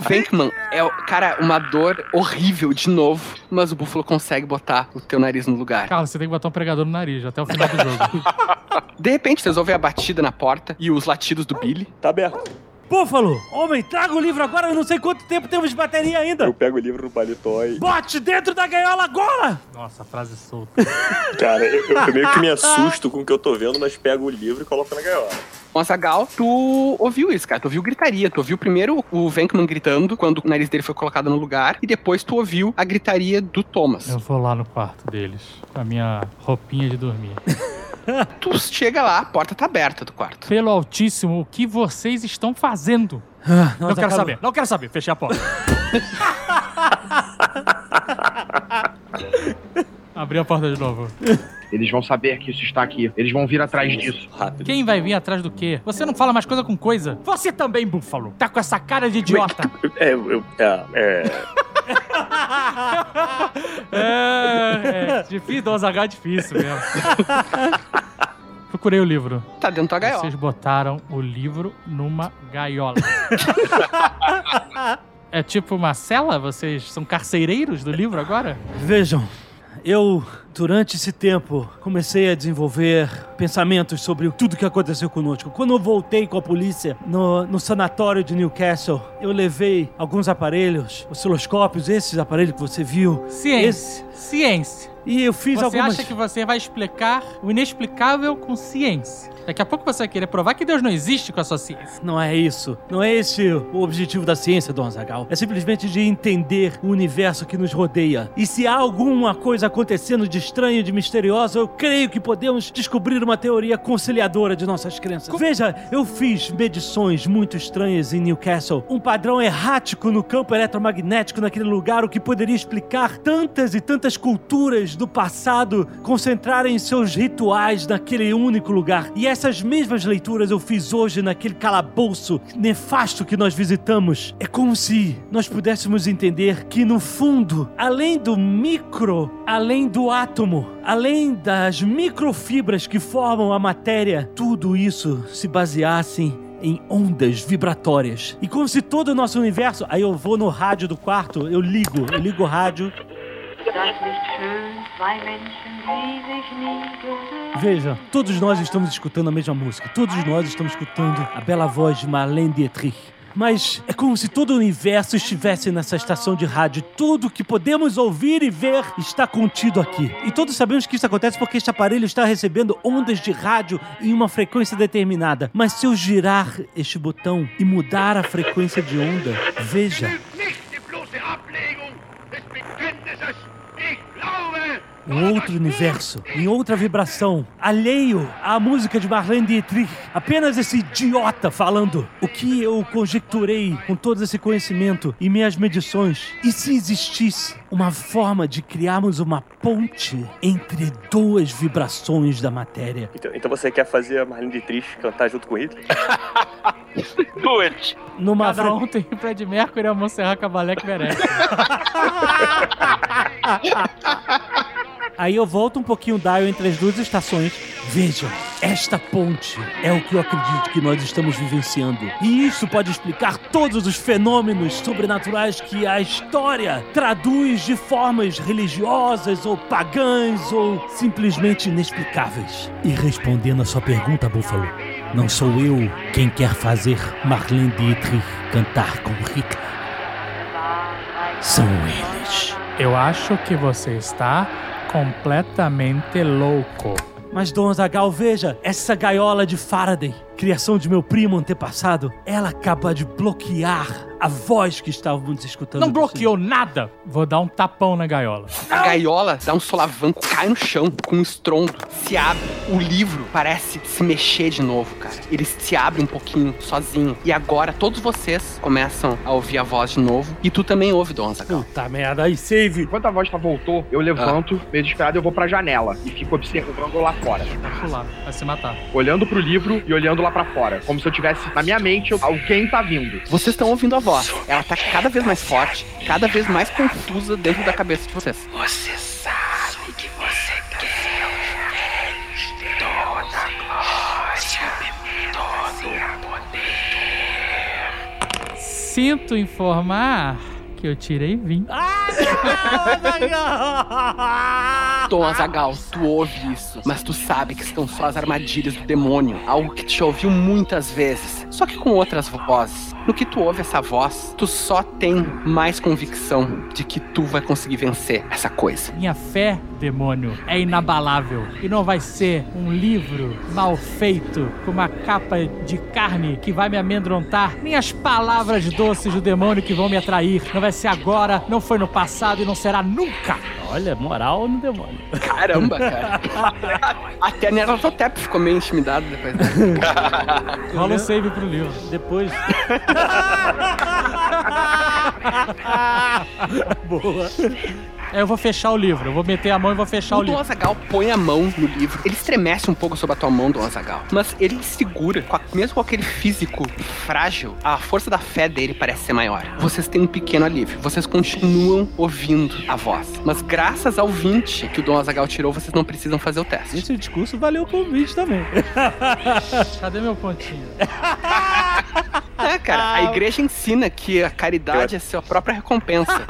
Venkman é, cara, uma dor horrível de novo, mas o búfalo consegue botar o teu nariz no lugar. Cara, você tem que botar um pregador no nariz até o final do jogo. De repente, vocês ouvem a batida na porta e os latidos do Billy. Tá aberto. Búfalo! Homem, traga o livro agora, eu não sei quanto tempo temos de bateria ainda! Eu pego o livro no paletó e... Bote dentro da gaiola agora! Nossa, frase solta. Cara, eu, eu meio que me assusto com o que eu tô vendo, mas pego o livro e coloco na gaiola. Azagal, tu ouviu isso, cara. Tu ouviu gritaria. Tu ouviu primeiro o Venkman gritando quando o nariz dele foi colocado no lugar, e depois tu ouviu a gritaria do Thomas. Eu vou lá no quarto deles, com a minha roupinha de dormir. Tu chega lá, a porta tá aberta do quarto. Pelo Altíssimo, o que vocês estão fazendo? Ah, não quero saber, não quero saber. Fechei a porta. Abri a porta de novo. Eles vão saber que isso está aqui. Eles vão vir atrás disso. Rápido. Quem vai vir atrás do quê? Você não fala mais coisa com coisa. Você também, Búfalo. Tá com essa cara de idiota. É, eu, é, é... É, é difícil, dose H é difícil mesmo. Procurei o livro. Tá dentro da gaiola. Vocês botaram o livro numa gaiola. É tipo uma cela? Vocês são carcereiros do livro agora? Vejam, eu Durante esse tempo, comecei a desenvolver pensamentos sobre tudo que aconteceu conosco. Quando eu voltei com a polícia no, no sanatório de Newcastle, eu levei alguns aparelhos, osciloscópios, esses aparelhos que você viu. Ciência. Ciência. E eu fiz você algumas... acha que você vai explicar o inexplicável com ciência. Daqui a pouco você vai querer provar que Deus não existe com a sua ciência. Não é isso. Não é esse o objetivo da ciência, Dom Azagal. É simplesmente de entender o universo que nos rodeia. E se há alguma coisa acontecendo de estranho, de misterioso, eu creio que podemos descobrir uma teoria conciliadora de nossas crenças. Veja, eu fiz medições muito estranhas em Newcastle. Um padrão errático no campo eletromagnético naquele lugar, o que poderia explicar tantas e tantas culturas do passado concentrarem seus rituais naquele único lugar. E essas mesmas leituras eu fiz hoje naquele calabouço nefasto que nós visitamos. É como se nós pudéssemos entender que, no fundo, além do micro, além do átomo, além das microfibras que formam a matéria, tudo isso se baseasse em ondas vibratórias. E como se todo o nosso universo. Aí eu vou no rádio do quarto, eu ligo, eu ligo o rádio. Veja, todos nós estamos escutando a mesma música. Todos nós estamos escutando a bela voz de Marlene Dietrich. Mas é como se todo o universo estivesse nessa estação de rádio. Tudo que podemos ouvir e ver está contido aqui. E todos sabemos que isso acontece porque este aparelho está recebendo ondas de rádio em uma frequência determinada. Mas se eu girar este botão e mudar a frequência de onda, veja. Um outro universo, em outra vibração, alheio à música de Marlene Dietrich. Apenas esse idiota falando o que eu conjecturei com todo esse conhecimento e minhas medições. E se existisse uma forma de criarmos uma ponte entre duas vibrações da matéria? Então, então você quer fazer a Marlene Dietrich cantar junto com Hitler? Do it! Numa Cada um tem o Fred Mercury e a Montserrat Caballé que merece. Aí eu volto um pouquinho o dial entre as duas estações. Vejam, esta ponte é o que eu acredito que nós estamos vivenciando. E isso pode explicar todos os fenômenos sobrenaturais que a história traduz de formas religiosas ou pagãs ou simplesmente inexplicáveis. E respondendo a sua pergunta, Búfalo, não sou eu quem quer fazer Marlene Dietrich cantar com Hitler. São eles. Eu acho que você está completamente louco. Mas, Dom Zagal, veja, essa gaiola de Faraday, criação de meu primo antepassado, ela acaba de bloquear a voz que estávamos escutando. Não bloqueou nada. Vou dar um tapão na gaiola. A gaiola dá um solavanco, cai no chão com um estrondo, se abre. O livro parece se mexer de novo, cara. Ele se abre um pouquinho sozinho. E agora todos vocês começam a ouvir a voz de novo. E tu também ouve, Dom Zagal. Puta merda, aí save. Enquanto a voz tá voltou, eu levanto, meio desesperado, eu vou pra janela e fico observando lá fora. Vai pular, vai se matar. Olhando pro livro e olhando lá pra fora. Como se eu tivesse, na minha mente, alguém tá vindo. Vocês estão ouvindo a voz. Ela tá cada vez mais forte, cada vez mais confusa dentro da cabeça de vocês. Você sabe que você quer toda a glória, todo o poder. Sinto informar que eu tirei 20. Tom Azagal, tu ouve isso, mas tu sabe que são só as armadilhas do demônio, algo que te ouviu muitas vezes, só que com outras vozes. No que tu ouve essa voz, tu só tem mais convicção de que tu vai conseguir vencer essa coisa. Minha fé, demônio, é inabalável. E não vai ser um livro mal feito, com uma capa de carne que vai me amedrontar, nem as palavras doces do demônio que vão me atrair. Não vai ser agora, não foi no passado e não será nunca. Olha, moral no demônio. Caramba, cara. Até a Nerototep ficou meio intimidado depois. Rola um save pro livro. Depois. Boa. É, Eu vou fechar o livro, eu vou meter a mão e vou fechar o, O Dom livro. Azagal põe a mão no livro. Ele estremece um pouco sobre a tua mão, Dom Azagal. Mas ele segura, com a- mesmo com aquele físico frágil, a força da fé dele parece ser maior. Vocês têm um pequeno alívio. Vocês continuam ouvindo a voz. Mas graças ao 20 que o Dom Azagal tirou, vocês não precisam fazer o teste. Esse discurso valeu o convite também. Cadê meu pontinho? É, cara, a igreja ensina que a caridade é sua própria recompensa.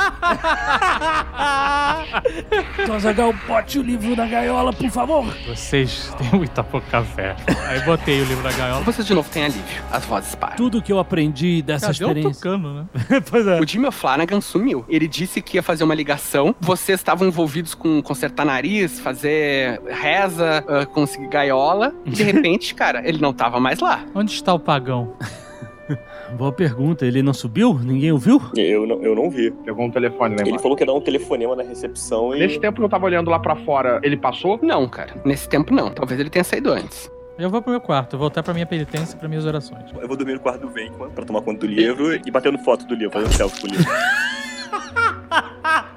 Então, Azagal, bote o livro na gaiola, por favor. Vocês têm muita pouca fé. Aí botei o livro na gaiola. Você de novo tem alívio. As vozes param. Tudo que eu aprendi dessa Cadê o experiência. tucano, né? pois é. O Jimmy O'Flanagan sumiu. Ele disse que ia fazer uma ligação. Vocês estavam envolvidos com consertar nariz, fazer reza, ah, conseguir gaiola. E de repente, cara, ele não tava mais lá. Onde está o pagão? Boa pergunta. Ele não subiu? Ninguém ouviu? Eu não, eu não vi. Pegou um telefone lá Ele falou que ia dar um telefonema na recepção e. Nesse tempo que eu tava olhando lá pra fora, ele passou? Não, cara. Nesse tempo, não. Talvez ele tenha saído antes. Eu vou pro meu quarto, voltar pra minha penitência e pra minhas orações. Eu vou dormir no quarto do Venkman pra tomar conta do livro e batendo foto do livro, fazendo selfie com o livro.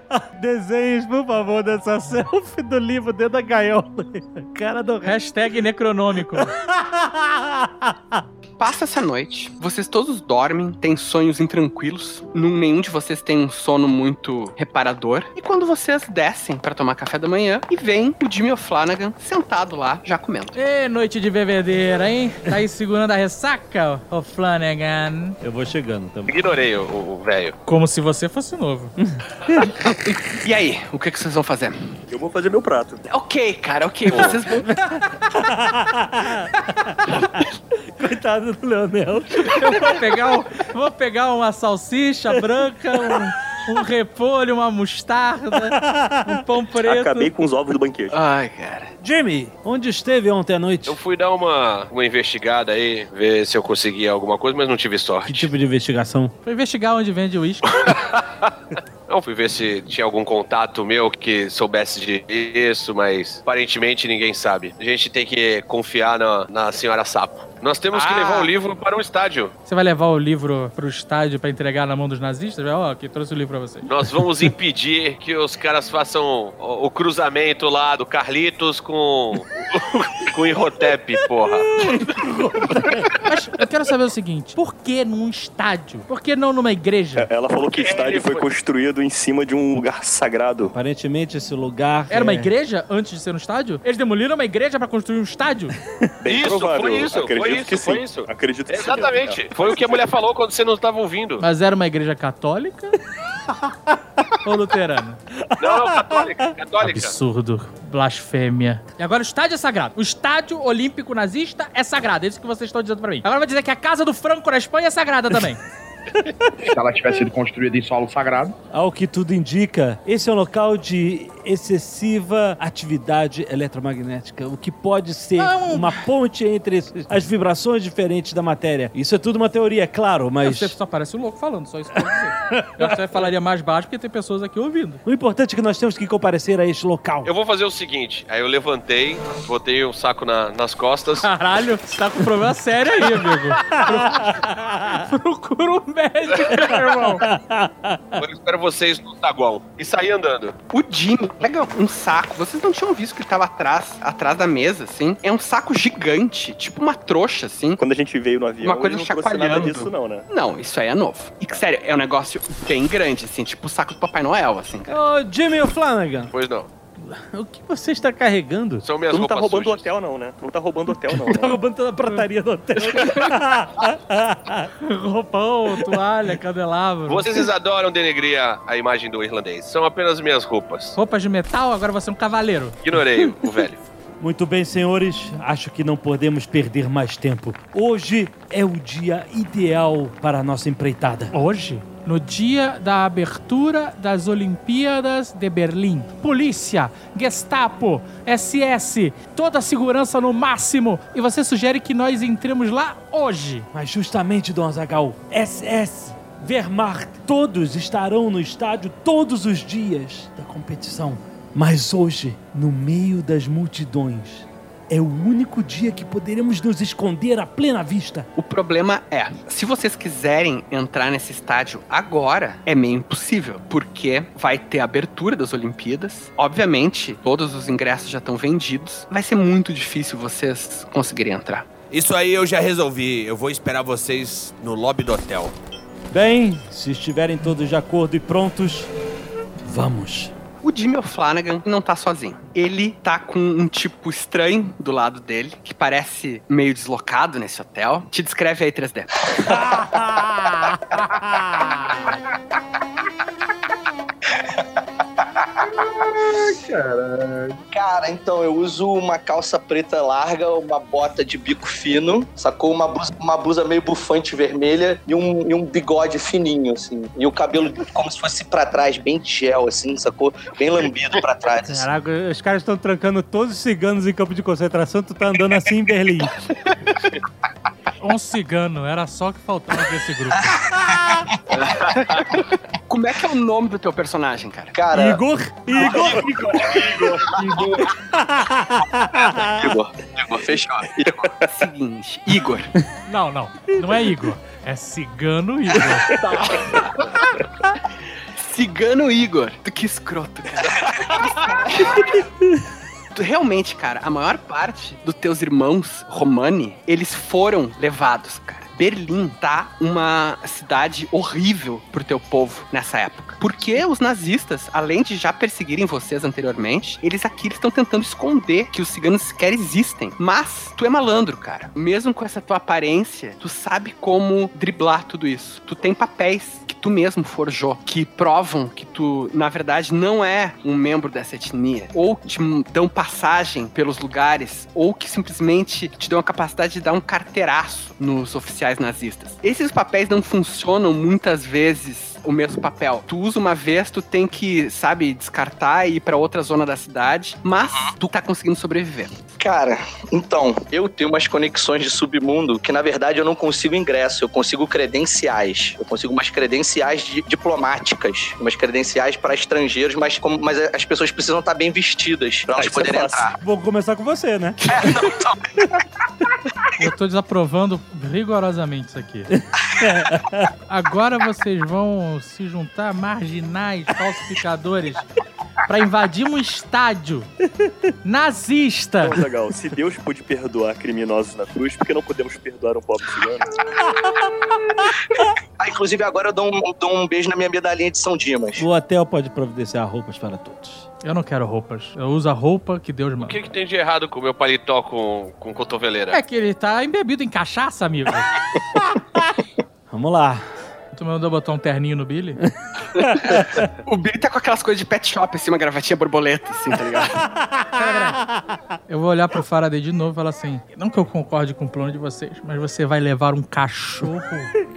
Desenhos, por favor, dessa selfie do livro dentro da gaiola. Cara do Hashtag necronômico. Passa essa noite, vocês todos dormem, têm sonhos intranquilos, Num- nenhum de vocês tem um sono muito reparador. E quando vocês descem pra tomar café da manhã, e vem o Jimmy O'Flanagan sentado lá, já comendo. Ê, noite de bebedeira, hein? Tá aí segurando a ressaca, ô Flanagan? Eu vou chegando também. Ignorei o velho. Como se você fosse novo. E aí, o que, que vocês vão fazer? Eu vou fazer meu prato. Ok, cara, ok, vocês vão. Coitado do Leonel. Eu vou pegar, um- vou pegar uma salsicha branca, um, um repolho, uma mostarda, um pão preto. Acabei com os ovos do banquete. Ai, cara. Jimmy, onde esteve ontem à noite? Eu fui dar uma, uma investigada aí, ver se eu conseguia alguma coisa, mas não tive Que sorte. tipo de investigação? Foi investigar onde vende uísque. Não, fui ver se tinha algum contato meu que soubesse disso, mas aparentemente ninguém sabe. A gente tem que confiar na, na senhora Sapo. Nós temos que Ah. levar o livro para um estádio. Você vai levar o livro pro estádio pra entregar na mão dos nazistas? Ó, aqui trouxe o livro pra vocês. Nós vamos impedir que os caras façam o, o cruzamento lá do Carlitos com, com o Irrotep, porra. Mas eu quero saber o seguinte: por que num estádio? Por que não numa igreja? Ela falou que o estádio foi construído em cima de um lugar sagrado. Aparentemente esse lugar. Era uma é- igreja antes de ser um estádio? Eles demoliram uma igreja pra construir um estádio? Bem Isso, provável. foi isso, Acredito foi isso, que foi sim. isso. Acredito que sim. Exatamente. Foi o que a mulher falou quando você não estava ouvindo. Mas era uma igreja católica? Ou luterana? Não, não, católica, católica. Absurdo. Blasfêmia. E agora o estádio é sagrado. O estádio olímpico nazista é sagrado. É isso que vocês estão dizendo pra mim. Agora vai dizer que a casa do Franco na Espanha é sagrada também. Se ela tivesse sido construída em solo sagrado. Ao que tudo indica, esse é um local de excessiva atividade eletromagnética, o que pode ser Não. uma ponte entre as vibrações diferentes da matéria. Isso é tudo uma teoria, é claro, mas Você só parece um louco falando, só isso vou dizer. Eu até falaria mais baixo porque tem pessoas aqui ouvindo. o importante é que nós temos que comparecer a este local. Eu vou fazer o seguinte, aí eu levantei, botei o saco na- nas costas. Caralho, você tá com um problema sério aí, amigo. Pro- Procura um médico, meu irmão. Eu espero vocês no saguão. E saí andando. O Jimmy pega um saco. Vocês não tinham visto que ele tava atrás, atrás da mesa, assim? É um saco gigante, tipo uma trouxa, assim. Quando a gente veio no avião, Uma coisa ele não trouxe nada chacoalhando. disso não, né? Não, isso aí é novo. E que, sério, é um negócio bem grande, assim, tipo o saco do Papai Noel, assim, cara. Ô, Jimmy O'Flanagan, Pois não. O que você está carregando? São minhas Tu não tá roubando o sujas. hotel não, né? Tu não tá roubando o hotel não, Tá né? roubando toda a prataria do hotel. Roupão, toalha, candelabro. Vocês adoram denegrir a, a imagem do irlandês. São apenas minhas roupas. Roupas de metal, agora você é um cavaleiro. Ignorei o velho. Muito bem, senhores, acho que não podemos perder mais tempo. Hoje é o dia ideal para a nossa empreitada. Hoje, no dia da abertura das Olimpíadas de Berlim. Polícia, Gestapo, SS, toda a segurança no máximo. E você sugere que nós entremos lá hoje. Mas justamente, Dom Azagal, SS, Wehrmacht, todos estarão no estádio todos os dias da competição. Mas hoje, no meio das multidões, é o único dia que poderemos nos esconder à plena vista. O problema é, se vocês quiserem entrar nesse estádio agora, é meio impossível, porque vai ter a abertura das Olimpíadas. Obviamente, todos os ingressos já estão vendidos. Vai ser muito difícil vocês conseguirem entrar. Isso aí eu já resolvi. Eu vou esperar vocês no lobby do hotel. Bem, se estiverem todos de acordo e prontos, vamos. O Jimmy O'Flanagan não tá sozinho. Ele tá com um tipo estranho do lado dele, que parece meio deslocado nesse hotel. Te descreve aí, 3D. Caralho. Cara, então eu uso uma calça preta larga, uma bota de bico fino, sacou? Uma blusa, uma blusa meio bufante vermelha e um, e um bigode fininho, assim. E o cabelo como se fosse pra trás, bem gel, assim, sacou? Bem lambido pra trás. assim. Caraca, os caras estão trancando todos os ciganos em campo de concentração, tu tá andando assim em Berlim. Um cigano, era só o que faltava desse grupo. Como é que é o nome do teu personagem, cara? Cara, Igor? Igor? Igor, Igor, Igor, Igor, fechou. Igor. Seguinte, Igor. Não, não. Não é Igor. É cigano Igor. Cigano Igor. Que escroto, cara. Realmente, cara, a maior parte dos teus irmãos Romani, eles foram levados, cara. Berlim tá uma cidade horrível pro teu povo nessa época. Porque os nazistas, além de já perseguirem vocês anteriormente, eles aqui estão tentando esconder que os ciganos sequer existem. Mas tu é malandro, cara. Mesmo com essa tua aparência, tu sabe como driblar tudo isso. Tu tem papéis tu mesmo forjou, que provam que tu, na verdade, não é um membro dessa etnia. Ou te dão passagem pelos lugares, ou que simplesmente te dão a capacidade de dar um carteiraço nos oficiais nazistas. Esses papéis não funcionam muitas vezes o mesmo papel. Tu usa uma vez, tu tem que, sabe, descartar e ir pra outra zona da cidade, mas tu tá conseguindo sobreviver. Cara, então, eu tenho umas conexões de submundo que, na verdade, eu não consigo ingresso, eu consigo credenciais. Eu consigo umas credenciais di- diplomáticas, umas credenciais para estrangeiros, mas, como- mas as pessoas precisam estar bem vestidas para elas isso é poderem entrar. Vou começar com você, né? Eu tô desaprovando rigorosamente isso aqui. Agora vocês vão se juntar marginais, falsificadores, pra invadir um estádio nazista. Então, legal. Se Deus pôde perdoar criminosos na cruz, por que não podemos perdoar um pobre cigano? Ah, inclusive, agora eu dou um, dou um beijo na minha medalhinha de São Dimas. O hotel pode providenciar roupas para todos. Eu não quero roupas. Eu uso a roupa que Deus O manda. que, que tem de errado com o meu paletó com, com cotoveleira? É que ele tá embebido em cachaça, amigo. Vamos lá. Tu mandou botar um terninho no Billy? O Billy tá com aquelas coisas de pet shop, assim, uma gravatinha borboleta, assim, tá ligado? Eu vou olhar pro Faraday de novo e falar assim: não que eu concorde com o plano de vocês, mas você vai levar um cachorro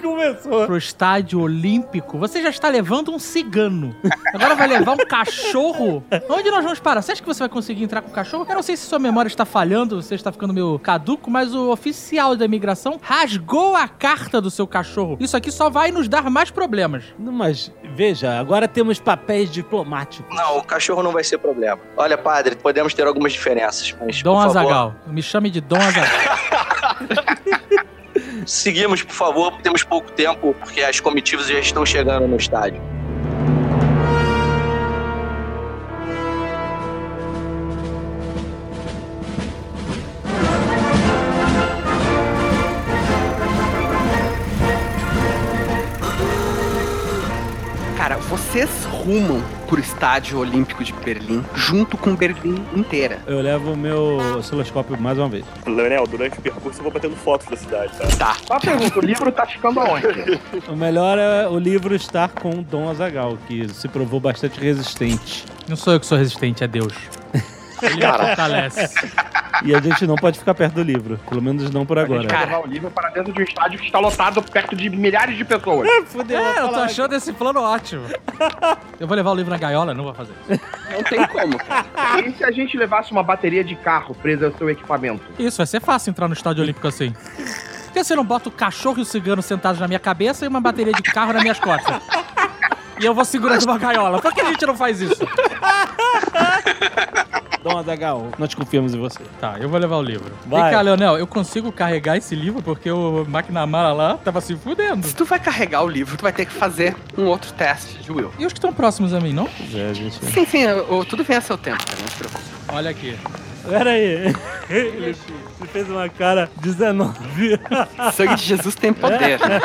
Começou. pro estádio olímpico. Você já está levando um cigano. Agora vai levar um cachorro? Onde nós vamos parar? Você acha que você vai conseguir entrar com o cachorro? Eu não sei se sua memória está falhando, você está ficando meio caduco, mas o oficial da imigração rasgou a carta do seu cachorro. Isso aqui só vai nos dar mais problemas. Não, Mas veja, agora temos papéis diplomáticos. Não, o cachorro não vai ser problema. Olha, padre, podemos ter algumas diferenças, mas. Dom por favor, Azagal. Me chame de Dom Azagal. Seguimos, por favor, temos pouco tempo, porque as comitivas já estão chegando no estádio. Vocês rumam pro estádio olímpico de Berlim, junto com Berlim inteira. Eu levo o meu osciloscópio mais uma vez. Leonel, durante o percurso eu vou batendo fotos da cidade, tá? Tá. Só pergunta, o livro tá ficando aonde? O melhor é o livro estar com o Dom Azagal, que se provou bastante resistente. Não sou eu que sou resistente, é Deus. Ele me fortalece. E a gente não pode ficar perto do livro. Pelo menos não por A agora. gente vai levar o livro para dentro de um estádio que está lotado perto de milhares de pessoas. Fudeu, É, eu tô achando esse plano ótimo. Eu vou levar o livro na gaiola? Não vou fazer isso. Não tem como, cara. E se a gente levasse uma bateria de carro presa ao seu equipamento? Isso, vai ser fácil entrar no estádio olímpico assim. Por que você não bota o cachorro e o cigano sentados na minha cabeça e uma bateria de carro nas minhas costas? E eu vou segurando uma gaiola. Por que a gente não faz isso? Dom Azagal, nós confiamos em você. Tá, eu vou levar o livro. Vai. Vem cá, Leonel, eu consigo carregar esse livro porque o McNamara lá tava se fudendo. Se tu vai carregar o livro, tu vai ter que fazer um outro teste de Will. E os que estão próximos a mim, não? É, a gente... Sim, sim, o- tudo vem a seu tempo, cara, não se preocupe. Olha aqui. Pera aí. Ele fez uma cara 19. Sangue de Jesus tem poder, né?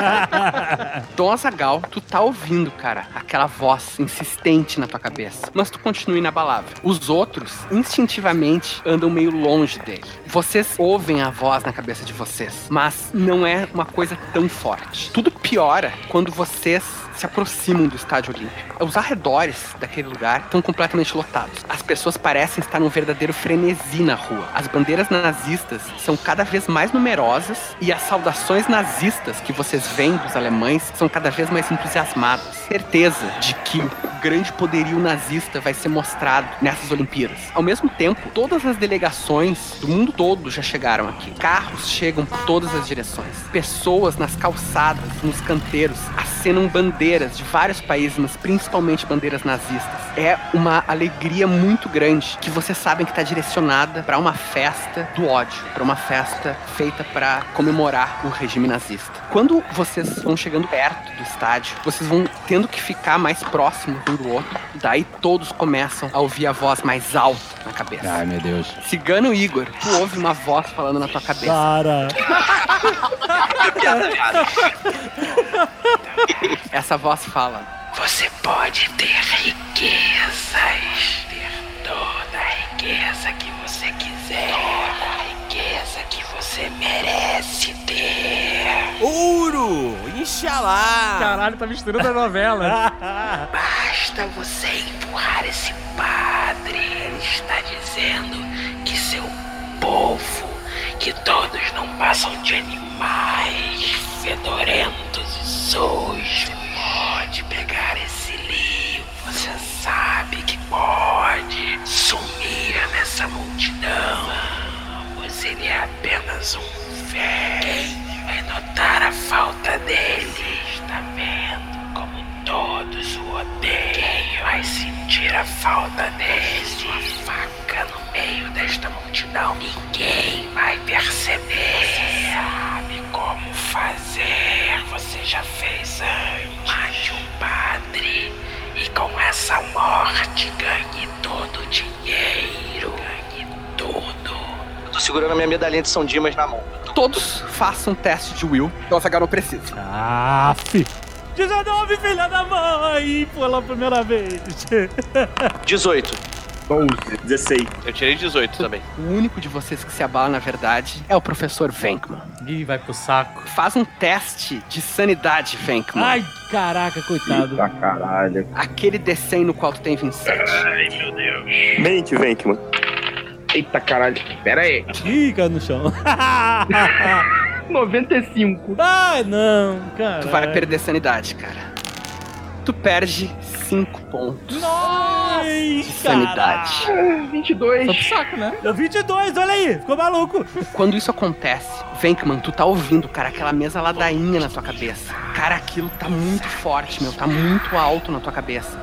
Dom Azagal, tu tá ouvindo, cara, aquela voz insistente na tua cabeça. Mas tu continua inabalável. Os outros, instintivamente, andam meio longe dele. Vocês ouvem a voz na cabeça de vocês, mas não é uma coisa tão forte. Tudo piora quando vocês se aproximam do estádio olímpico. Os arredores daquele lugar estão completamente lotados. As pessoas parecem estar num verdadeiro frenesi na rua. As bandeiras nazistas são cada vez mais numerosas e as saudações nazistas que vocês veem dos alemães são cada vez mais entusiasmadas. Certeza de que o grande poderio nazista vai ser mostrado nessas Olimpíadas. Ao mesmo tempo, todas as delegações do mundo todo já chegaram aqui. Carros chegam por todas as direções. Pessoas nas calçadas, nos canteiros, acenam bandeiras de vários países, mas principalmente bandeiras nazistas. É uma alegria muito grande que vocês sabem que está direcionada para uma festa do ódio, para uma festa feita para comemorar o regime nazista. Quando vocês vão chegando perto do estádio, vocês vão tendo que ficar mais próximos um do outro. Daí todos começam a ouvir a voz mais alta na cabeça. Ai, meu Deus. Cigano Igor, tu ouve uma voz falando na tua cabeça. Para. Essa voz fala: Você pode ter riquezas, ter toda a riqueza que você quiser, toda a riqueza que você merece ter. Ouro! Inxalá! Caralho, tá misturando a novela. Basta você empurrar esse padre. Ele está dizendo que seu povo, que todos não passam de animais fedorentos e sujos. Pode pegar esse livro, você sabe que pode sumir nessa multidão. Ele é apenas um velho. Vai notar a falta dele. Está vendo como todos o odeiam. Vai sentir a falta dele? Sua faca no meio desta multidão. Ninguém vai perceber. Você sabe como fazer. Você já fez antes. Mate um padre. E com essa morte ganhe todo o dinheiro. Ganhe tudo. Tô segurando a minha medalhinha de São Dimas na mão. Todos façam um teste de Will. Então essa não precisa. Ah, fi. 19, filha da mãe! Pela primeira vez. 18. 12. 16. Eu tirei 18 também. O único de vocês que se abala, na verdade, é o professor Venkman. Ih, vai pro saco. Faz um teste de sanidade, Venkman. Ai, caraca, coitado. Eita caralho. Aquele D100 no qual tu tem 27. Ai, meu Deus. Mente, Venkman. Eita caralho. Pera aí. Ih, caiu no chão. 95. Ai, não, cara. Tu vai perder sanidade, cara. Tu perde 5 pontos Nossa, de sanidade. 22. Foi pro saco, né? Deu 22, olha aí. Ficou maluco. Quando isso acontece, Venkman, tu tá ouvindo, cara, aquela mesa ladainha na tua cabeça. Cara, aquilo tá muito forte, meu. Tá muito alto na tua cabeça.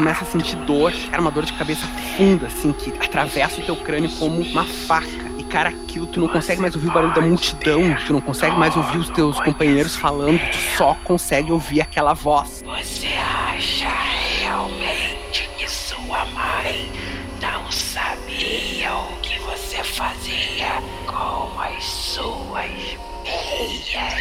Começa a sentir dor. Era uma dor de cabeça funda, assim, que atravessa o teu crânio como uma faca. E, cara, aquilo tu não consegue mais ouvir o barulho da multidão. Tu não consegue mais ouvir os teus companheiros falando. Tu só consegue ouvir aquela voz. Você acha realmente que sua mãe não sabia o que você fazia com as suas meias?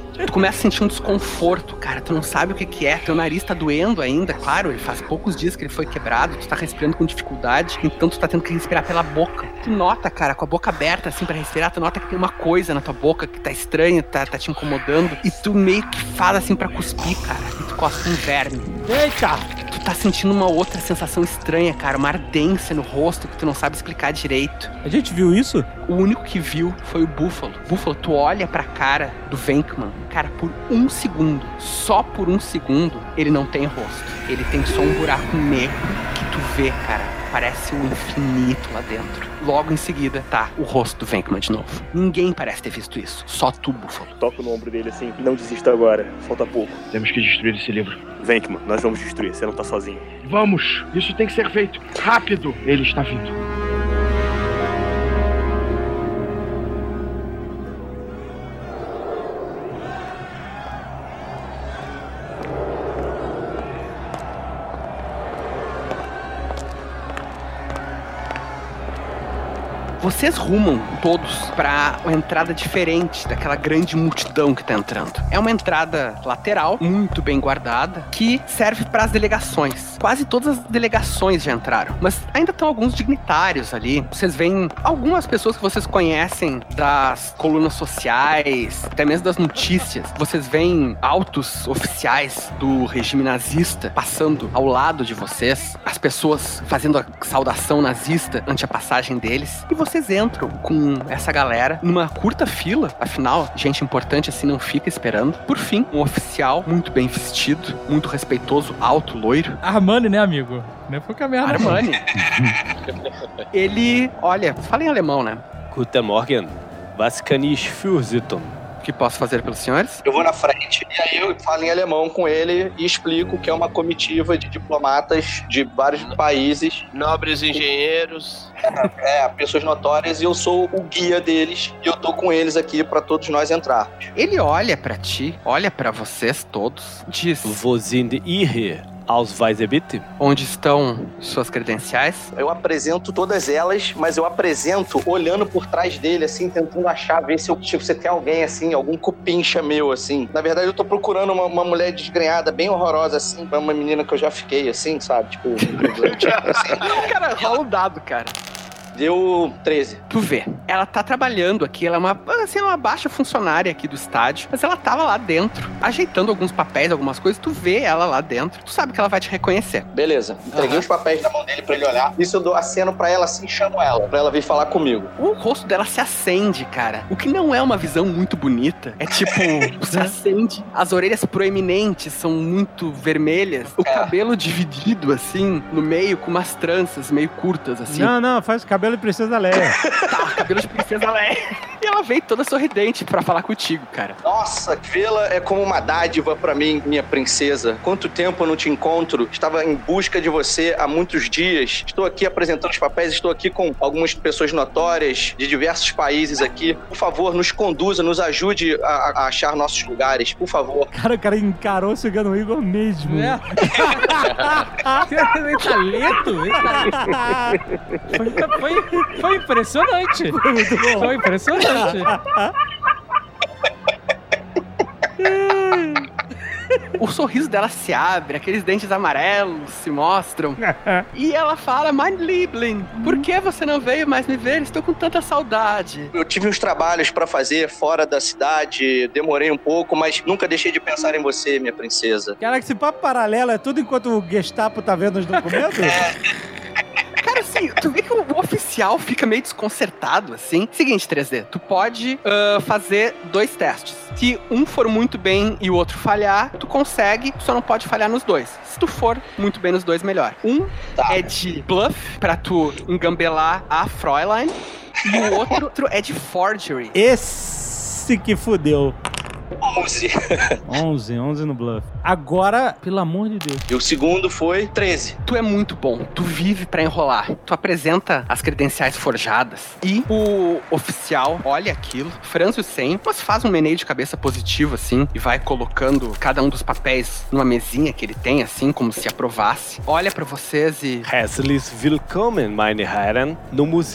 Tu começa a sentir um desconforto, cara. Tu não sabe o que, que é. Teu nariz tá doendo ainda, claro. Ele faz poucos dias que ele foi quebrado. Tu tá respirando com dificuldade. Então tu tá tendo que respirar pela boca. Tu nota, cara, com a boca aberta assim pra respirar. Tu nota que tem uma coisa na tua boca que tá estranha, tá, tá te incomodando. E tu meio que fala assim pra cuspir, cara. E tu cospe um verme. Eita! Tu tá sentindo uma outra sensação estranha, cara. Uma ardência no rosto que tu não sabe explicar direito. A gente viu isso? O único que viu foi o Búfalo. Búfalo, tu olha pra cara do Venkman. Cara, por um segundo, só por um segundo, ele não tem rosto. Ele tem só um buraco negro que tu vê, cara. Parece um infinito lá dentro. Logo em seguida, tá o rosto do Venkman de novo. Ninguém parece ter visto isso. Só tu, Búfalo. Toco no ombro dele assim. Não desista agora. Falta pouco. Temos que destruir esse livro. Venkman, nós vamos destruir. Você não tá sozinho. Vamos! Isso tem que ser feito. Rápido! Ele está vindo. Vocês rumam todos pra uma entrada diferente daquela grande multidão que tá entrando. É uma entrada lateral, muito bem guardada, que serve para as delegações. Quase todas as delegações já entraram, mas ainda estão alguns dignitários ali. Vocês veem algumas pessoas que vocês conhecem das colunas sociais, até mesmo das notícias. Vocês veem altos oficiais do regime nazista passando ao lado de vocês, as pessoas fazendo a saudação nazista ante a passagem deles, e vocês entram com essa galera numa curta fila, afinal, gente importante assim não fica esperando. Por fim, um oficial muito bem vestido, muito respeitoso, alto, loiro. Armani, né, amigo? Não foi com a merda. não. Armani. Ele, olha, fala em alemão, né? Guten Morgen. Was kann ich für Sie tun? O que posso fazer pelos senhores? Eu vou na frente e aí eu falo em alemão com ele e explico que é uma comitiva de diplomatas de vários países. Nobres engenheiros. É, pessoas notórias e eu sou o guia deles e eu tô com eles aqui pra todos nós entrarmos. Ele olha pra ti, olha pra vocês todos, diz: Wo sind Ihre Ausweise bitte? Onde estão suas credenciais? Eu apresento todas elas, mas eu apresento olhando por trás dele, assim, tentando achar, ver se eu, tipo, você tem alguém, assim, algum cupincha meu, assim. Na verdade, eu tô procurando uma, uma mulher desgrenhada, bem horrorosa, assim, pra uma menina que eu já fiquei, assim, sabe? Tipo, assim. cara, rola um dado, cara. Deu 13. Tu vê, ela tá trabalhando aqui, ela é uma, assim, uma baixa funcionária aqui do estádio, mas ela tava lá dentro, ajeitando alguns papéis, algumas coisas, tu vê ela lá dentro, tu sabe que ela vai te reconhecer. Beleza. Entreguei os papéis na mão dele pra ele olhar. Isso eu dou aceno pra ela assim, chamo ela, pra ela vir falar comigo. O rosto dela se acende, cara. O que não é uma visão muito bonita. É tipo, se acende. As orelhas proeminentes são muito vermelhas. O cabelo dividido, assim, no meio, com umas tranças meio curtas, assim. Não, não, faz cabelo de princesa Leia. Tá, cabelo de princesa Leia. E ela vem toda sorridente pra falar contigo, cara. Nossa, vê-la é como uma dádiva pra mim, minha princesa. Quanto tempo eu não te encontro? Estava em busca de você há muitos dias. Estou aqui apresentando os papéis, estou aqui com algumas pessoas notórias de diversos países aqui. Por favor, nos conduza, nos ajude a, a achar nossos lugares, por favor. Cara, o cara encarou chegando o Igor mesmo. É. Ele tá lento? Ele tá lento. Foi, foi, foi impressionante. Foi muito bom. Foi impressionante. O sorriso dela se abre, aqueles dentes amarelos se mostram. e ela fala: Mein Liebling, por que você não veio mais me ver? Estou com tanta saudade. Eu tive uns trabalhos pra fazer fora da cidade, demorei um pouco, mas nunca deixei de pensar em você, minha princesa. Caraca, esse papo paralelo é tudo enquanto o Gestapo tá vendo os documentos? Cara, assim, tu vê que o oficial fica meio desconcertado, assim. Seguinte, 3D, tu pode ah, fazer dois testes. Se um for muito bem e o outro falhar, tu consegue, só não pode falhar nos dois. Se tu for muito bem nos dois, melhor. Um é de bluff, pra tu engambelar a Fräulein. E o outro é de forgery. Esse que fudeu. 11. 11, 11 no bluff. Agora, pelo amor de Deus. E o segundo foi 13. Tu é muito bom, tu vive pra enrolar. Tu apresenta as credenciais forjadas e o oficial olha aquilo, franze o mas faz um meneio de cabeça positivo assim e vai colocando cada um dos papéis numa mesinha que ele tem assim, como se aprovasse. Olha pra vocês e Herzlich willkommen, meine Herren.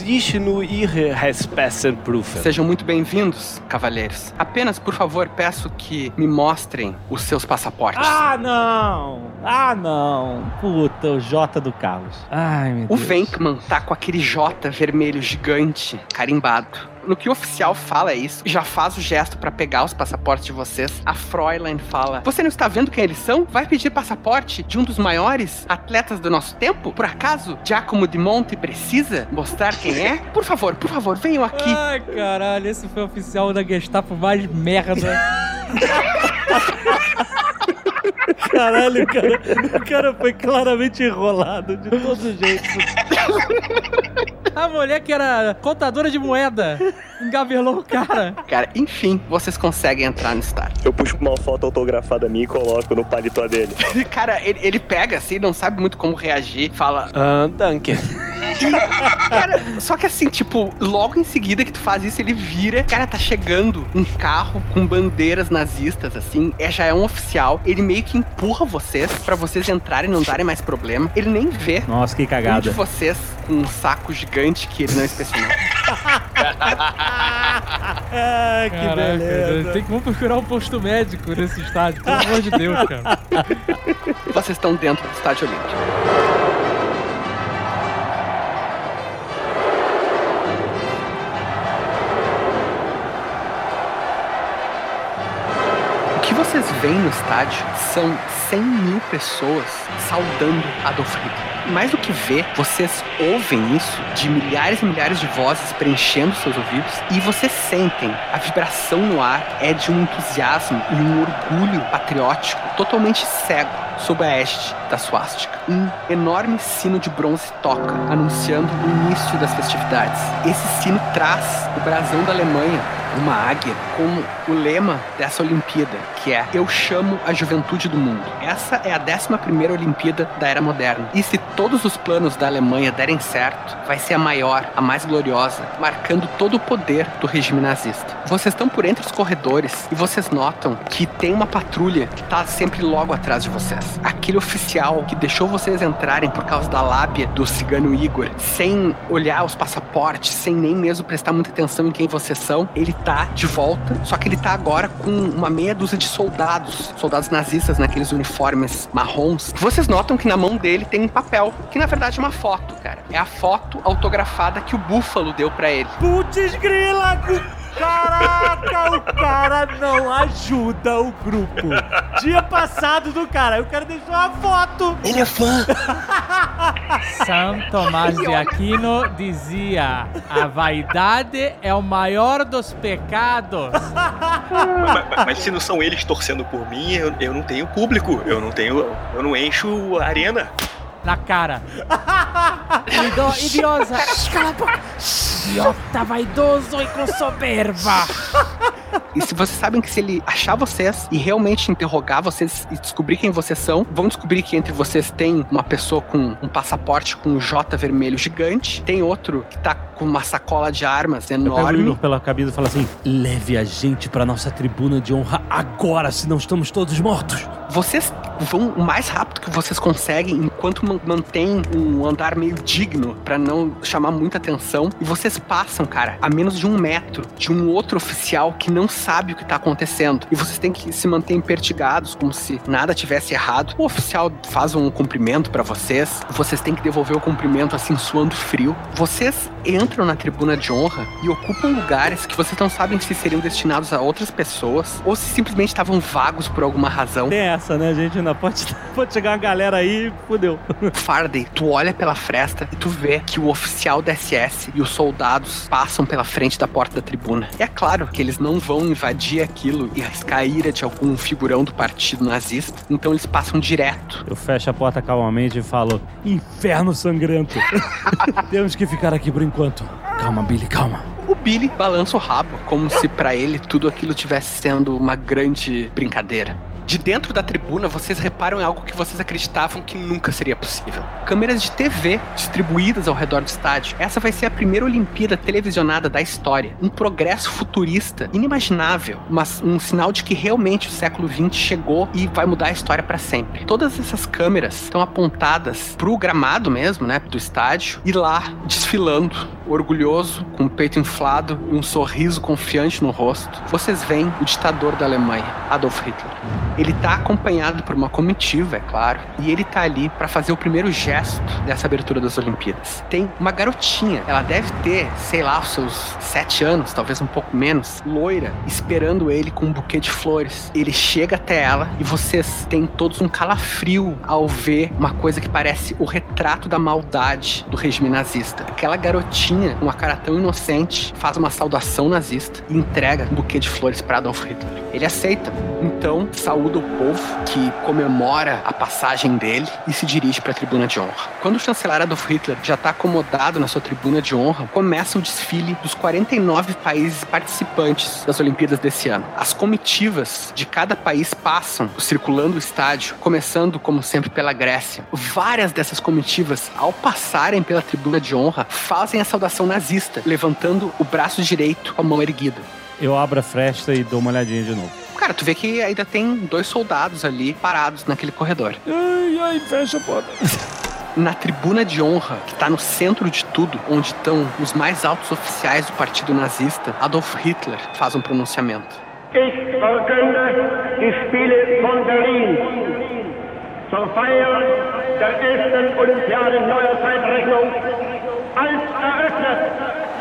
Ich nur Ihre Respessen. Sejam muito bem-vindos, cavalheiros. Apenas, por favor, peço que me mostrem os seus passaportes. Ah, não! Ah, não! Puta, o J do Carlos. Ai, meu O Deus. Venkman tá com aquele J vermelho gigante, carimbado. No que o oficial fala é isso, já faz o gesto pra pegar os passaportes de vocês. A Fräulein fala: Você não está vendo quem eles são? Vai pedir passaporte de um dos maiores atletas do nosso tempo? Por acaso, Giacomo de Monte precisa mostrar quem é? Por favor, por favor, venham aqui. Ai, caralho, esse foi o oficial da Gestapo mais merda. Caralho, cara, o cara foi claramente enrolado de todos os jeitos. A mulher que era contadora de moeda engavelou o cara. Cara, enfim, vocês conseguem entrar no estádio. Eu puxo uma foto autografada minha e coloco no paletó dele. Cara, ele, ele pega assim, não sabe muito como reagir, fala. Ah, danke. Cara, só que assim, tipo, logo em seguida que tu faz isso, ele vira. Cara, tá chegando um carro com bandeiras nazistas, assim. É, já é um oficial. Ele meio que empurra vocês pra vocês entrarem e não darem mais problema. Ele nem vê Nossa, que um de cagada. vocês com um saco gigante que ele não inspecionou. ah, que Caraca, beleza. Tem que vamos procurar um posto médico nesse estádio, pelo amor de Deus, cara. Vocês estão dentro do estádio olímpico. O que vocês veem no estádio são 100 mil pessoas saudando Adolf Hitler. Mais do que ver, vocês ouvem isso de milhares e milhares de vozes preenchendo seus ouvidos e vocês sentem a vibração no ar é de um entusiasmo e um orgulho patriótico totalmente cego sob a haste da suástica. Um enorme sino de bronze toca, anunciando o início das festividades. Esse sino traz o brasão da Alemanha, uma águia, com o lema dessa Olimpíada, que é Eu chamo a juventude do mundo. Essa é a 11ª Olimpíada da Era Moderna. E se todos os planos da Alemanha derem certo, vai ser a maior, a mais gloriosa, marcando todo o poder do regime nazista. Vocês estão por entre os corredores e vocês notam que tem uma patrulha que está sempre logo atrás de vocês. Aquele oficial que deixou vocês entrarem por causa da lábia do cigano Igor, sem olhar os passaportes, sem nem mesmo prestar muita atenção em quem vocês são, ele tá de volta, só que ele tá agora com uma meia dúzia de soldados, soldados nazistas naqueles uniformes marrons. Vocês notam que na mão dele tem um papel, que na verdade é uma foto, cara. É a foto autografada que o Búfalo deu pra ele. Putz grila! Caraca, o cara não ajuda o grupo. Dia passado do cara, o cara deixou uma foto. Ele é fã. São Tomás de Aquino dizia: a vaidade é o maior dos pecados. mas, mas- mas se não são eles torcendo por mim, eu, eu não tenho público. Eu não tenho. Eu não encho a arena. Na cara. Ido, idiosa. Cala a boca. Idiota vaidoso e com soberba. E se vocês sabem que se ele achar vocês e realmente interrogar vocês e descobrir quem vocês são, vão descobrir que entre vocês tem uma pessoa com um passaporte com um J vermelho gigante, tem outro que tá com uma sacola de armas Eu pego o enorme. Igor pela camisa e falo assim: leve a gente pra nossa tribuna de honra agora, senão estamos todos mortos. Vocês vão o mais rápido que vocês conseguem, enquanto mantém um andar meio digno pra não chamar muita atenção. E vocês passam, cara, a menos de um metro de um outro oficial que não sabe o que tá acontecendo. E vocês têm que se manter impertigados, como se nada tivesse errado. O oficial faz um cumprimento pra vocês. Vocês têm que devolver o cumprimento assim, suando frio. Vocês entram na tribuna de honra e ocupam lugares que vocês não sabem se seriam destinados a outras pessoas ou se simplesmente estavam vagos por alguma razão. Tem essa, né, gente? Ainda pode, pode chegar uma galera aí e fudeu. Faraday, tu olha pela fresta e tu vê que o oficial da SS e os soldados passam pela frente da porta da tribuna. E é claro que eles não vão invadir aquilo e arriscar a ira de algum figurão do partido nazista, então eles passam direto. Eu fecho a porta calmamente e falo: Inferno sangrento. Temos que ficar aqui por enquanto. Calma, Billy, calma. O Billy balança o rabo, como se pra ele tudo aquilo tivesse sendo uma grande brincadeira. De dentro da tribuna, vocês reparam em algo que vocês acreditavam que nunca seria possível. Câmeras de TV distribuídas ao redor do estádio. Essa vai ser a primeira Olimpíada televisionada da história. Um progresso futurista inimaginável, mas um sinal de que realmente o século XX chegou e vai mudar a história para sempre. Todas essas câmeras estão apontadas pro gramado mesmo, né, do estádio, e lá desfilando, orgulhoso, com o peito inflado e um sorriso confiante no rosto. Vocês veem o ditador da Alemanha, Adolf Hitler. Ele tá acompanhado por uma comitiva, é claro, e ele tá ali para fazer o primeiro gesto dessa abertura das Olimpíadas. Tem uma garotinha, ela deve ter, sei lá, os seus sete anos, talvez um pouco menos, loira, esperando ele com um buquê de flores. Ele chega até ela e vocês têm todos um calafrio ao ver uma coisa que parece o retrato da maldade do regime nazista. Aquela garotinha, com uma cara tão inocente, faz uma saudação nazista e entrega um buquê de flores para Adolf Hitler. Ele aceita. Então, saúda o povo que comemora a passagem dele e se dirige para a tribuna de honra. Quando o chanceler Adolf Hitler já está acomodado na sua tribuna de honra, começa o desfile dos 49 países participantes das Olimpíadas desse ano. As comitivas de cada país passam circulando o estádio, começando, como sempre, pela Grécia. Várias dessas comitivas, ao passarem pela tribuna de honra, fazem a saudação nazista, levantando o braço direito com a mão erguida. Eu abro a fresta e dou uma olhadinha de novo. Cara, tu vê que ainda tem dois soldados ali parados naquele corredor. Ai, ai, fecha a porta. na tribuna de honra, que tá no centro de tudo, onde estão os mais altos oficiais do partido nazista, Adolf Hitler faz um pronunciamento. Ich verkünde die Spiele von Berlin zur Feier der ersten Olympiade neuer Zeitrechnung als eröffnet.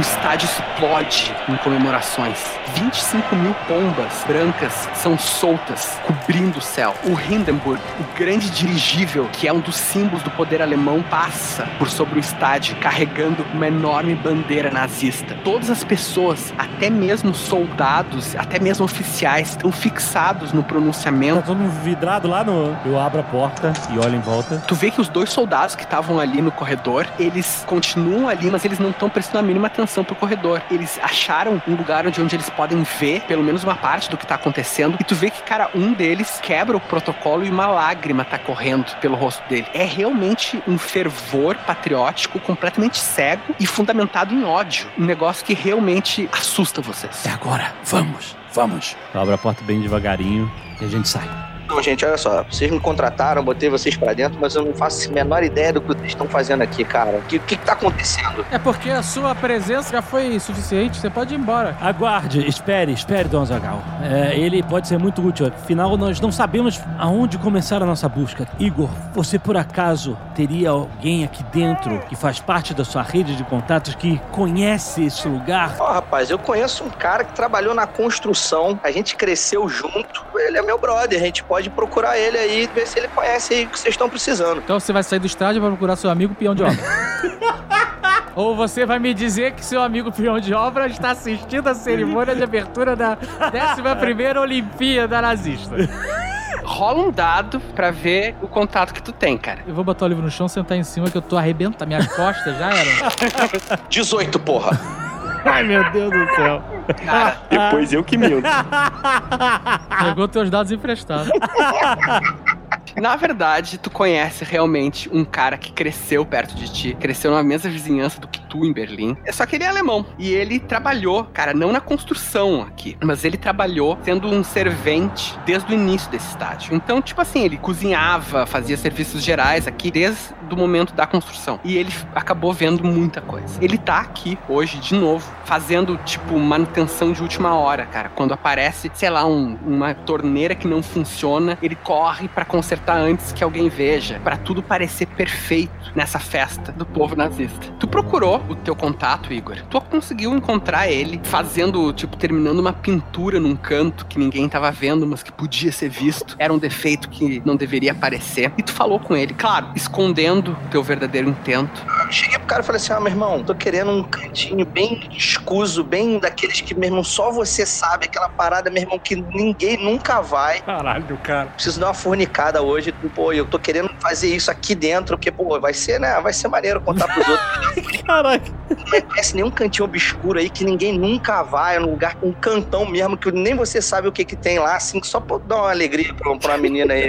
O estádio explode em comemorações. 25 mil pombas brancas são soltas, cobrindo o céu. O Hindenburg, o grande dirigível, que é um dos símbolos do poder alemão, passa por sobre o estádio, carregando uma enorme bandeira nazista. Todas as pessoas, até mesmo soldados, até mesmo oficiais, estão fixados no pronunciamento. Tá todo mundo vidrado lá no. Eu abro a porta e olho em volta. Tu vê que os dois soldados que estavam ali no corredor, eles continuam ali, mas eles não estão prestando a mínima atenção pro corredor. Eles acharam um lugar onde, onde eles podem ver pelo menos uma parte do que tá acontecendo. E tu vê que, cara, um deles quebra o protocolo e uma lágrima tá correndo pelo rosto dele. É realmente um fervor patriótico completamente cego e fundamentado em ódio. Um negócio que realmente assusta vocês. É agora, vamos, vamos. Eu abro a porta bem devagarinho e a gente sai. Não, gente, olha só. Vocês me contrataram, botei vocês pra dentro, mas eu não faço a menor ideia do que vocês estão fazendo aqui, cara. O que, que, que tá acontecendo? É porque a sua presença já foi suficiente, você pode ir embora. Aguarde, espere, espere, Don Zagal. É, ele pode ser muito útil. Afinal, nós não sabemos aonde começar a nossa busca. Igor, você por acaso teria alguém aqui dentro que faz parte da sua rede de contatos que conhece esse lugar? Ó, rapaz, eu conheço um cara que trabalhou na construção, a gente cresceu junto. Ele é meu brother, a gente pode procurar ele aí e ver se ele conhece aí o que vocês estão precisando. Então você vai sair do estádio e vai procurar seu amigo peão de obra. Ou você vai me dizer que seu amigo peão de obra está assistindo a cerimônia de abertura da 11ª Olimpíada Nazista. Rola um dado pra ver o contato que tu tem, cara. Eu vou botar o livro no chão, sentar em cima que eu tô arrebentando. Minhas costas já eram. 18, porra. Ai, meu Deus do céu. Depois eu que minto. Pegou teus dados emprestados. Na verdade, tu conhece realmente um cara que cresceu perto de ti, cresceu na mesma vizinhança do que tu em Berlim. É só que ele é alemão. E ele trabalhou, cara, não na construção aqui, mas ele trabalhou sendo um servente desde o início desse estádio. Então, tipo assim, ele cozinhava, fazia serviços gerais aqui desde o momento da construção. E ele acabou vendo muita coisa. Ele tá aqui hoje de novo, fazendo, tipo, manutenção de última hora, cara. Quando aparece, sei lá, um- uma torneira que não funciona, ele corre pra consertar antes que alguém veja, Pra tudo parecer perfeito nessa festa do povo nazista. Tu procurou o teu contato, Igor. Tu conseguiu encontrar ele fazendo, tipo, terminando uma pintura num canto que ninguém tava vendo, mas que podia ser visto. Era um defeito que não deveria aparecer. E tu falou com ele, claro, escondendo o teu verdadeiro intento. Eu cheguei pro cara e falei assim: ah, meu irmão, tô querendo um cantinho bem escuso, bem daqueles que, meu irmão, só você sabe, aquela parada, meu irmão, que ninguém nunca vai. Caralho, cara. Preciso dar uma fornicada hoje. Pô, eu tô querendo fazer isso aqui dentro, porque, pô, vai ser, né? Vai ser maneiro contar pros outros. Caraca. Não conhece nenhum cantinho obscuro aí que ninguém nunca vai, um lugar, um cantão mesmo, que nem você sabe o que que tem lá, assim, só pra dar uma alegria pra, pra uma menina aí.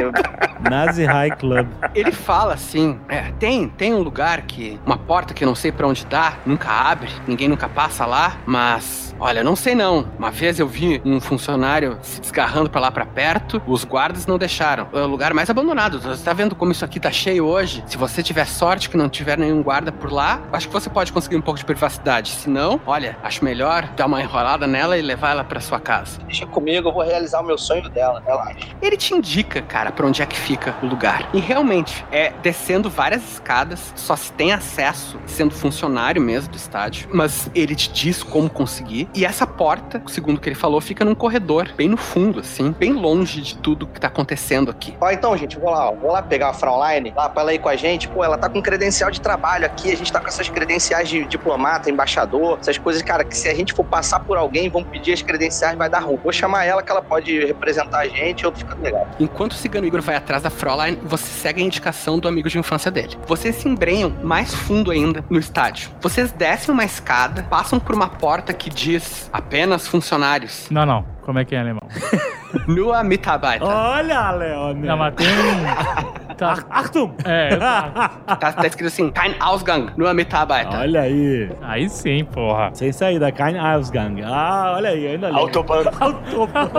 Nazi High Club. Ele fala assim: é, tem, tem um lugar que. Uma porta que eu não sei pra onde dá, nunca abre, ninguém nunca passa lá, mas. Olha, não sei não. Uma vez eu vi um funcionário se desgarrando pra lá pra perto, os guardas não deixaram. É o lugar mais abandonado. Você tá vendo como isso aqui tá cheio hoje? Se você tiver sorte que não tiver nenhum guarda por lá, acho que você pode conseguir um pouco de privacidade. Se não, olha, acho melhor dar uma enrolada nela e levar ela pra sua casa. Deixa comigo, eu vou realizar o meu sonho dela, relaxa. Ele te indica, cara, pra onde é que fica o lugar. E realmente, é descendo várias escadas, só se tem acesso sendo funcionário mesmo do estádio, mas ele te diz como conseguir. E essa porta, segundo o que ele falou, fica num corredor, bem no fundo, assim, bem longe de tudo que tá acontecendo aqui. Ó, então, gente, vou lá, ó, vou lá pegar a Fraulein, lá pra ela ir com a gente. Pô, ela tá com credencial de trabalho aqui, a gente tá com essas credenciais de diplomata, embaixador, essas coisas, cara, que se a gente for passar por alguém, vão pedir as credenciais, vai dar ruim. Vou chamar ela que ela pode representar a gente, eu fica legal. Enquanto o cigano Igor vai atrás da Fraulein, você segue a indicação do amigo de infância dele. Vocês se embrenham mais fundo ainda no estádio. Vocês descem uma escada, passam por uma porta que diz apenas funcionários. Não, não. Como é que é em alemão? Nua Mitarbeiter. Olha, Leone. Não, mas tem. Tá. Achtung! É, exato. Tá, tá escrito assim, Kein Ausgang, nur Mitarbeiter. Olha aí. Aí sim, porra. Sem saída, kein Ausgang. Ah, olha aí, ainda lembro. Autobahn. Autobahn.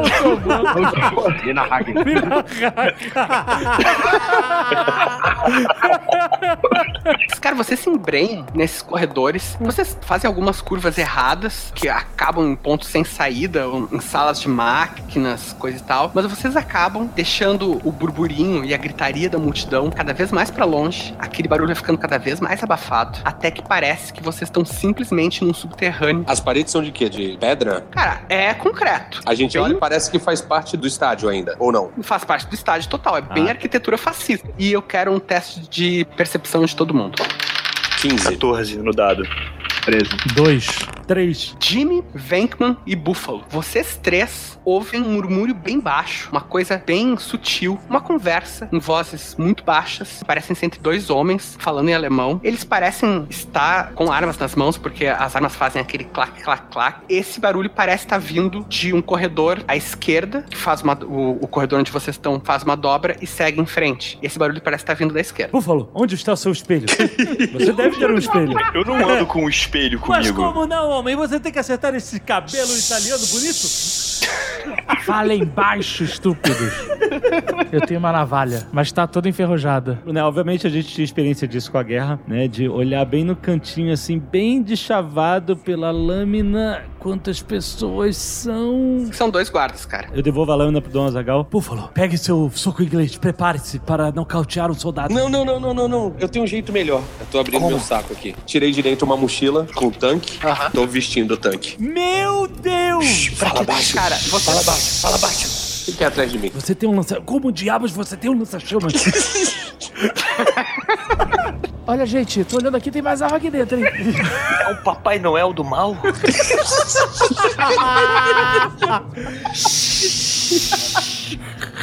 Lina Hagen. Cara, vocês se embrenham nesses corredores, vocês fazem algumas curvas erradas, que acabam em pontos sem saída, em salas de máquinas, coisa e tal, mas vocês acabam deixando o burburinho e a gritaria da multidão cada vez mais pra longe, aquele barulho vai ficando cada vez mais abafado, até que parece que vocês estão simplesmente num subterrâneo. As paredes são de quê? De pedra? Cara, é concreto. A gente olha e parece que faz parte do estádio ainda, ou não? Faz parte do estádio total, é bem arquitetura fascista. E eu quero um teste de percepção de todo mundo. 15. 14 no dado. 13. Dois. Três. Jimmy, Venkman e Buffalo. Vocês três ouvem um murmúrio bem baixo, uma coisa bem sutil, uma conversa em vozes muito baixas. Parecem ser entre dois homens falando em alemão. Eles parecem estar com armas nas mãos, porque as armas fazem aquele clac, clac, clac. Esse barulho parece estar vindo de um corredor à esquerda, que faz uma. O, o corredor onde vocês estão faz uma dobra e segue em frente. Esse barulho parece estar vindo da esquerda. Búfalo, onde está o seu espelho? Você deve ter um espelho. Eu não ando com um espelho Mas comigo. como não, homem? Você tem que acertar esse cabelo italiano bonito? Falem baixo, estúpidos. Eu tenho uma navalha, mas tá toda enferrujada. Né, obviamente a gente tinha experiência disso com a guerra, né? De olhar bem no cantinho, assim, bem deschavado pela lâmina. Quantas pessoas são? São dois guardas, cara. Eu devolvo a lâmina pro Dom Azagal. Búfalo, pegue seu soco inglês, prepare-se para nocautear um soldado. Não, não, não, não, não, não. Eu tenho um jeito melhor. Eu tô abrindo meu saco aqui. Tirei de dentro uma mochila com tanque. Tô vestindo o tanque. Meu Deus! Fala baixo. Cara, você... Fala baixo, fala baixo. Fique atrás de mim. Você tem um lança... Como diabos você tem um lança-chamas? Olha, gente, tô olhando aqui, tem mais arma aqui dentro, hein? É o Papai Noel do mal?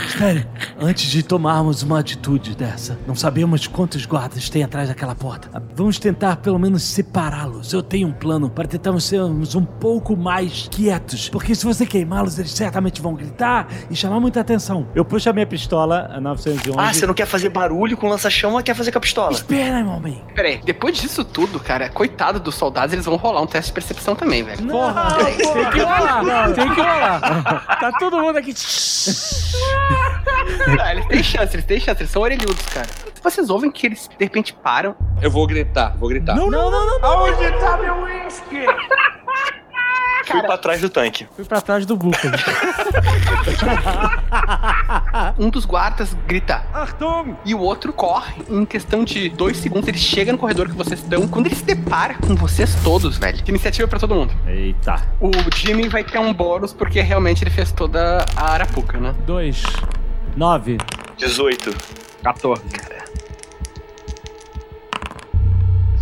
Espere, antes de tomarmos uma atitude dessa, não sabemos quantos guardas tem atrás daquela porta. Vamos tentar pelo menos separá-los. Eu tenho um plano para tentarmos sermos um pouco mais quietos, porque se você queimá-los, eles certamente vão gritar e chamar muita atenção. Eu puxo a minha pistola, a 911. Ah, você não quer fazer barulho com lança-chama, quer fazer com a pistola? Espera, meu homem. Peraí, depois disso tudo, cara, coitado dos soldados, eles vão rolar um teste de percepção também, velho. Porra, tem que rolar, tem que rolar. Tá todo mundo aqui. Ah, eles têm chance, eles têm chance, eles são orelhudos, cara. Vocês ouvem que eles de repente param. Eu vou gritar, vou gritar. Não, não, não, não. Aonde tá meu uísque? Fui pra trás do tanque. Fui pra trás do Búfalo. Um dos guardas grita Achtung! e o outro corre. Em questão de dois segundos, ele chega no corredor que vocês estão. Quando ele se depara com vocês todos, velho. Iniciativa pra todo mundo. Eita. O Jimmy vai ter um bônus porque realmente ele fez toda a arapuca, né? Dois. Nove. 18. 14.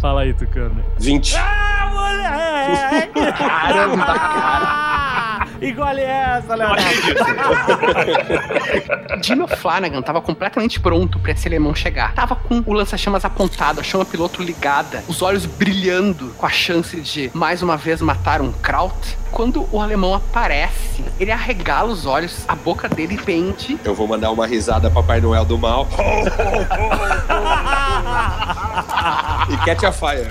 Fala aí, Tucano. 20. Ah, moleque! Caramba, cara. Engole essa, Leonardo. Jimmy Flanagan tava completamente pronto pra esse alemão chegar. Tava com o lança-chamas apontado, a chama piloto ligada, os olhos brilhando com a chance de mais uma vez matar um Kraut. Quando o alemão aparece, ele arregala os olhos, a boca dele pende. Eu vou mandar uma risada Papai Noel do mal. e catch a fire.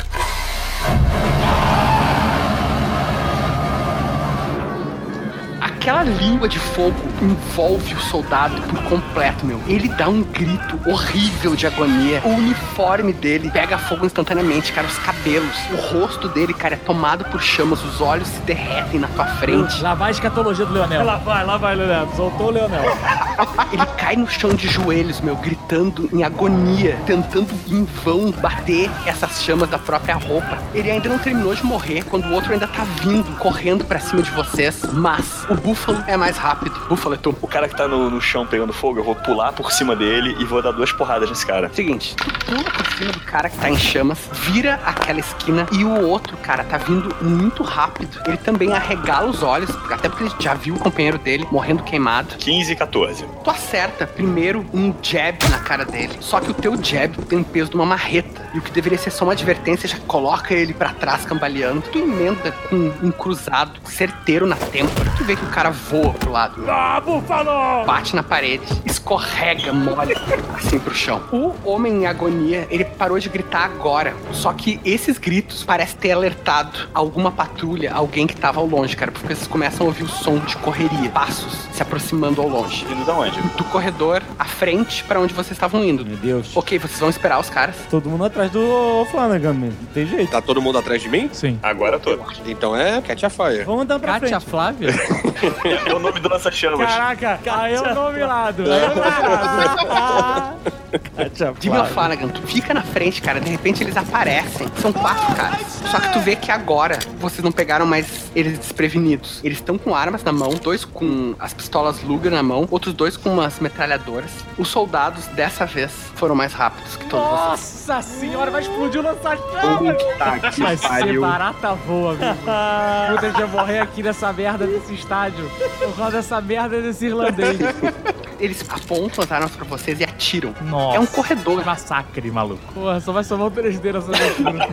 Aquela língua de fogo envolve o soldado por completo, meu. Ele dá um grito horrível de agonia. O uniforme dele pega fogo instantaneamente, cara. Os cabelos, o rosto dele, cara, é tomado por chamas. Os olhos se derretem na tua frente. Lá vai a escatologia do Leonel. Lá vai, lá vai, Leonardo. Soltou o Leonel. Ele cai no chão de joelhos, meu, gritando em agonia, tentando em vão bater essas chamas da própria roupa. Ele ainda não terminou de morrer quando o outro ainda tá vindo, correndo pra cima de vocês. Mas o Búfalo é mais rápido. Búfalo é tu. O cara que tá no, no chão pegando fogo, eu vou pular por cima dele e vou dar duas porradas nesse cara. Seguinte, tu pula por cima do cara que tá em chamas, vira aquela esquina e o outro cara tá vindo muito rápido. Ele também arregala os olhos, até porque ele já viu o companheiro dele morrendo queimado. 15 e 14. Tu acerta primeiro um jab na cara dele. Só que o teu jab tem o peso de uma marreta. E o que deveria ser só uma advertência já coloca ele pra trás cambaleando. Tu emenda com um cruzado certeiro na têmpora. Tu vê que o cara cara voa pro lado. Ah, Búfalo! Bate na parede, escorrega, molha assim pro chão. O homem em agonia, ele parou de gritar agora. Só que esses gritos parecem ter alertado alguma patrulha, alguém que tava ao longe, cara. Porque vocês começam a ouvir o som de correria, passos se aproximando ao longe. Indo da onde? Do corredor à frente pra onde vocês estavam indo. Meu Deus. Ok, vocês vão esperar os caras. Todo mundo atrás do Flanagan, man. não tem jeito. Tá todo mundo atrás de mim? Sim. Agora tô. Então é Catch a Fire. Vamos andar pra Kátia frente. Flávia? É o nome do lança-chamas. Caraca, aí é o nome lado. Aí é o nome lado. Flávia. Flanagan, tu fica na frente, cara. De repente eles aparecem. São quatro caras. Só que tu vê que agora vocês não pegaram mais eles desprevenidos. Eles estão com armas na mão, dois com as pistolas Luger na mão, outros dois com umas metralhadoras. Os soldados, dessa vez, foram mais rápidos que todos vocês. Nossa senhora, vai explodir o lança-chamas! Puta que Vai ser pariu. barata voa, amigo. Puta, gente vai morrer aqui nessa merda desse estádio. Por causa dessa merda desse irlandês. Eles apontam as armas pra vocês e atiram. Nossa. É um corredor. Massacre, maluco. Porra, só vai somar um 3D nessa aventura.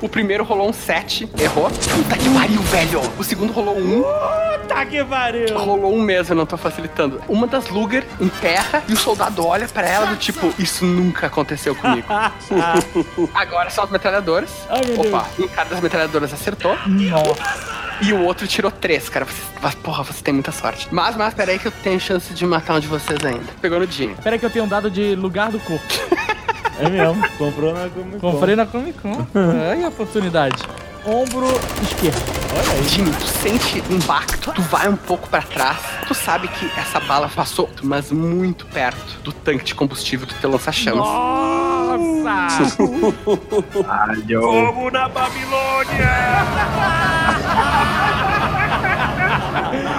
O primeiro rolou um 7, errou. Puta que pariu, velho! O segundo rolou um, Puta que pariu. rolou um mesmo, eu não tô facilitando. Uma das Luger emperra e o soldado olha pra ela do tipo, isso nunca aconteceu comigo. Agora são as metralhadoras. Ai, meu Opa, um cara das metralhadoras acertou. Nossa. E o outro tirou três, cara. Vocês, mas, porra, você tem muita sorte. Mas, mas, peraí que eu tenho chance de matar um de vocês ainda. Pegou no Jimmy. Pera aí que eu tenho um dado de lugar do corpo. É mesmo. Comprou na Comic Con. Comprei na Comic Con. Aí a oportunidade. Ombro esquerdo. Olha aí. Jimmy, tu sente impacto, tu vai um pouco pra trás, tu sabe que essa bala passou, mas muito perto do tanque de combustível do teu lança-chamas. Nossa! Como na Babilônia! Ha ha ha ha!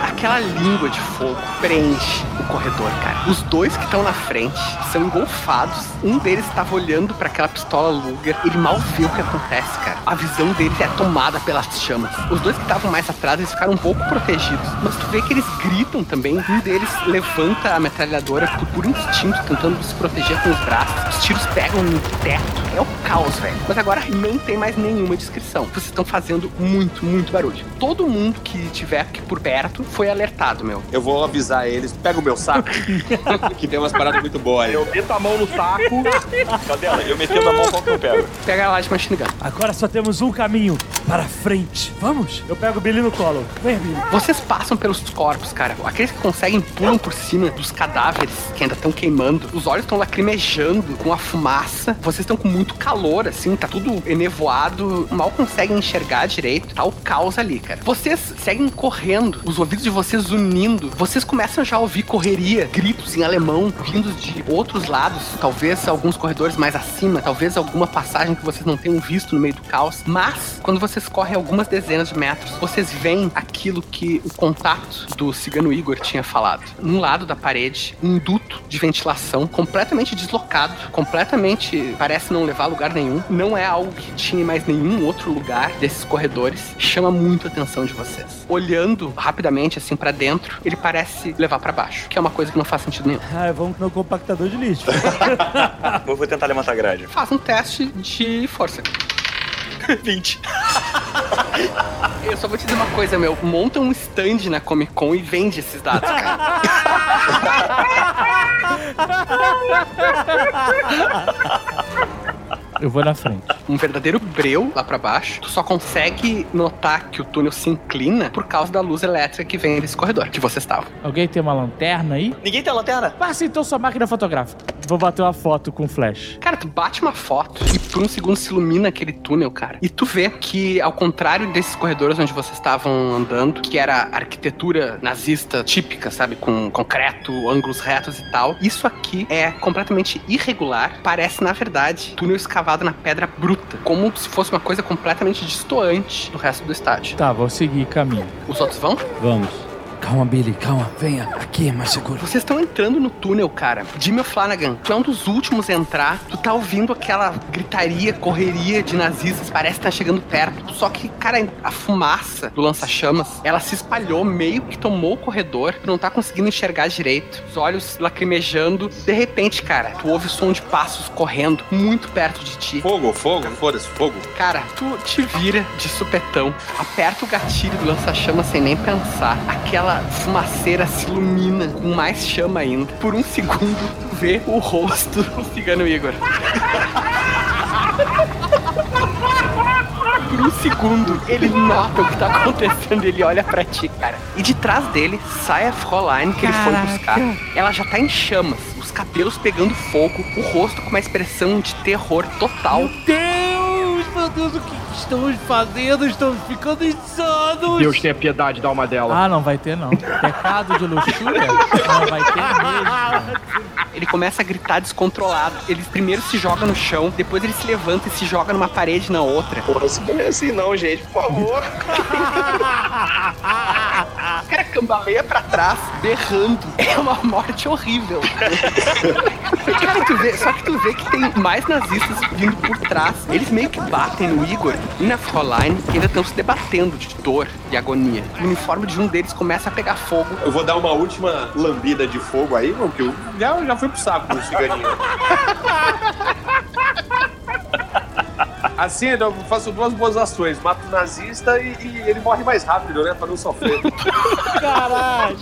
Aquela língua de fogo preenche o corredor, cara. Os dois que estão na frente são engolfados. Um deles estava olhando pra aquela pistola Luger. Ele mal vê o que acontece, cara. A visão deles é tomada pelas chamas. Os dois que estavam mais atrás, eles ficaram um pouco protegidos. Mas tu vê que eles gritam também. Um deles levanta a metralhadora por puro instinto, tentando se proteger com os braços. Os tiros pegam no teto. É o caos, velho. Mas agora não tem mais nenhuma descrição. Vocês estão fazendo muito, muito barulho. Todo mundo que tiver aqui por perto foi alertado, meu. Eu vou avisar eles. Pega o meu saco. que tem umas paradas muito boas aí. Eu meto a mão no saco. Cadê ela? Eu metendo a mão, qual que eu pego? Pega lá de machine gun. Agora só temos um caminho para frente. Vamos? Eu pego o Billy no colo. Vem, Billy. Vocês passam pelos corpos, cara. Aqueles que conseguem pulam por cima dos cadáveres que ainda estão queimando. Os olhos estão lacrimejando com a fumaça. Vocês estão com muito calor, assim, tá tudo enevoado. Mal conseguem enxergar direito. Tá o caos ali, cara. Vocês seguem correndo, os ouvidos de vocês unindo. Vocês começam já a ouvir correria, gritos em alemão vindos de outros lados. Talvez alguns corredores mais acima, talvez alguma passagem que vocês não tenham visto no meio do caos. Mas, quando vocês correm algumas dezenas de metros, vocês veem aquilo que o contato do cigano Igor tinha falado. Num lado da parede, um duto de ventilação completamente deslocado, completamente parece não levar a lugar nenhum. Não é algo que tinha mais nenhum outro lugar desses corredores. Chama muito a atenção de vocês. Olhando rapidamente assim pra dentro, ele parece levar pra baixo, que é uma coisa que não faz sentido nenhum. Ah, vamos no compactador de lixo. Eu vou tentar levantar a grade. Faz um teste de força. 20. Eu só vou te dizer uma coisa, meu. Monta um stand na Comic Con e vende esses dados, cara. Eu vou na frente. Um verdadeiro breu lá pra baixo. Tu só consegue notar que o túnel se inclina por causa da luz elétrica que vem desse corredor que você estava. Alguém tem uma lanterna aí? Ninguém tem lanterna? Passa então sua máquina fotográfica. Vou bater uma foto com flash. Cara, tu bate uma foto e por um segundo se ilumina aquele túnel, cara. E tu vê que, ao contrário desses corredores onde vocês estavam andando, que era arquitetura nazista típica, sabe? Com concreto, ângulos retos e tal, isso aqui é completamente irregular. Parece, na verdade, túnel escavado na pedra bruta. Como se fosse uma coisa completamente distoante do resto do estádio. Tá, vou seguir caminho. Os outros vão? Vamos. Calma, Billy, calma. Venha, aqui é mais seguro. Vocês estão entrando no túnel, cara. Jimmy Flanagan, tu é um dos últimos a entrar. Tu tá ouvindo aquela gritaria, correria de nazistas. Parece que tá chegando perto. Só que, cara, a fumaça do lança-chamas, ela se espalhou, meio que tomou o corredor. Tu não tá conseguindo enxergar direito. Os olhos lacrimejando. De repente, cara, tu ouve o som de passos correndo muito perto de ti. Fogo, fogo, foda-se, fogo. Cara, tu te vira de supetão, aperta o gatilho do lança-chama sem nem pensar. Aquela fumaceira se ilumina com mais chama ainda. Por um segundo, tu vê o rosto do cigano Igor. Por um segundo, ele nota o que tá acontecendo, ele olha pra ti, cara. E de trás dele sai a Fräulein que ele foi Caraca. buscar. Ela já tá em chamas, os cabelos pegando fogo, o rosto com uma expressão de terror total. Meu Deus, o que estamos fazendo? Estamos ficando insanos. Deus tenha piedade da alma dela. Ah, não vai ter não. Pecado de luxúria? Não vai ter mesmo. Ele começa a gritar descontrolado. Ele primeiro se joga no chão, depois ele se levanta e se joga numa parede na outra. Porra, isso não é assim não, gente, por favor. O cara cambaleia pra trás, berrando. É uma morte horrível. cara, vê, só que tu vê que tem mais nazistas vindo por trás. Eles meio que batem no Igor e na Fräulein, que ainda estão se debatendo de dor e agonia. O uniforme de um deles começa a pegar fogo. Eu vou dar uma última lambida de fogo aí, porque eu já, já fui pro saco com o ciganinho. Assim, eu faço duas boas ações. Mato o nazista e, e ele morre mais rápido, né? Pra não sofrer. Caralho.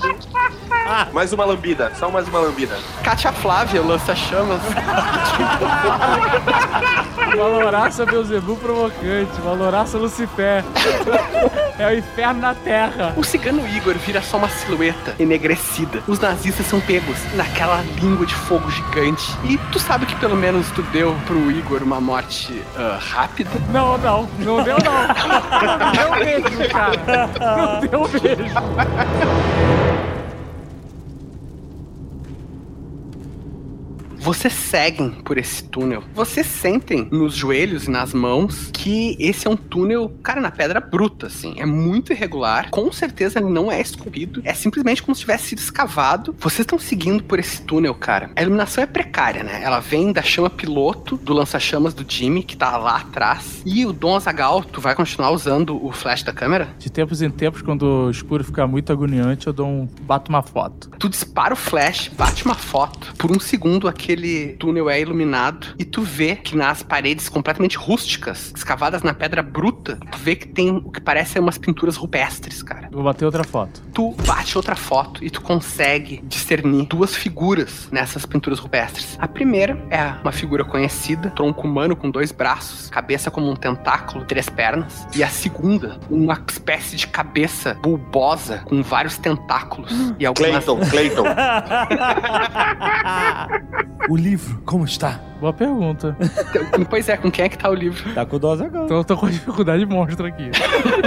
Mais uma lambida, só mais uma lambida. Kátia Flávia lança chamas. Valoraça Beuzebu provocante. Valoraça Lucifer. É o inferno na terra. O cigano Igor vira só uma silhueta enegrecida. Os nazistas são pegos naquela língua de fogo gigante. E tu sabe que pelo menos tu deu pro Igor uma morte ah, rápida? Não, não. Não deu não. Não deu mesmo, cara. Não deu mesmo. Vocês seguem por esse túnel. Vocês sentem nos joelhos e nas mãos que esse é um túnel, cara, na pedra bruta, assim. É muito irregular. Com certeza ele não é esculpido. É simplesmente como se tivesse sido escavado. Vocês estão seguindo por esse túnel, cara. A iluminação é precária, né? Ela vem da chama piloto do lança-chamas do Jimmy, que tá lá atrás. E o Dom Azagal, tu vai continuar usando o flash da câmera? De tempos em tempos, quando o escuro fica muito agoniante, eu dou um, bato uma foto. Tu dispara o flash, bate uma foto. Por um segundo, aquele túnel é iluminado e tu vê que nas paredes completamente rústicas, escavadas na pedra bruta, tu vê que tem o que parece ser umas pinturas rupestres, cara. Vou bater outra foto. Tu bate outra foto e tu consegue discernir duas figuras nessas pinturas rupestres. A primeira é uma figura conhecida, tronco humano com dois braços, cabeça como um tentáculo, três pernas. E a segunda, uma espécie de cabeça bulbosa com vários tentáculos e algumas Clayton, Clayton. O livro, como está? Boa pergunta. Pois é, com quem é que tá o livro? Tá com o Dozagal. Então eu tô com dificuldade monstra aqui.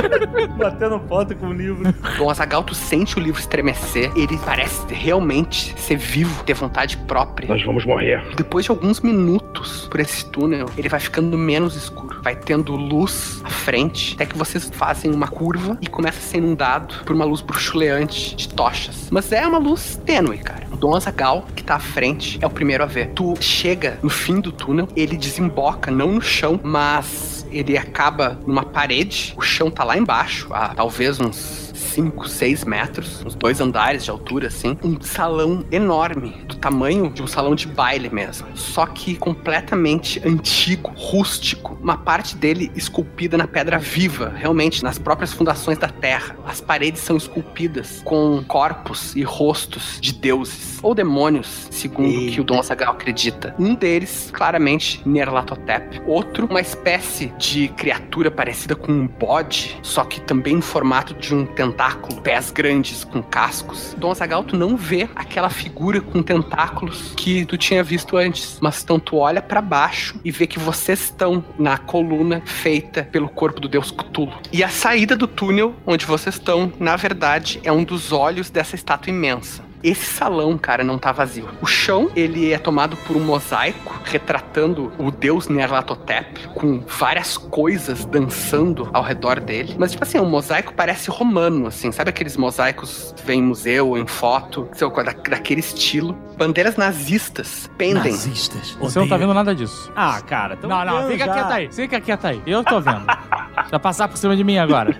Batendo foto com o livro. Dom Azagal, tu sente o livro estremecer. Ele parece realmente ser vivo, ter vontade própria. Nós vamos morrer. Depois de alguns minutos por esse túnel, ele vai ficando menos escuro. Vai tendo luz à frente, até que vocês fazem uma curva e começa a ser inundado por uma luz bruxuleante de tochas. Mas é uma luz tênue, cara. O Dom Azagal, que tá à frente, é o primeiro ver. Tu chega no fim do túnel, ele desemboca, não no chão, mas ele acaba numa parede. O chão tá lá embaixo, a talvez uns 5, 6 metros, uns dois andares de altura, assim. Um salão enorme, do tamanho de um salão de baile mesmo. Só que completamente antigo, rústico. Uma parte dele esculpida na pedra viva, realmente, nas próprias fundações da terra. As paredes são esculpidas com corpos e rostos de deuses, ou demônios, segundo o que o Dom Azaghal acredita. Um deles, claramente, Nerlatotep. Outro, uma espécie de criatura parecida com um bode, só que também em formato de um tentáculo, pés grandes com cascos. Dom Azaghal, tu não vê aquela figura com tentáculos que tu tinha visto antes, mas então tu olha pra baixo e vê que vocês estão na coluna feita pelo corpo do deus Cthulhu. E a saída do túnel onde vocês estão, na verdade, é um dos olhos dessa estátua imensa. Esse salão, cara, não tá vazio. O chão, ele é tomado por um mosaico retratando o deus Nyarlathotep com várias coisas dançando ao redor dele. Mas, tipo assim, o mosaico parece romano, assim. Sabe aqueles mosaicos que vem em museu, em foto? Sei lá, da- daquele estilo. Bandeiras nazistas pendem. Nazistas. Você não tá vendo nada disso. Ah, cara, tamo Não, não, fica já. quieto aí. Fica quieto aí. Eu tô vendo. Vai passar por cima de mim agora.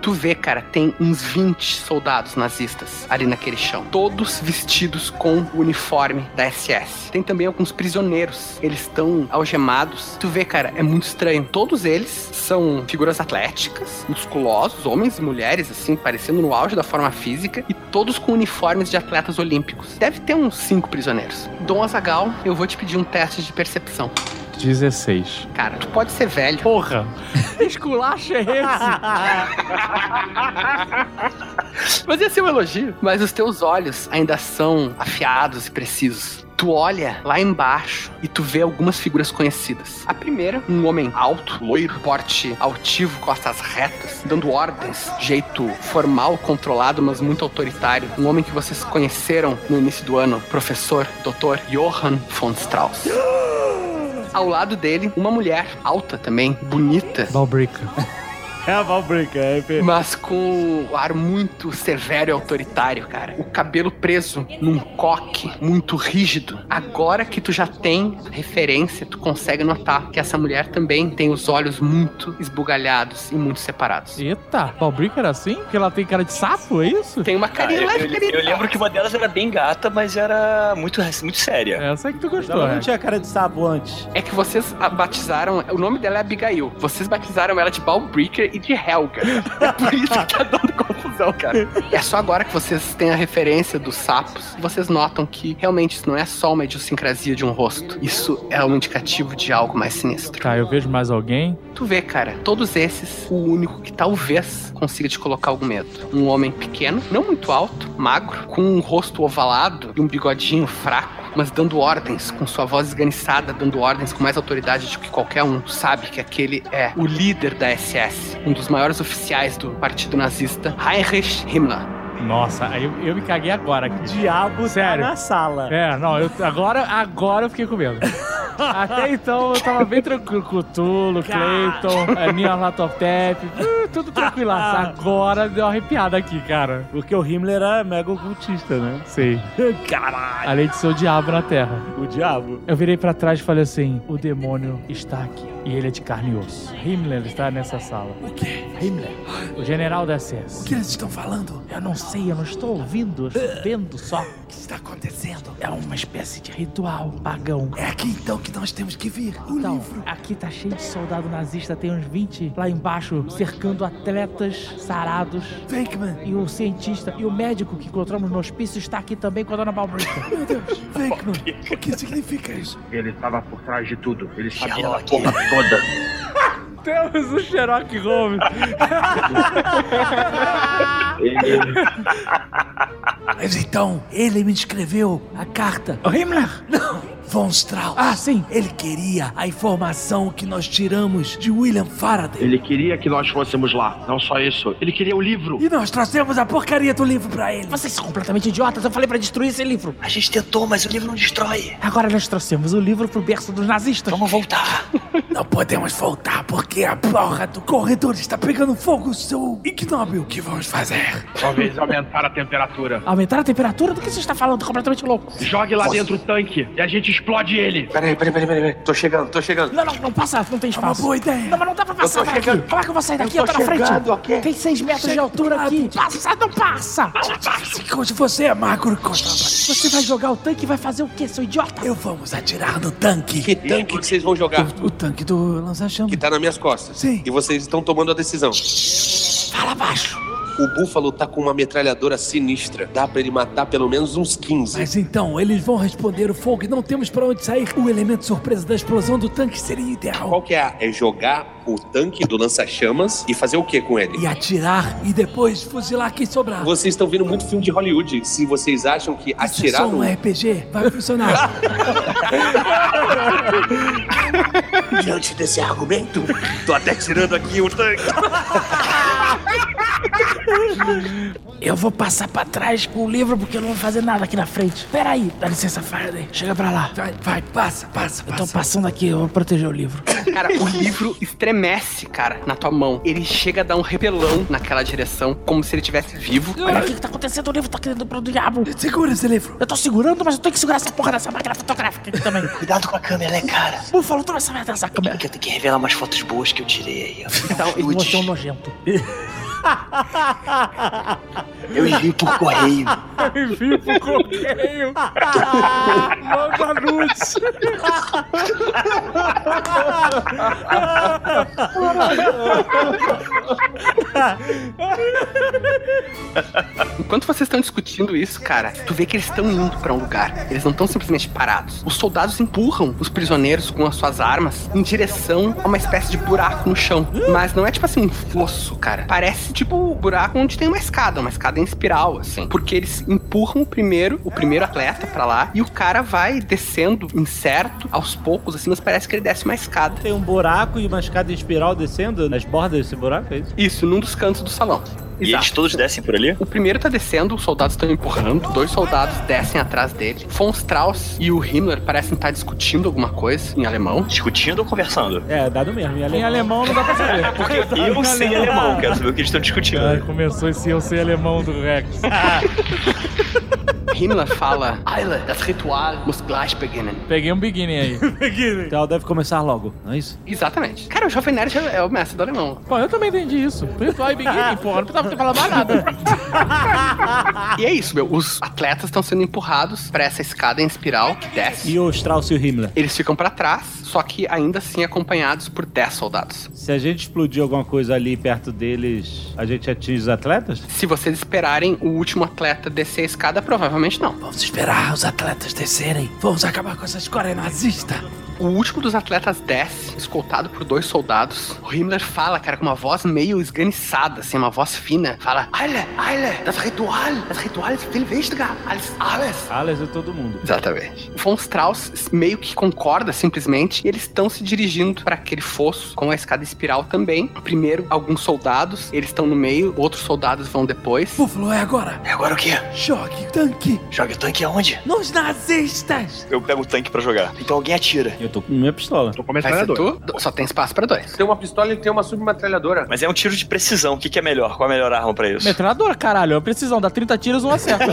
Tu vê, cara, tem uns 20 soldados nazistas ali naquele chão. Todos vestidos com o uniforme da SS. Tem também alguns prisioneiros. Eles estão algemados. Tu vê, cara, é muito estranho. Todos eles são figuras atléticas, musculosos, homens e mulheres, assim, parecendo no auge da forma física. E todos com uniformes de atletas olímpicos. Deve ter uns cinco prisioneiros. Dom Azagal, eu vou te pedir um teste de percepção. 16. Cara, tu pode ser velho. Porra! Esculacho é esse? Mas ia ser um elogio. Mas os teus olhos ainda são afiados e precisos. Tu olha lá embaixo e tu vê algumas figuras conhecidas. A primeira, um homem alto, loiro, porte altivo, costas retas, dando ordens, jeito formal, controlado, mas muito autoritário. Um homem que vocês conheceram no início do ano, professor Dr. Johann von Strauss. Ao lado dele, uma mulher alta também, bonita, Balbrica. É a Valbrica, é. Pe- mas com um ar muito severo e autoritário, cara. O cabelo preso num coque muito rígido. Agora que tu já tem referência, tu consegue notar que essa mulher também tem os olhos muito esbugalhados e muito separados. Eita, Balbrica era assim? Porque ela tem cara de sapo, é isso? Tem uma Ah, carinha eu, leve, eu- carinha eu lembro que uma delas era bem gata, mas era muito, muito séria. Essa que tu gostou, Ela né? não tinha cara de sapo antes. É que vocês a batizaram, o nome dela é Abigail. Vocês batizaram ela de Balbreaker e de Helga. É por isso que tá dando confusão, cara. É só agora que vocês têm a referência dos sapos, vocês notam que realmente isso não é só uma idiosincrasia de um rosto. Isso é um indicativo de algo mais sinistro. Tá, eu vejo mais alguém. Tu vê, cara, todos esses, o único que talvez consiga te colocar algum medo. Um homem pequeno, não muito alto, magro, com um rosto ovalado e um bigodinho fraco, mas dando ordens, com sua voz esganiçada, dando ordens com mais autoridade do que qualquer um. Sabe que aquele é o líder da SS, um dos maiores oficiais do partido nazista, Heinrich Himmler. Nossa, eu, eu me caguei agora aqui. Diabo Sério. tá na sala. É, não, eu, agora, agora eu fiquei com medo. Até então eu tava bem tranquilo com o Tulo. Clayton, a minha Latoptep, uh, tudo tranquilaço. Agora deu uma arrepiada aqui, cara. Porque o Himmler era mega ocultista, né? Sei. Caralho. Além de ser o diabo na Terra. O diabo. Eu virei pra trás e falei assim: o demônio está aqui. E ele é de carne e osso. Himmler está nessa sala. O quê? Himmler, o general da SS. O que eles estão falando? Eu não sei, eu não estou ouvindo, eu estou vendo só. O que está acontecendo? É uma espécie de ritual pagão. É aqui então que nós temos que vir. O Então, livro. aqui tá cheio de soldado nazista, tem uns 20 lá embaixo cercando atletas sarados. Venkman. E o cientista e o médico que encontramos no hospício está aqui também com a dona Balbrica. Meu Deus. Venkman. O que significa isso? Ele estava por trás de tudo. Ele sabia da Sherlock. porra toda. Temos o Sherlock Holmes. Mas então, ele me escreveu a carta. O Himmler? Não. Von Strauss. Ah, sim. Ele queria a informação que nós tiramos de William Faraday. Ele queria que nós fôssemos lá. Não só isso. Ele queria o livro. E nós trouxemos a porcaria do livro pra ele. Vocês são completamente idiotas, eu falei pra destruir esse livro. A gente tentou, mas o livro não destrói. Agora nós trouxemos o livro pro berço dos nazistas. Vamos voltar. Não podemos voltar porque a porra do corredor está pegando fogo, seu ignóbil. O que vamos fazer? Talvez aumentar a temperatura. Aumentar a temperatura? Do que você está falando? Completamente louco. Jogue lá dentro o tanque e a gente explode ele. Peraí, peraí, peraí, peraí. Tô chegando, tô chegando. Não, não, não passa, não tem É uma espaço. boa ideia. Não, mas não dá pra passar Eu tô chegando. Como é que eu vou sair daqui? Eu Eu tô tô na frente. chegando, ok? Tem seis metros de Chega altura do aqui. Passa, não passa. Onde você é magro. Você vai jogar o tanque e vai fazer o quê, seu idiota? Eu vamos atirar no tanque. Que tanque que vocês vão jogar? O tanque do lança-chama. Que tá nas minhas costas. Sim. E vocês estão tomando a decisão. Fala baixo. O Búfalo tá com uma metralhadora sinistra. Dá pra ele matar pelo menos uns 15. Mas então, eles vão responder o fogo e não temos pra onde sair. O elemento surpresa da explosão do tanque seria ideal. Qual que é? a- É jogar o tanque do lança-chamas e fazer o que com ele? E atirar e depois fuzilar quem sobrar. Vocês estão vendo muito filme de Hollywood. Se vocês acham que Isso é atirar só no... um RPG, vai funcionar. Diante desse argumento, tô até tirando aqui o tanque. Eu vou passar pra trás com o livro porque eu não vou fazer nada aqui na frente. Pera aí, dá licença, Faraday. Chega pra lá. Vai, vai, passa, passa, Eu tô passando aqui, eu vou proteger o livro. Cara, o livro estremece, cara, na tua mão. Ele chega a dar um repelão naquela direção, como se ele estivesse vivo. Olha o que, que tá acontecendo, o livro tá querendo pro diabo. Segura esse livro. Eu tô segurando, mas eu tenho que segurar essa porra dessa máquina fotográfica aqui também. Cuidado com a câmera, né, cara? Búfalo, toma essa merda dessa câmera. Porque eu tenho que revelar umas fotos boas que eu tirei aí. ó. Então, e você é um nojento. Eu envio por correio. Envio pro correio. Manda nudes. Enquanto vocês estão discutindo isso, cara, tu vê que eles estão indo pra um lugar. Eles não estão simplesmente parados. Os soldados empurram os prisioneiros com as suas armas em direção a uma espécie de buraco no chão. Mas não é tipo assim um fosso, cara. Parece tipo o buraco onde tem uma escada, uma escada em espiral, assim. Porque eles empurram primeiro o primeiro atleta pra lá e o cara vai descendo incerto aos poucos, assim, mas parece que ele desce uma escada. Tem um buraco e uma escada em espiral descendo nas bordas desse buraco, é isso? Isso, num dos cantos do salão. E eles todos descem por ali? O primeiro tá descendo, os soldados estão empurrando, dois soldados descem atrás dele. Von Strauss e o Himmler parecem estar discutindo alguma coisa em alemão. Discutindo ou conversando? É, dado mesmo. Em alemão, Em alemão não dá pra saber. Porque eu sei alemão, quero saber o que eles estão discutindo. Ai, começou esse eu sei alemão do Rex. Himmler fala: Eile, das Ritual muss gleich beginnen. Peguei um beginning aí. Então ela deve começar logo, não é isso? Exatamente. Cara, o Jovem Nerd é o mestre do alemão. Pô, eu também entendi isso. Ritual e beginning, porra. Não precisava ter falado mais nada. E é isso, meu. Os atletas estão sendo empurrados pra essa escada em espiral que desce. E o Strauss e o Himmler? Eles ficam pra trás, só que ainda assim acompanhados por 10 soldados. Se a gente explodir alguma coisa ali perto deles, a gente atinge os atletas? Se vocês esperarem o último atleta descer a escada, provavelmente não. Vamos esperar os atletas descerem. Vamos acabar com essa escória nazista. O último dos atletas desce, escoltado por dois soldados. O Himmler fala, cara, com uma voz meio esganiçada, assim, uma voz fina. Fala, Eile, Eile, das Ritual, das Ritual viel wichtiger als alles. Alles é todo mundo. Exatamente. O Von Strauss meio que concorda simplesmente e eles estão se dirigindo para aquele fosso com a escada espiral também. Primeiro, alguns soldados, eles estão no meio, outros soldados vão depois. Búfalo, é agora. É agora o quê? Jogue tanque Joga o tanque aonde? nos nazistas. Eu pego o tanque pra jogar. Então alguém atira. Eu tô com minha pistola. Tô com a metralhadora. tu? Só tem espaço para dois. Tem uma pistola e tem uma submetralhadora. Mas é um tiro de precisão. O que, que é melhor? Qual a melhor arma pra isso? Metralhadora, caralho. É precisão. Dá 30 tiros, um acerta.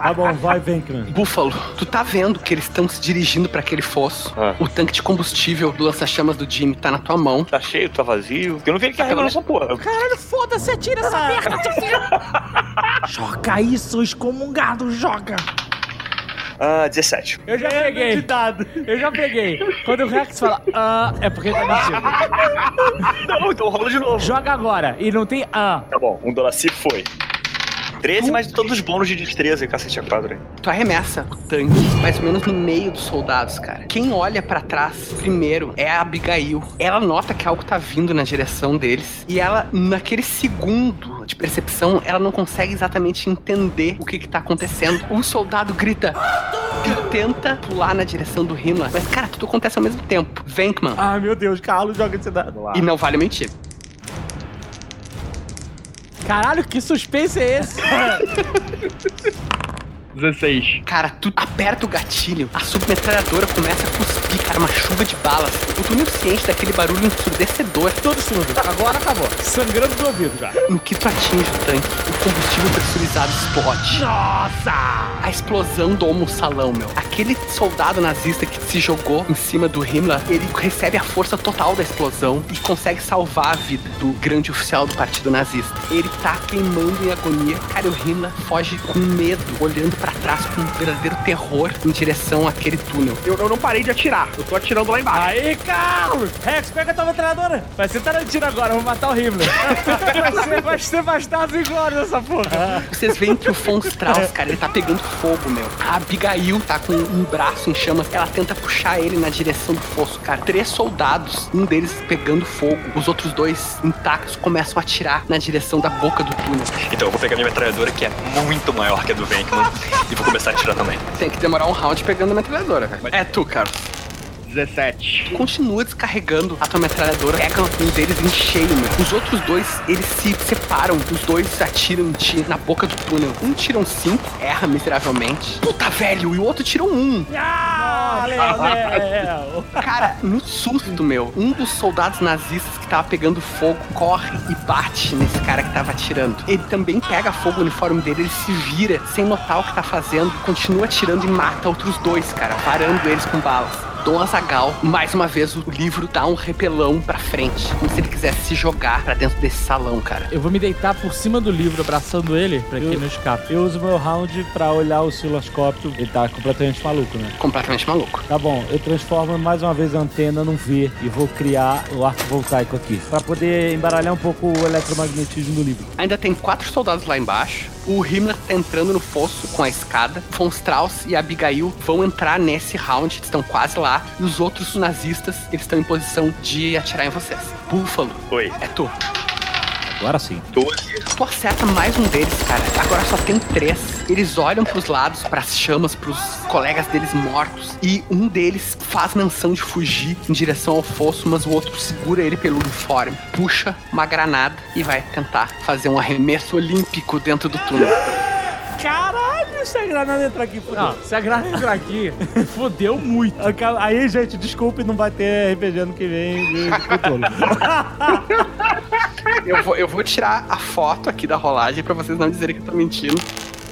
Tá bom, vai, Venkman. Búfalo, tu tá vendo que eles estão se dirigindo para aquele fosso. Ah. O tanque de combustível do lança-chamas do Jimmy tá na tua mão. Tá cheio, tá vazio. Eu não vi ele carregando essa porra. Caralho, foda-se, atira essa merda. Joga isso, excomungado, joga. Ah, 17. Eu já peguei. Eu já peguei. Quando o Rex fala, ah, é porque tá mentindo. Não, então rola de novo. Joga agora. E não tem ah. Tá bom, um dólar se foi. 13 mais todos os bônus de destreza e cacete a quadro. aí. Tu arremessa o tanque mais ou menos no meio dos soldados, cara. Quem olha pra trás primeiro é a Abigail. Ela nota que algo tá vindo na direção deles e ela, naquele segundo de percepção, ela não consegue exatamente entender o que que tá acontecendo. Um soldado grita e tenta pular na direção do Himmler, mas cara, tudo acontece ao mesmo tempo. Venkman. Ai, meu Deus, Carlos joga esse dado. E não vale mentir. Caralho, que suspense é esse? 16. Cara, tu aperta o gatilho, a submetralhadora começa a cuspir, cara, uma chuva de balas. O túnel ciente daquele barulho ensurdecedor. Todo surdo. Agora acabou. Sangrando do ouvido já. No que tu atinge o tanque, o combustível pressurizado explode. Nossa! A explosão doma o salão, meu. Aquele soldado nazista que se jogou em cima do Himmler, ele recebe a força total da explosão e consegue salvar a vida do grande oficial do partido nazista. Ele tá queimando em agonia. Cara, o Himmler foge com medo, olhando pra trás com um verdadeiro terror em direção àquele túnel. Eu, eu não parei de atirar. Eu tô atirando lá embaixo. Aí, Carlos! Rex, pega a tua metralhadora. Vai ser Tarantino agora, vou matar o Himmler. vai, ser, vai ser bastardo e glória essa porra. Vocês veem que o Von Strauss, cara, ele tá pegando fogo, meu. A Abigail tá com um braço em chamas. Ela tenta puxar ele na direção do fosso, cara. Três soldados, um deles pegando fogo. Os outros dois intactos começam a atirar na direção da boca do túnel. Então eu vou pegar minha metralhadora, que é muito maior que a do Venkman, e vou começar a atirar também. Tem que demorar um round pegando a metralhadora, velho. É tu, Carlos. 17. Continua descarregando a tua metralhadora, pega um deles em cheio, meu. Os outros dois, eles se separam. Os dois atiram em ti na boca do túnel. Um tira um cinco, erra miseravelmente. Puta, velho! E o outro tira um um. Ah, Leonel! Cara, no susto, meu, um dos soldados nazistas que tava pegando fogo corre e bate nesse cara que tava atirando. Ele também pega fogo no uniforme dele, ele se vira sem notar o que tá fazendo, continua atirando e mata outros dois, cara, parando eles com balas. Dom Azagal, mais uma vez o livro dá um repelão pra frente, como se ele quisesse se jogar pra dentro desse salão, cara. Eu vou me deitar por cima do livro, abraçando ele, pra que ele não escape. Eu uso meu round pra olhar o osciloscópio. Ele tá completamente maluco, né? Completamente maluco. Tá bom, eu transformo mais uma vez a antena num V e vou criar o arco voltaico aqui. Pra poder embaralhar um pouco o eletromagnetismo do livro. Ainda tem quatro soldados lá embaixo. O Himmler tá entrando no fosso com a escada. Von Strauss e Abigail vão entrar nesse round, estão quase lá. E os outros nazistas, eles estão em posição de atirar em vocês. Búfalo. Oi. É tu. Agora sim. 12. Tu acerta mais um deles, cara. Agora só tem três. Eles olham pros lados, pras chamas, pros colegas deles mortos. E um deles faz menção de fugir em direção ao fosso, mas o outro segura ele pelo uniforme, puxa uma granada e vai tentar fazer um arremesso olímpico dentro do túnel. Caralho, se a granada entrar aqui, fudeu. Não, se a granada entrar aqui, fodeu muito. Aí, gente, desculpe, não vai ter RPG ano que vem de. Eu vou, eu vou tirar a foto aqui da rolagem pra vocês não dizerem que eu tô mentindo.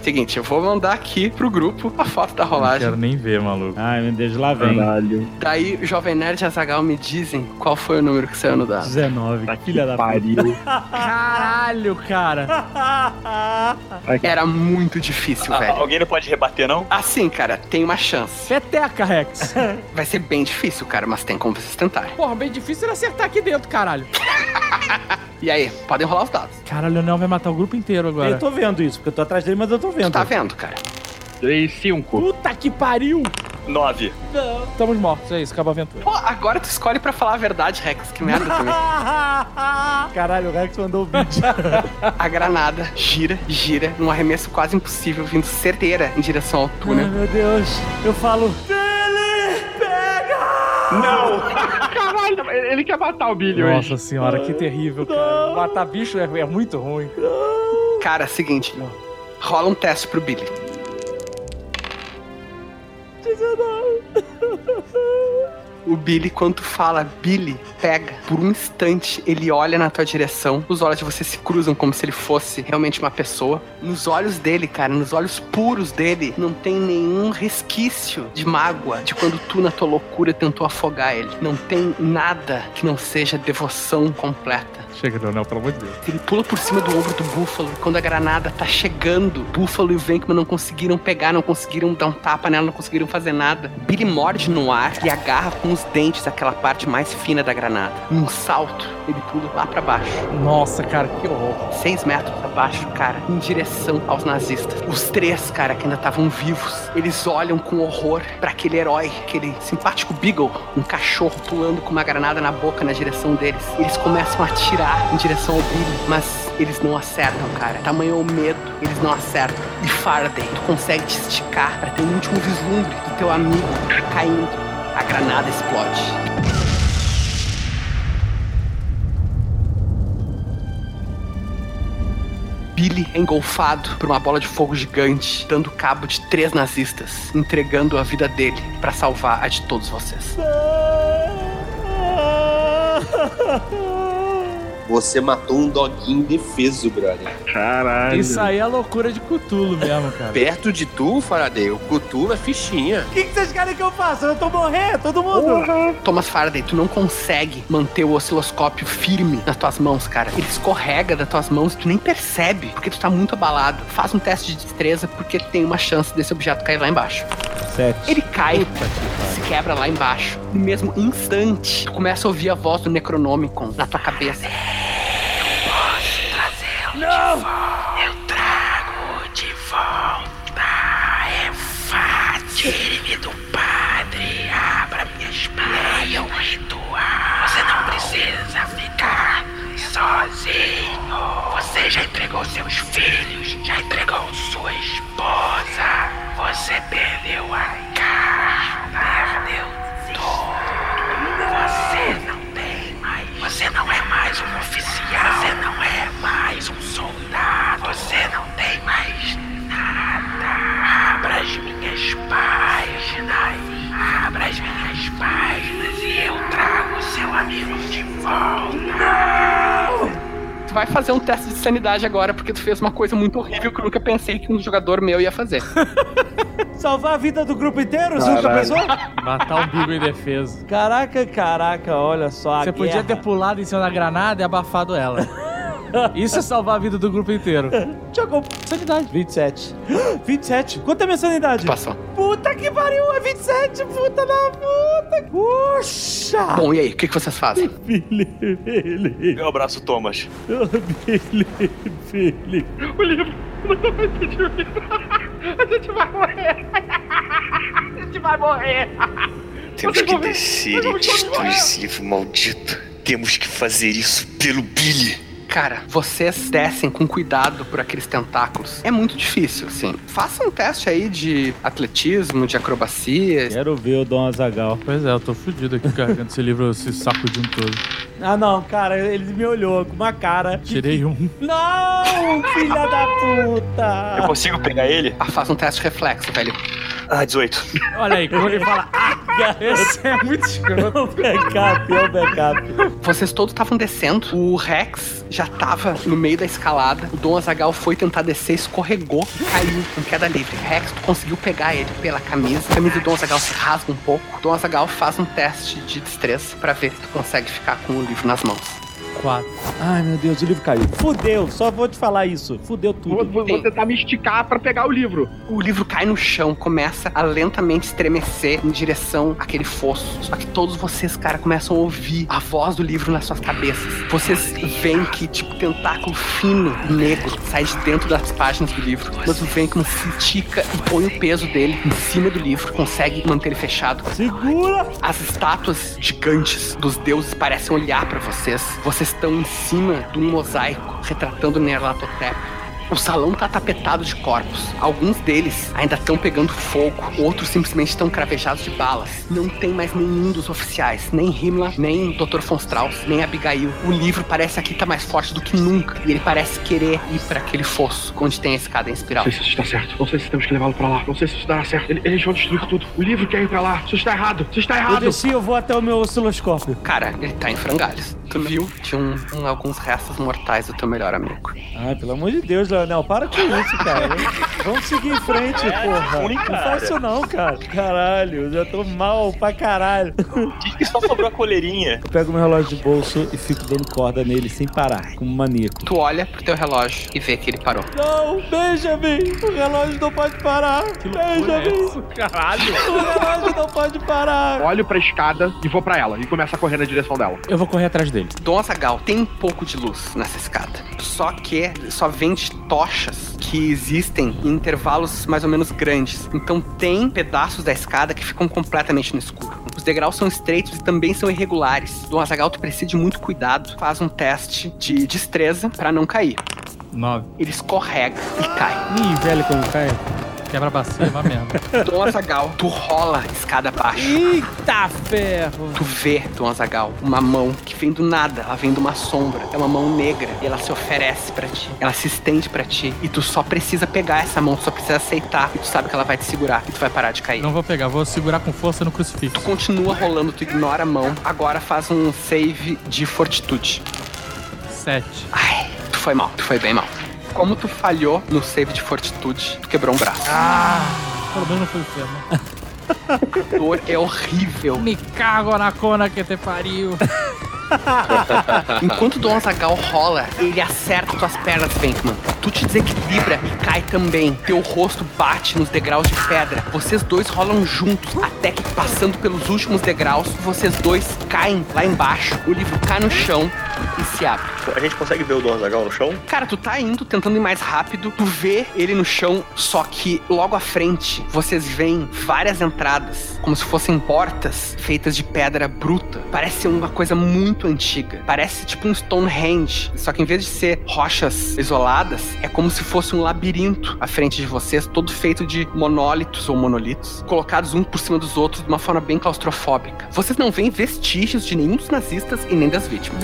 Seguinte, eu vou mandar aqui pro grupo a foto da Não rolagem. quero nem ver, maluco. Ai, meu Deus, lá vem. Caralho. Daí, Jovem Nerd e Azagal me dizem qual foi o número que saiu no dado. 19. Tá Filha da pariu. Caralho, cara. Era muito difícil, Ah, velho. alguém não pode rebater, não? Assim, cara, tem uma chance. Peteca, Rex. Vai ser bem difícil, cara, mas tem como vocês tentarem. Porra, bem difícil era acertar aqui dentro, caralho. E aí, podem rolar os dados. Caralho, o Leonel vai matar o grupo inteiro agora. Eu tô vendo isso, porque eu tô atrás dele, mas eu tô vendo. Tu tá vendo, cara? 3, 5. Puta que pariu. 9. Não. Estamos mortos, é isso, acabou a aventura. Pô, agora tu escolhe pra falar a verdade, Rex. Que merda também. Caralho, o Rex mandou o beat. A granada gira, gira, num arremesso quase impossível, vindo certeira em direção ao Ai, túnel. meu Deus. Eu falo, Billy, pega! Não! Caralho, ele quer matar o Billy hoje. Nossa senhora, que terrível, cara. Matar bicho é, é muito ruim. Cara, seguinte, rola um teste pro Billy. 19. O Billy, quando fala Billy, pega. Por um instante, ele olha na tua direção. Os olhos de você se cruzam como se ele fosse realmente uma pessoa. Nos olhos dele, cara, nos olhos puros dele, não tem nenhum resquício de mágoa de quando tu, na tua loucura, tentou afogar ele. Não tem nada que não seja devoção completa. Chega, Leonel, pelo amor de Deus. Ele pula por cima do ombro do Búfalo. Quando a granada tá chegando, Búfalo e o Venkman não conseguiram pegar, não conseguiram dar um tapa nela, não conseguiram fazer nada. Billy morde no ar e agarra com os dentes aquela parte mais fina da granada. Num salto, ele pula lá pra baixo. Nossa, cara, que horror. Seis metros abaixo, cara, em direção aos nazistas. Os três, cara, que ainda estavam vivos, eles olham com horror pra aquele herói, aquele simpático Beagle, um cachorro pulando com uma granada na boca na direção deles. Eles começam a atirar em direção ao Billy, mas eles não acertam, cara. Tamanho é o medo, eles não acertam. E Faraday, tu consegue te esticar pra ter um último vislumbre do teu amigo caindo. A granada explode. Billy é engolfado por uma bola de fogo gigante, dando cabo de três nazistas, entregando a vida dele pra salvar a de todos vocês. Você matou um doguinho indefeso, brother. Caralho. Isso aí é loucura de Cutulo mesmo, cara. Perto de tu, Faraday, o Cthulhu é fichinha. O que, que vocês querem que eu faça? Eu tô morrendo, todo mundo. Thomas Faraday, tu não consegue manter o osciloscópio firme nas tuas mãos, cara. Ele escorrega das tuas mãos e tu nem percebe, porque tu tá muito abalado. Faz um teste de destreza, porque tem uma chance desse objeto cair lá embaixo. Sete. Ele cai, se quebra lá embaixo. No mesmo instante, tu começa a ouvir a voz do Necronomicon na tua cabeça. Não! Eu trago de volta. É fácil. Tire-me do padre. Abra minhas pernas. É um ritual. Você não precisa ficar sozinho. Você já entregou seus filhos. Já entregou sua esposa. Você perdeu a cara. Perdeu tudo. Você não tem mais. Você não é mais um oficial. Você não é mais um soldado. Você não tem mais nada. Abra as minhas páginas. Abra as minhas páginas e eu trago seu amigo de volta vai fazer um teste de sanidade agora, porque tu fez uma coisa muito horrível que eu nunca pensei que um jogador meu ia fazer. Salvar a vida do grupo inteiro? Você nunca pensou? Matar o Bigo em defesa. Caraca, caraca, olha só. a Você podia guerra. ter pulado em cima da granada e abafado ela. Isso é salvar a vida do grupo inteiro. Jogou. Sanidade. 27. 27? Quanto é minha sanidade? Passou. Puta que pariu, é 27, puta da puta. Puxa. Bom, e aí, o que, que vocês fazem? Billy, Billy. Eu abraço o Thomas. Billy, Billy. O livro. Não vai pedir o livro. A gente vai morrer. A gente vai morrer. Temos que descer e destruir esse livro maldito. Temos que fazer isso pelo Billy. Cara, vocês descem com cuidado por aqueles tentáculos. É muito difícil, assim. Faça um teste aí de atletismo, de acrobacia. Quero ver o Dom Azagal. Pois é, eu tô fudido aqui carregando esse livro, esse sacudindo todo. Ah, não, cara, ele me olhou com uma cara. Tirei um. Não, filha da puta. Eu consigo pegar ele? Ah, faz um teste de reflexo, velho. Ah, 18. Olha aí, quando ele fala, ah, esse é muito escroto. O backup, é o backup. Vocês todos estavam descendo. O Rex já tava no meio da escalada. O Dom Azagal foi tentar descer, escorregou e caiu com queda livre. Rex, tu conseguiu pegar ele pela camisa. A camisa do Dom Azagal se rasga um pouco. O Dom Azagal faz um teste de destreza pra ver se tu consegue ficar com o die Fnasmos. 4. Ai, meu Deus, o livro caiu. Fudeu, só vou te falar isso. Fudeu tudo. Vou, vou, vou tentar me esticar para pegar o livro. O livro cai no chão, começa a lentamente estremecer em direção àquele fosso. Só que todos vocês, cara, começam a ouvir a voz do livro nas suas cabeças. Vocês veem que, tipo, tentáculo fino e negro sai de dentro das páginas do livro. Mas o Venkman se estica e põe o peso dele em cima do livro, consegue manter ele fechado. Segura! As estátuas gigantes dos deuses parecem olhar para vocês. Vocês estão em cima de um mosaico retratando Nerlatotep. O salão tá tapetado de corpos. Alguns deles ainda estão pegando fogo, outros simplesmente estão cravejados de balas. Não tem mais nenhum dos oficiais, nem Himmler, nem Dr. von Strauss, nem Abigail. O livro parece aqui tá mais forte do que nunca e ele parece querer ir pra aquele fosso onde tem a escada em espiral. Não sei se isso está certo. Não sei se temos que levá-lo pra lá. Não sei se isso dará certo. Ele- Eles vão destruir tudo. O livro quer ir pra lá. Isso está errado. Isso está Eu errado. desci, eu vou até o meu osciloscópio. Cara, ele tá em frangalhos. Tu viu? Tinha um- um- alguns restos mortais do teu melhor amigo. Ai, pelo amor de Deus, Leonel, para com isso, cara. Vamos seguir em frente, porra. ruim, Não cara. faz isso não, cara. Caralho, eu já tô mal pra caralho. Diz que só sobrou a coleirinha. Eu pego meu relógio de bolso e fico dando corda nele sem parar, como um maníaco. Tu olha pro teu relógio e vê que ele parou. Não, Benjamin! O relógio não pode parar! Benjamin! Caralho. O relógio não pode parar! Olho pra escada e vou pra ela. E começo a correr na direção dela. Eu vou correr atrás dele. Dom Azagal tem um pouco de luz nessa escada. Só que só vem de tochas que existem em intervalos mais ou menos grandes. Então tem pedaços da escada que ficam completamente no escuro. Os degraus são estreitos e também são irregulares. Dom Azagal, tu precisa de muito cuidado. Faz um teste de destreza pra não cair. Nove. Ele escorrega e cai. Ih, velho, como cai. Quebra a bacia, vai mesmo. Dom Azagal, tu rola escada abaixo. Eita ferro! Tu vê, Dom Azagal, uma mão que vem do nada, ela vem de uma sombra. É uma mão negra e ela se oferece pra ti. Ela se estende pra ti e tu só precisa pegar essa mão, tu só precisa aceitar. E tu sabe que ela vai te segurar e tu vai parar de cair. Não vou pegar, vou segurar com força no crucifixo. Tu continua rolando, tu ignora a mão. Agora faz um save de fortitude. Sete. Ai, tu foi mal, tu foi bem mal. Como tu falhou no save de fortitude, tu quebrou um braço. Ah! Pelo menos não foi ferro. A dor é horrível. Me cago na cona que te pariu. Enquanto o Dom Azagal rola, ele acerta tuas pernas, Venkman. Tu te desequilibra e cai também. Teu rosto bate nos degraus de pedra. Vocês dois rolam juntos, até que passando pelos últimos degraus, vocês dois caem lá embaixo. O livro cai no chão e se abre. A gente consegue ver o Dom Azaghal no chão? Cara, tu tá indo, tentando ir mais rápido, tu vê ele no chão, só que logo à frente vocês veem várias entradas, como se fossem portas feitas de pedra bruta. Parece ser uma coisa muito antiga. Parece tipo um Stonehenge, só que em vez de ser rochas isoladas, É como se fosse um labirinto à frente de vocês, todo feito de monólitos ou monolitos, colocados um por cima dos outros de uma forma bem claustrofóbica. Vocês não veem vestígios de nenhum dos nazistas e nem das vítimas.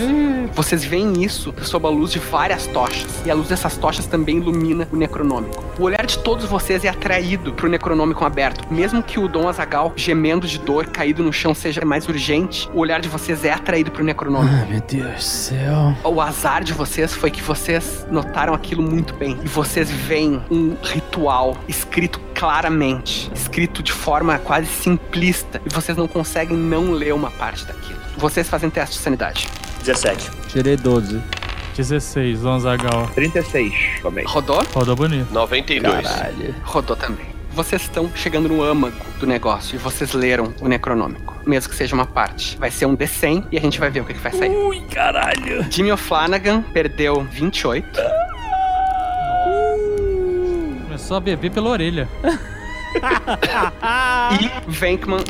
Vocês veem isso sob a luz de várias tochas, e a luz dessas tochas também ilumina o necronômico. O olhar de todos vocês é atraído pro necronômico aberto. Mesmo que o Dom Azagal, gemendo de dor, caído no chão, seja mais urgente, o olhar de vocês é atraído pro necronômico. Ai, meu Deus do céu. O azar de vocês foi que vocês notaram aquilo muito bem. E vocês veem um ritual escrito claramente, escrito de forma quase simplista. E vocês não conseguem não ler uma parte daquilo. Vocês fazem teste de sanidade. 17. Tirei 12. 16, Gonzagal. 36 também. Rodou? Rodou bonito. 92. Caralho. Rodou também. Vocês estão chegando no âmago do negócio e vocês leram o necronômico. Mesmo que seja uma parte. Vai ser um D100 e a gente vai ver o que, que vai sair. Ui, caralho. Jimmy O'Flanagan perdeu 28. Começou a beber pela orelha. e Venkman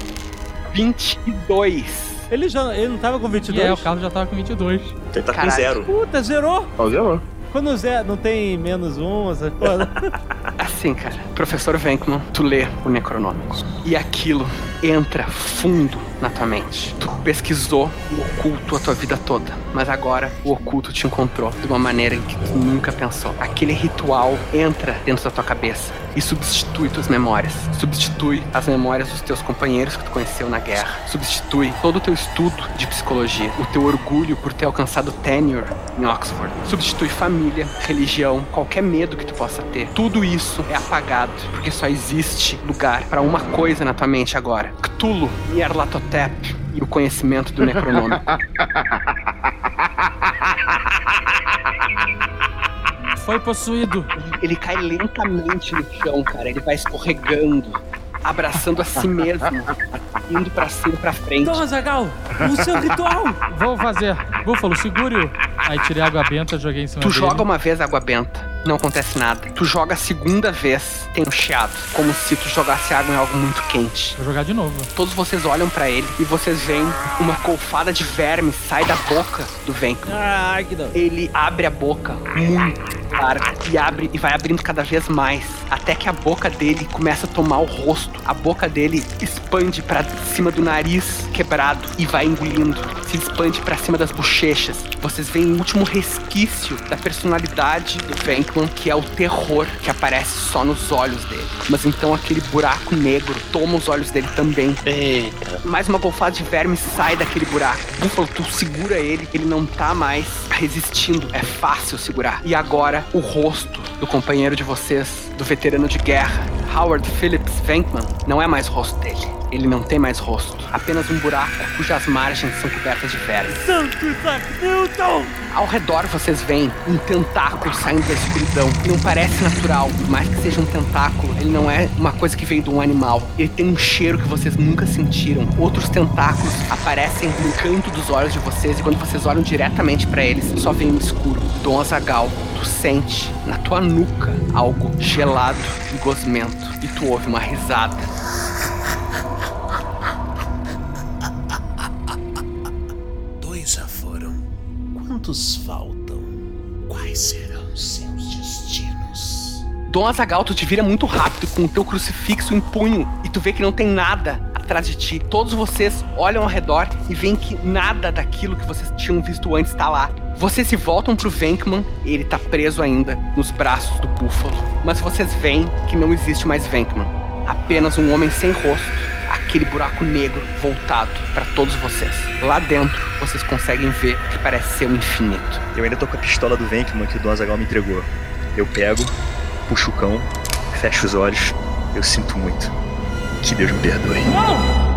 22. Ele já ele não tava com 22? E é, o Carlos já tava com 22. Ele tá com Caralho. zero. Puta, zerou? Ó, zerou. Quando zero, não tem menos um, essas coisas. Assim, cara, professor Venkman, tu lê o Necronômico. E aquilo entra fundo na tua mente. Tu pesquisou o oculto a tua vida toda, mas agora o oculto te encontrou de uma maneira que tu nunca pensou. Aquele ritual entra dentro da tua cabeça e substitui tuas memórias. Substitui as memórias dos teus companheiros que tu conheceu na guerra. Substitui todo o teu estudo de psicologia, o teu orgulho por ter alcançado tenure em Oxford. Substitui família, religião, qualquer medo que tu possa ter. Tudo isso é apagado, porque só existe lugar para uma coisa na tua mente agora. Cthulhu, E o conhecimento do Necronômico. Foi possuído. Ele cai lentamente no chão, cara. Ele vai escorregando, abraçando a si mesmo, indo pra cima e pra frente. Dom Azagal, o seu ritual. Vou fazer. Búfalo, segure-o. Aí tirei água benta, joguei em cima Tu dele. joga uma vez água benta, não acontece nada. Tu joga a segunda vez, tem um chiado, como se tu jogasse água em algo muito quente. Vou jogar de novo. Todos vocês olham pra ele e vocês veem uma colfada de verme sai da boca do Venkman. Ai, que. Ele abre a boca muito larga e abre e vai abrindo cada vez mais, até que a boca dele começa a tomar o rosto. A boca dele expande pra cima do nariz quebrado e vai engolindo. Se expande pra cima das bochechas. Vocês veem o último resquício da personalidade do Venkman, que é o terror que aparece só nos olhos dele. Mas então aquele buraco negro toma os olhos dele também. Eita. Mais uma golfada de verme sai daquele buraco. Búfalo, tu segura ele, ele não tá mais resistindo. É fácil segurar. E agora, o rosto do companheiro de vocês, do veterano de guerra, Howard Phillips Venkman, não é mais o rosto dele. Ele não tem mais rosto. Apenas um buraco cujas margens são cobertas de verme. Santo Isaac Newton! Ao redor vocês veem um tentáculo saindo da escuridão. Não parece natural, por mais que seja um tentáculo, ele não é uma coisa que veio de um animal. Ele tem um cheiro que vocês nunca sentiram. Outros tentáculos aparecem no canto dos olhos de vocês e quando vocês olham diretamente pra eles, só vem um escuro. Dom Azagal, tu sente na tua nuca algo gelado e gosmento e tu ouve uma risada. Dois já foram. Quantos faltam? Quais serão destinos? Dom Azagal, tu te vira muito rápido com o teu crucifixo em punho e tu vê que não tem nada atrás de ti. Todos vocês olham ao redor e veem que nada daquilo que vocês tinham visto antes tá lá. Vocês se voltam pro Venkman, ele tá preso ainda nos braços do búfalo. Mas vocês veem que não existe mais Venkman. Apenas um homem sem rosto, aquele buraco negro voltado pra todos vocês. Lá dentro, vocês conseguem ver o que parece ser um infinito. Eu ainda tô com a pistola do Venkman que o Don Azaghal me entregou. Eu pego, puxo o cão, fecho os olhos. Eu sinto muito. Que Deus me perdoe. Não!